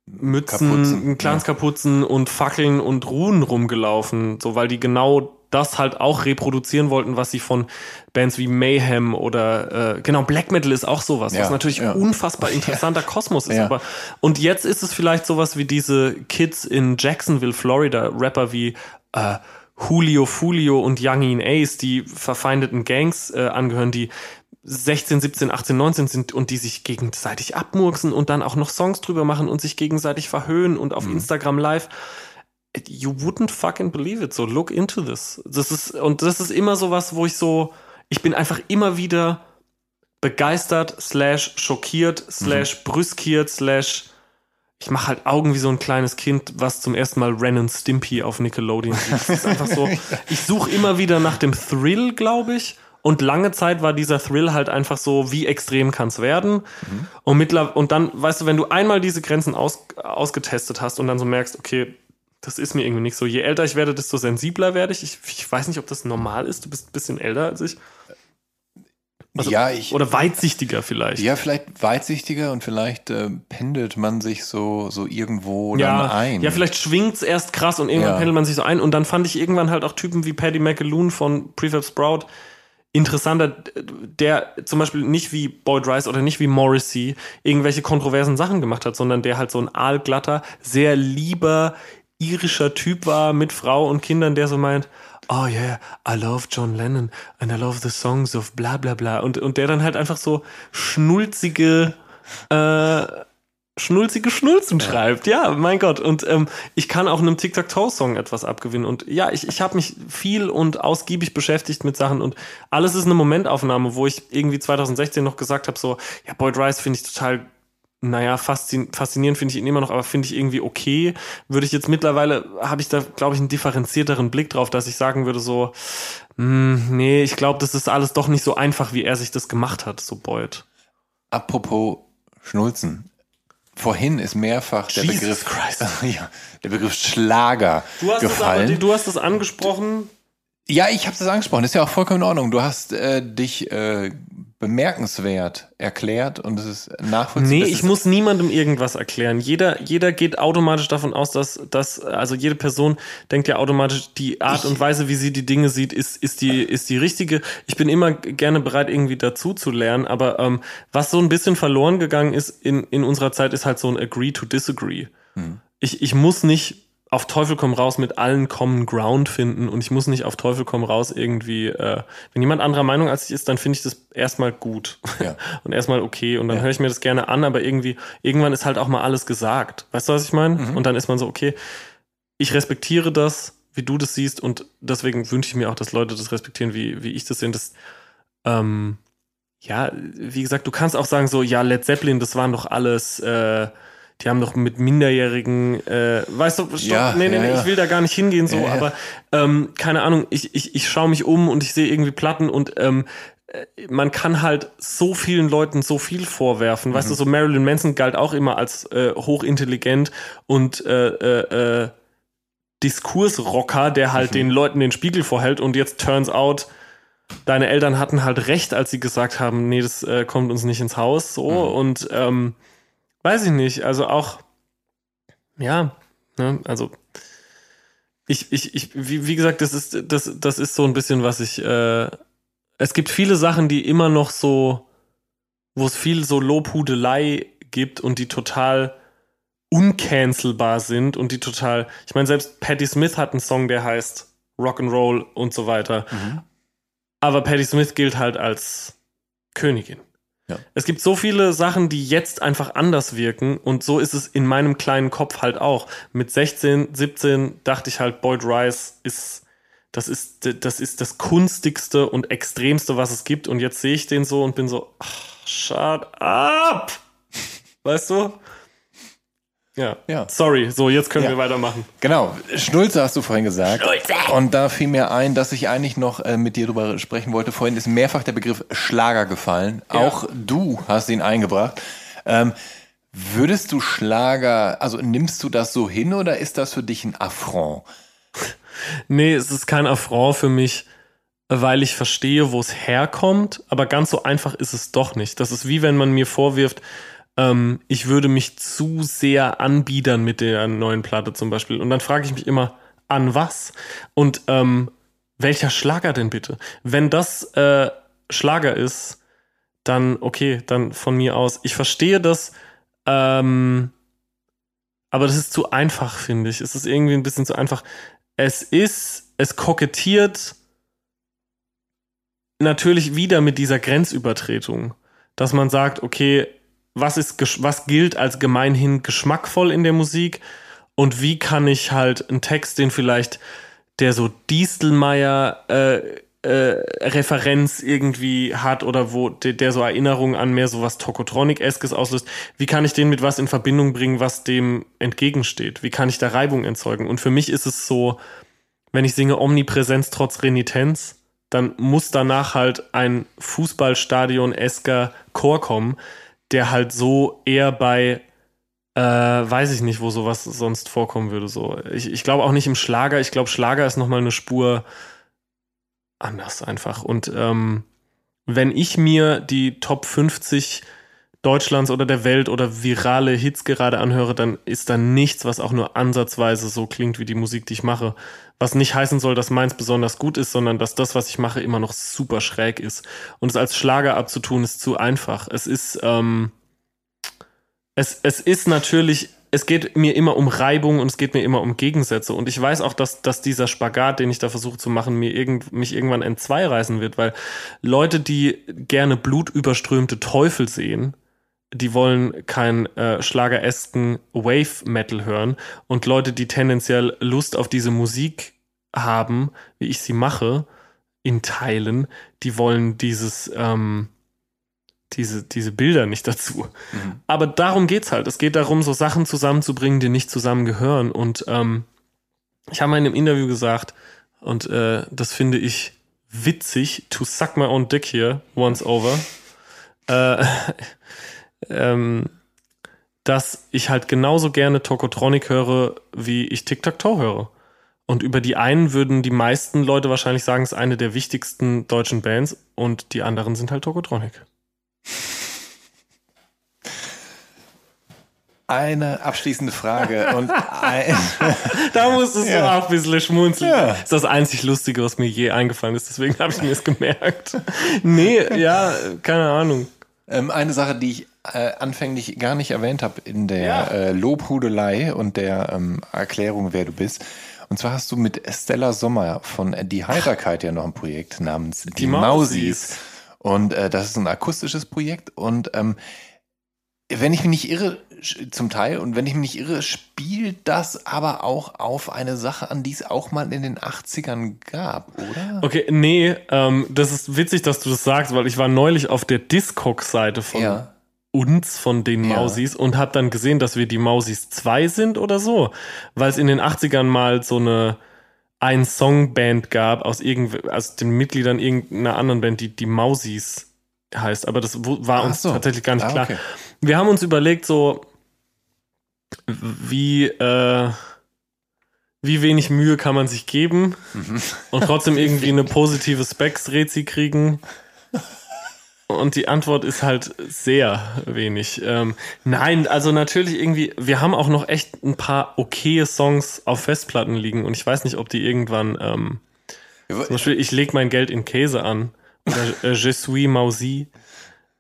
S1: Mützen, Kapuzen, Clanskapuzen ja. und Fackeln und Ruhen rumgelaufen, so weil die genau das halt auch reproduzieren wollten, was sie von Bands wie Mayhem oder äh, genau Black Metal ist auch sowas, ja, was natürlich ja. unfassbar interessanter ja. Kosmos ist. Aber und jetzt ist es vielleicht sowas wie diese Kids in Jacksonville, Florida, Rapper wie äh, Julio Fulio und Youngin Ace, die verfeindeten Gangs äh, angehören, die 16, 17, 18, 19 sind und die sich gegenseitig abmurksen und dann auch noch Songs drüber machen und sich gegenseitig verhöhnen und auf mhm. Instagram live you wouldn't fucking believe it. So look into this. Das ist, und das ist immer so was, wo ich so, ich bin einfach immer wieder begeistert, slash schockiert, slash mhm. brüskiert, slash ich mache halt Augen wie so ein kleines Kind, was zum ersten Mal Ren and Stimpy auf Nickelodeon sieht. Das ist einfach so, ich suche immer wieder nach dem Thrill, glaube ich. Und lange Zeit war dieser Thrill halt einfach so, wie extrem kann es werden. Mhm. Und, mittler und dann, weißt du, wenn du einmal diese Grenzen aus, ausgetestet hast und dann so merkst, okay, das ist mir irgendwie nicht so. Je älter ich werde, desto sensibler werde ich. ich. Ich weiß nicht, ob das normal ist. Du bist ein bisschen älter als ich. Also, ja, ich. Oder weitsichtiger vielleicht.
S2: Ja, vielleicht weitsichtiger und vielleicht äh, pendelt man sich so, so irgendwo ja, dann ein.
S1: Ja, vielleicht schwingt es erst krass und irgendwann ja. pendelt man sich so ein. Und dann fand ich irgendwann halt auch Typen wie Paddy McAloon von Prefab Sprout interessanter, der zum Beispiel nicht wie Boyd Rice oder nicht wie Morrissey irgendwelche kontroversen Sachen gemacht hat, sondern der halt so ein aalglatter, sehr lieber irischer Typ war mit Frau und Kindern, der so meint, oh yeah, I love John Lennon and I love the songs of bla bla bla. Und, und der dann halt einfach so schnulzige, äh, schnulzige Schnulzen ja. schreibt. Ja, mein Gott. Und ähm, ich kann auch einem Tic-Tac-Toe-Song etwas abgewinnen. Und ja, ich, ich habe mich viel und ausgiebig beschäftigt mit Sachen und alles ist eine Momentaufnahme, wo ich irgendwie 2016 noch gesagt habe, so, ja, Boyd Rice finde ich total naja, faszinierend finde ich ihn immer noch, aber finde ich irgendwie okay. Würde ich jetzt mittlerweile, habe ich da, glaube ich, einen differenzierteren Blick drauf, dass ich sagen würde, so, mh, hm, nee, ich glaube, das ist alles doch nicht so einfach, wie er sich das gemacht hat, so Boyd.
S2: Apropos Schnulzen. Vorhin ist mehrfach der Jesus Begriff, Christ. ja, der Begriff Schlager
S1: du hast
S2: gefallen.
S1: Aber, du hast das angesprochen.
S2: Ja, ich habe das angesprochen. Das ist ja auch vollkommen in Ordnung. Du hast äh, dich äh, bemerkenswert erklärt und es ist nachvollziehbar.
S1: Nee, ich muss niemandem irgendwas erklären. Jeder, jeder geht automatisch davon aus, dass, dass, also jede Person denkt ja automatisch, die Art ich, und Weise, wie sie die Dinge sieht, ist, ist die, ist die richtige. Ich bin immer gerne bereit, irgendwie dazu zu lernen, aber ähm, was so ein bisschen verloren gegangen ist in, in unserer Zeit, ist halt so ein Agree to Disagree. Hm. Ich, ich muss nicht auf Teufel komm raus mit allen Common Ground finden und ich muss nicht auf Teufel komm raus irgendwie, äh, wenn jemand anderer Meinung als ich ist, dann finde ich das erstmal gut ja. und erstmal okay und dann ja. höre ich mir das gerne an, aber irgendwie, irgendwann ist halt auch mal alles gesagt. Weißt du, was ich meine? Mhm. Und dann ist man so, okay, ich respektiere das, wie du das siehst und deswegen wünsche ich mir auch, dass Leute das respektieren, wie, wie ich das sehe. Das, ähm, ja, wie gesagt, du kannst auch sagen so, ja, Led Zeppelin, das waren doch alles, äh, die haben doch mit Minderjährigen, äh, weißt du, stopp, ja, nee, nee, nee, ja. ich will da gar nicht hingehen, so, aber ähm, keine Ahnung, ich, ich, ich schaue mich um und ich sehe irgendwie Platten und ähm, äh, man kann halt so vielen Leuten so viel vorwerfen. Mhm. Weißt du, so Marilyn Manson galt auch immer als äh, hochintelligent und äh, äh, äh, Diskursrocker, der halt mhm. den Leuten den Spiegel vorhält und jetzt turns out, deine Eltern hatten halt recht, als sie gesagt haben, nee, das äh, kommt uns nicht ins Haus, so mhm. und ähm, weiß ich nicht, also auch, ja, ne, also ich, ich, ich, wie, wie gesagt, das ist, das, das ist so ein bisschen, was ich, äh, es gibt viele Sachen, die immer noch so, wo es viel so Lobhudelei gibt und die total uncancelbar sind und die total, ich meine, selbst Patti Smith hat einen Song, der heißt Rock'n'Roll und so weiter. Mhm. Aber Patti Smith gilt halt als Königin. Ja. Es gibt so viele Sachen, die jetzt einfach anders wirken und so ist es in meinem kleinen Kopf halt auch. Mit 16, 17 dachte ich halt, Boyd Rice ist das ist das ist das kunstigste und extremste, was es gibt und jetzt sehe ich den so und bin so, ach, shut up. Weißt du? Ja. ja. Sorry, so jetzt können ja. wir weitermachen.
S2: Genau, Schnulze hast du vorhin gesagt. Schnulze. Und da fiel mir ein, dass ich eigentlich noch äh, mit dir darüber sprechen wollte. Vorhin ist mehrfach der Begriff Schlager gefallen. Ja. Auch du hast ihn eingebracht. Ähm, würdest du Schlager, also nimmst du das so hin oder ist das für dich ein Affront?
S1: nee, es ist kein Affront für mich, weil ich verstehe, wo es herkommt. Aber ganz so einfach ist es doch nicht. Das ist wie wenn man mir vorwirft, ähm, ich würde mich zu sehr anbiedern mit der neuen Platte zum Beispiel. Und dann frage ich mich immer, an was? Und ähm, welcher Schlager denn bitte? Wenn das äh, Schlager ist, dann okay, dann von mir aus. Ich verstehe das, ähm, aber das ist zu einfach, finde ich. Es ist irgendwie ein bisschen zu einfach. Es ist, es kokettiert natürlich wieder mit dieser Grenzübertretung, dass man sagt, okay, was ist, was gilt als gemeinhin geschmackvoll in der Musik und wie kann ich halt einen Text, den vielleicht der so Distelmeier äh, äh, Referenz irgendwie hat oder wo der, der so Erinnerungen an mehr so was Tokotronic-eskes auslöst, wie kann ich den mit was in Verbindung bringen, was dem entgegensteht? Wie kann ich da Reibung erzeugen? Und für mich ist es so, wenn ich singe Omnipräsenz trotz Renitenz, dann muss danach halt ein Fußballstadion-esker Chor kommen, der halt so eher bei, äh, weiß ich nicht, wo sowas sonst vorkommen würde. So. Ich, ich glaube auch nicht im Schlager. Ich glaube, Schlager ist nochmal eine Spur anders einfach. Und ähm, wenn ich mir die Top 50 Deutschlands oder der Welt oder virale Hits gerade anhöre, dann ist da nichts, was auch nur ansatzweise so klingt wie die Musik, die ich mache. Was nicht heißen soll, dass meins besonders gut ist, sondern dass das, was ich mache, immer noch super schräg ist. Und es als Schlager abzutun, ist zu einfach. Es ist, ähm, es, es ist natürlich es geht mir immer um Reibung und es geht mir immer um Gegensätze. Und ich weiß auch, dass, dass dieser Spagat, den ich da versuche zu machen, mir irgend, mich irgendwann entzwei reißen wird, weil Leute, die gerne blutüberströmte Teufel sehen, die wollen keinen äh, schlageresken Wave-Metal hören. Und Leute, die tendenziell Lust auf diese Musik haben, wie ich sie mache, in Teilen, die wollen dieses, ähm, diese, diese Bilder nicht dazu. Mhm. Aber darum geht's halt. Es geht darum, so Sachen zusammenzubringen, die nicht zusammengehören. Und ähm, ich habe mal in einem Interview gesagt, und äh, das finde ich witzig, to suck my own dick here, once over. Äh, ähm, dass ich halt genauso gerne Tokotronic höre, wie ich Tic-Tac-Toe höre. Und über die einen würden die meisten Leute wahrscheinlich sagen, es ist eine der wichtigsten deutschen Bands und die anderen sind halt Tokotronic.
S2: Eine abschließende Frage und ein
S1: da musstest ja. du auch ein bisschen schmunzeln. Ja. Das ist das einzig Lustige, was mir je eingefallen ist, deswegen habe ich mir das gemerkt. Nee, ja, keine Ahnung.
S2: Ähm, eine Sache, die ich äh, anfänglich gar nicht erwähnt habe in der ja. äh, Lobhudelei und der ähm, Erklärung, wer du bist. Und zwar hast du mit Stella Sommer von Die Heiterkeit ja noch ein Projekt namens Die, Die Mausis. Mausis. Und äh, das ist ein akustisches Projekt. Und ähm, wenn ich mich nicht irre, zum Teil, und wenn ich mich nicht irre, spielt das aber auch auf eine Sache an, die es auch mal in den 80ern gab, oder?
S1: Okay, nee, ähm, das ist witzig, dass du das sagst, weil ich war neulich auf der Discog-Seite von ja. Uns, von den ja. Mausis, und habe dann gesehen, dass wir die Mausis 2 sind oder so, weil es in den 80ern mal so eine ein Songband gab aus irgend aus den Mitgliedern irgendeiner anderen Band, die die Mausis heißt, aber das war uns so. tatsächlich gar nicht ah, klar. Okay. Wir haben uns überlegt, so wie äh, wie wenig Mühe kann man sich geben mhm. und trotzdem irgendwie eine positive Specs-Rezi kriegen. Und die Antwort ist halt sehr wenig. Ähm, nein, also natürlich irgendwie, wir haben auch noch echt ein paar okaye Songs auf Festplatten liegen und ich weiß nicht, ob die irgendwann, ähm, zum Beispiel, ich leg mein Geld in Käse an oder äh, Je suis Mausi.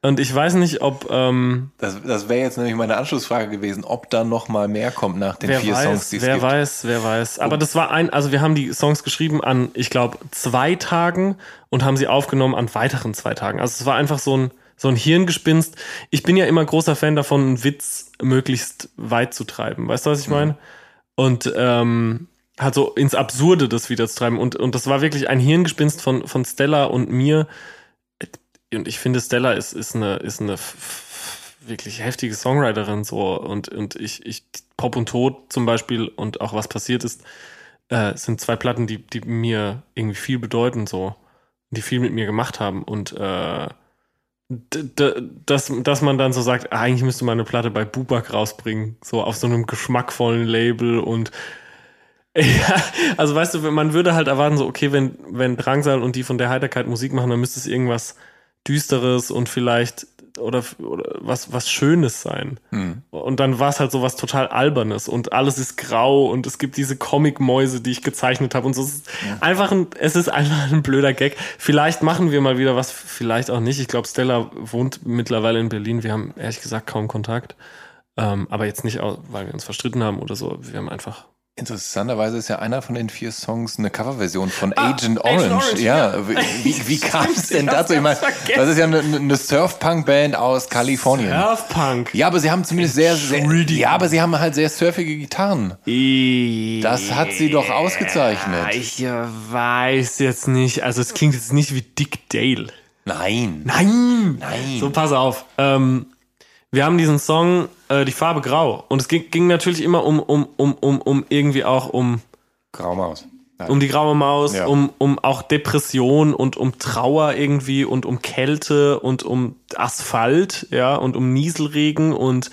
S1: Und ich weiß nicht, ob. Ähm,
S2: das das wäre jetzt nämlich meine Anschlussfrage gewesen, ob da noch mal mehr kommt nach den vier
S1: weiß,
S2: Songs, die
S1: es Wer gibt. weiß, wer weiß. Aber das war ein, also wir haben die Songs geschrieben an, ich glaube, zwei Tagen und haben sie aufgenommen an weiteren zwei Tagen. Also es war einfach so ein, so ein Hirngespinst. Ich bin ja immer großer Fan davon, einen Witz möglichst weit zu treiben. Weißt du, was ich meine? Mhm. Und ähm, halt so ins Absurde das wieder zu treiben. Und, und das war wirklich ein Hirngespinst von, von Stella und mir und ich finde, Stella ist, ist eine, ist eine wirklich heftige Songwriterin so. Und, und ich, ich, Pop und Tod zum Beispiel und auch was passiert ist, äh, sind zwei Platten, die, die mir irgendwie viel bedeuten, so, die viel mit mir gemacht haben. Und äh, dass, dass man dann so sagt, ah, eigentlich müsste man eine Platte bei Bubak rausbringen, so auf so einem geschmackvollen Label und ja, also weißt du, man würde halt erwarten, so, okay, wenn, wenn Drangsal und die von der Heiterkeit Musik machen, dann müsste es irgendwas Düsteres und vielleicht oder, oder was, was Schönes sein. Hm. Und dann war es halt so was total Albernes und alles ist grau und es gibt diese Comic-Mäuse, die ich gezeichnet habe und so. Es ist ja. einfach ein, es ist einfach ein blöder Gag. Vielleicht machen wir mal wieder was, vielleicht auch nicht. Ich glaube, Stella wohnt mittlerweile in Berlin. Wir haben ehrlich gesagt kaum Kontakt. Ähm, aber jetzt nicht, weil wir uns verstritten haben oder so. Wir haben einfach
S2: Interessanterweise ist ja einer von den vier Songs eine Coverversion von ah, Agent, Orange. Agent Orange. Ja, ja. wie, wie kam es denn dazu? Ich meine, das ist ja eine, eine Surf-Punk-Band aus Kalifornien.
S1: Surf-Punk?
S2: Ja, aber sie haben zumindest sehr, sehr, ja, aber sie haben halt sehr surfige Gitarren. Das hat sie doch ausgezeichnet.
S1: Ich weiß jetzt nicht, also es klingt jetzt nicht wie Dick Dale.
S2: Nein.
S1: Nein. Nein. So, pass auf. Ähm, wir haben diesen Song äh, Die Farbe Grau. Und es ging, ging natürlich immer um, um, um, um, um irgendwie auch um.
S2: Graumaus.
S1: Nein. Um die graue Maus, ja. um, um auch Depression und um Trauer irgendwie und um Kälte und um Asphalt, ja, und um Nieselregen und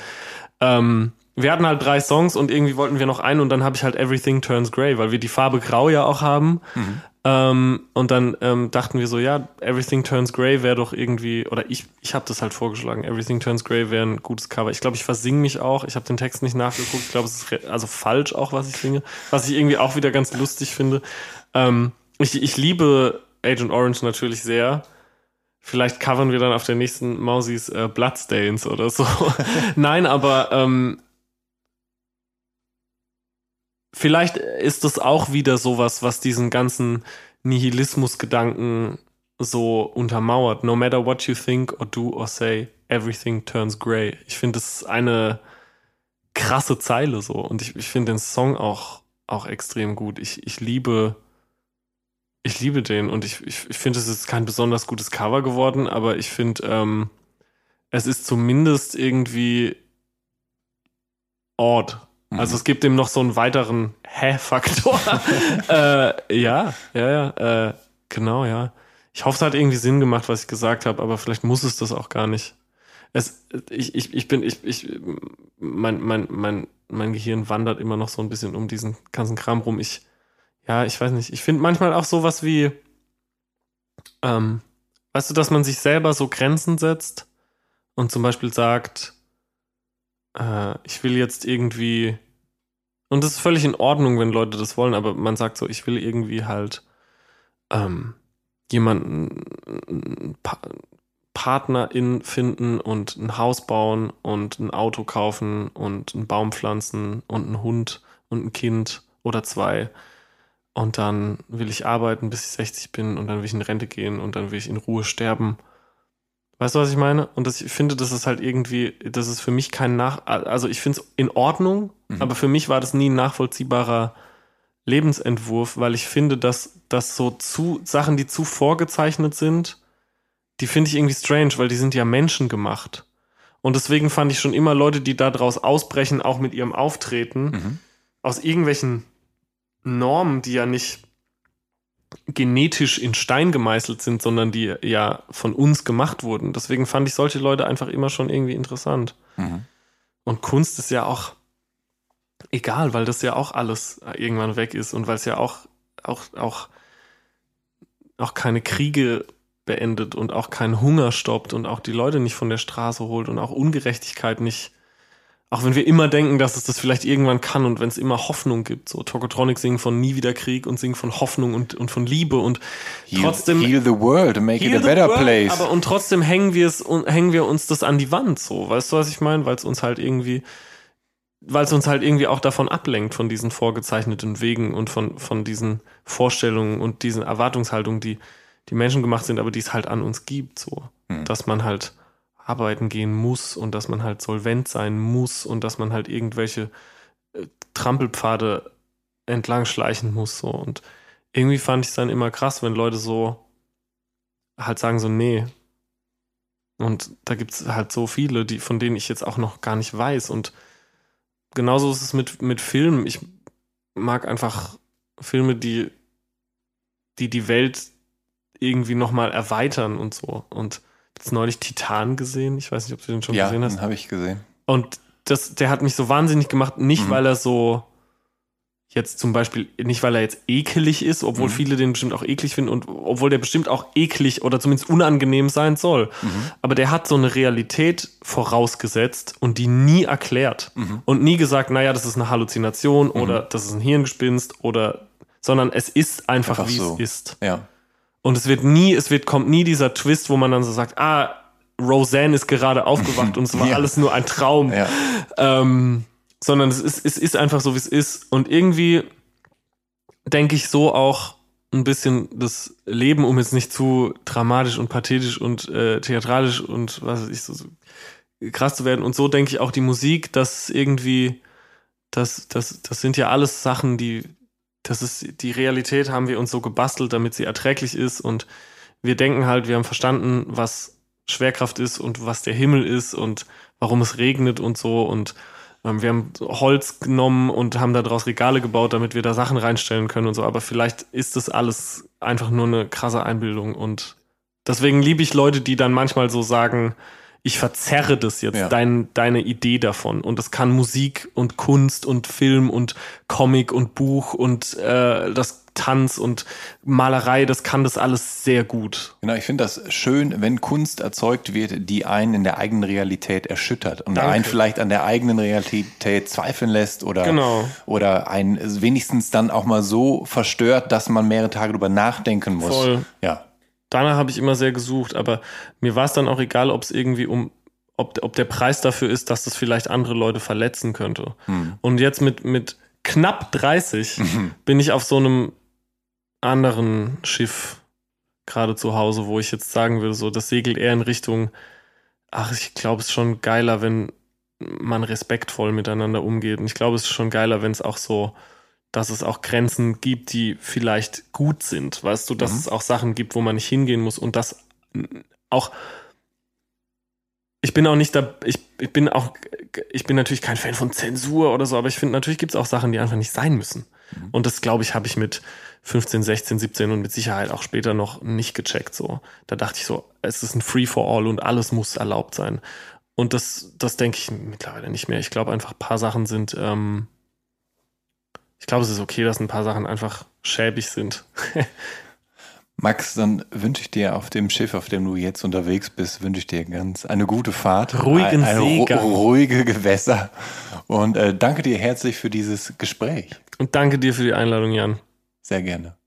S1: ähm, wir hatten halt drei Songs und irgendwie wollten wir noch einen und dann habe ich halt Everything Turns Grey, weil wir die Farbe Grau ja auch haben. Mhm. Ähm, und dann ähm, dachten wir so, ja, Everything Turns Grey wäre doch irgendwie, oder ich, ich habe das halt vorgeschlagen, Everything Turns Grey wäre ein gutes Cover. Ich glaube, ich versinge mich auch. Ich habe den Text nicht nachgeguckt. Ich glaube, es ist also falsch auch, was ich singe. Was ich irgendwie auch wieder ganz lustig finde. Ähm, ich, ich liebe Agent Orange natürlich sehr. Vielleicht covern wir dann auf der nächsten Mausis äh, Bloodstains oder so. Nein, aber ähm, vielleicht ist das auch wieder sowas, was diesen ganzen Nihilismus-Gedanken so untermauert. No matter what you think or do or say, everything turns gray. Ich finde, das ist eine krasse Zeile so. Und ich, ich finde den Song auch, auch extrem gut. Ich, ich liebe, ich liebe den und ich, ich, ich finde, es ist kein besonders gutes Cover geworden, aber ich finde, ähm, es ist zumindest irgendwie odd.
S2: Mhm.
S1: Also es gibt ihm noch so einen weiteren Hä-Faktor. äh, ja, ja, ja, äh, genau, ja. Ich hoffe, es hat irgendwie Sinn gemacht, was ich gesagt habe, aber vielleicht muss es das auch gar nicht. Es, ich, ich, ich bin, ich, ich, mein, mein, mein, mein Gehirn wandert immer noch so ein bisschen um diesen ganzen Kram rum. Ich, ja, ich weiß nicht. Ich finde manchmal auch sowas wie, ähm, weißt du, dass man sich selber so Grenzen setzt und zum Beispiel sagt, äh, ich will jetzt irgendwie, und das ist völlig in Ordnung, wenn Leute das wollen, aber man sagt so, ich will irgendwie halt ähm, jemanden, pa Partnerin finden und ein Haus bauen und ein Auto kaufen und einen Baum pflanzen und einen Hund und ein Kind oder zwei. Und dann will ich arbeiten, bis ich 60 bin und dann will ich in Rente gehen und dann will ich in Ruhe sterben. Weißt du, was ich meine? Und das, ich finde, das ist halt irgendwie, das ist für mich kein Nach... Also ich finde es in Ordnung,
S2: Mhm.
S1: aber für mich war das nie ein nachvollziehbarer Lebensentwurf, weil ich finde, dass, dass so zu Sachen, die zu vorgezeichnet sind, die finde ich irgendwie strange, weil die sind ja menschengemacht. Und deswegen fand ich schon immer Leute, die da draus ausbrechen, auch mit ihrem Auftreten,
S2: Mhm.
S1: aus irgendwelchen Normen, die ja nicht genetisch in Stein gemeißelt sind, sondern die ja von uns gemacht wurden. Deswegen fand ich solche Leute einfach immer schon irgendwie interessant.
S2: Mhm.
S1: Und Kunst ist ja auch egal, weil das ja auch alles irgendwann weg ist und weil es ja auch, auch, auch, auch keine Kriege beendet und auch keinen Hunger stoppt und auch die Leute nicht von der Straße holt und auch Ungerechtigkeit nicht. Auch wenn wir immer denken, dass es das vielleicht irgendwann kann und wenn es immer Hoffnung gibt. So Tokotronic singen von Nie wieder Krieg und singen von Hoffnung und, und von Liebe und
S2: Heal,
S1: trotzdem
S2: heal the world make it a better
S1: world,
S2: place.
S1: Aber und trotzdem hängen wir es und hängen wir uns das an die Wand so. Weißt du, was ich meine? Weil es uns halt irgendwie, weil es uns halt irgendwie auch davon ablenkt, von diesen vorgezeichneten Wegen und von, von diesen Vorstellungen und diesen Erwartungshaltungen, die, die Menschen gemacht sind, aber die es halt an uns gibt, so.
S2: Hm.
S1: Dass man halt arbeiten gehen muss und dass man halt solvent sein muss und dass man halt irgendwelche äh, Trampelpfade entlang schleichen muss, so. Und irgendwie fand ich es dann immer krass, wenn Leute so halt sagen so, nee. Und da gibt es halt so viele, die, von denen ich jetzt auch noch gar nicht weiß. Und genauso ist es mit, mit Filmen. Ich mag einfach Filme, die, die die Welt irgendwie nochmal erweitern und so. Und jetzt neulich Titan gesehen. Ich weiß nicht, ob du den schon
S2: ja,
S1: gesehen hast.
S2: den habe ich gesehen.
S1: Und das, der hat mich so wahnsinnig gemacht, nicht
S2: Mhm.
S1: weil er so jetzt zum Beispiel, nicht weil er jetzt ekelig ist, obwohl
S2: Mhm.
S1: viele den bestimmt auch eklig finden und obwohl der bestimmt auch eklig oder zumindest unangenehm sein soll.
S2: Mhm.
S1: Aber der hat so eine Realität vorausgesetzt und die nie erklärt. Und nie gesagt, naja, das ist eine Halluzination oder das ist ein Hirngespinst oder, sondern es ist einfach,
S2: Einfach
S1: wie
S2: so.
S1: es ist.
S2: Ja.
S1: Und es wird nie, es wird, kommt nie dieser Twist, wo man dann so sagt, ah, Roseanne ist gerade aufgewacht und es war
S2: Ja.
S1: alles nur ein Traum.
S2: Ja.
S1: Ähm, sondern es ist, es ist einfach so, wie es ist. Und irgendwie denke ich so auch ein bisschen das Leben, um jetzt nicht zu dramatisch und pathetisch und äh, theatralisch und was weiß ich, so, so krass zu werden. Und so denke ich auch die Musik, dass irgendwie, das, das, das sind ja alles Sachen, die, das ist, die Realität haben wir uns so gebastelt, damit sie erträglich ist. Und wir denken halt, wir haben verstanden, was Schwerkraft ist und was der Himmel ist und warum es regnet und so. Und ähm, wir haben Holz genommen und haben daraus Regale gebaut, damit wir da Sachen reinstellen können und so. Aber vielleicht ist das alles einfach nur eine krasse Einbildung. Und deswegen liebe ich Leute, die dann manchmal so sagen, ich verzerre das jetzt,
S2: Ja.
S1: dein, deine Idee davon. Und das kann Musik und Kunst und Film und Comic und Buch und äh, das Tanz und Malerei, das kann das alles sehr gut.
S2: Genau, ich finde das schön, wenn Kunst erzeugt wird, die einen in der eigenen Realität erschüttert und
S1: Danke.
S2: einen vielleicht an der eigenen Realität zweifeln lässt oder,
S1: Genau.
S2: oder einen wenigstens dann auch mal so verstört, dass man mehrere Tage drüber nachdenken muss.
S1: Voll.
S2: Ja.
S1: Danach habe ich immer sehr gesucht, aber mir war es dann auch egal, ob es irgendwie um, ob, ob der Preis dafür ist, dass das vielleicht andere Leute verletzen könnte. Und jetzt mit, mit knapp 30 bin ich auf so einem anderen Schiff gerade zu Hause, wo ich jetzt sagen würde, so, das segelt eher in Richtung, ach, ich glaube, es ist schon geiler, wenn man respektvoll miteinander umgeht. Und ich glaube, es ist schon geiler, wenn es auch so, dass es auch Grenzen gibt, die vielleicht gut sind. Weißt du, dass
S2: Mhm.
S1: es auch Sachen gibt, wo man nicht hingehen muss und das auch. Ich bin auch nicht da, ich, ich bin auch, ich bin natürlich kein Fan von Zensur oder so, aber ich finde, natürlich gibt es auch Sachen, die einfach nicht sein müssen. Und das, glaube ich, habe ich mit 15, 16, 17 und mit Sicherheit auch später noch nicht gecheckt. So, da dachte ich so, es ist ein Free for all und alles muss erlaubt sein. Und das, das denke ich mittlerweile nicht mehr. Ich glaube einfach, ein paar Sachen sind, ähm, ich glaube, es ist okay, dass ein paar Sachen einfach schäbig sind.
S2: Max, dann wünsche ich dir auf dem Schiff, auf dem du jetzt unterwegs bist, wünsche ich dir ganz eine gute Fahrt.
S1: Ruhigen
S2: ein,
S1: Seegang.
S2: ruhige Gewässer. Und äh, danke dir herzlich für dieses Gespräch.
S1: Und danke dir für die Einladung, Jan.
S2: Sehr gerne.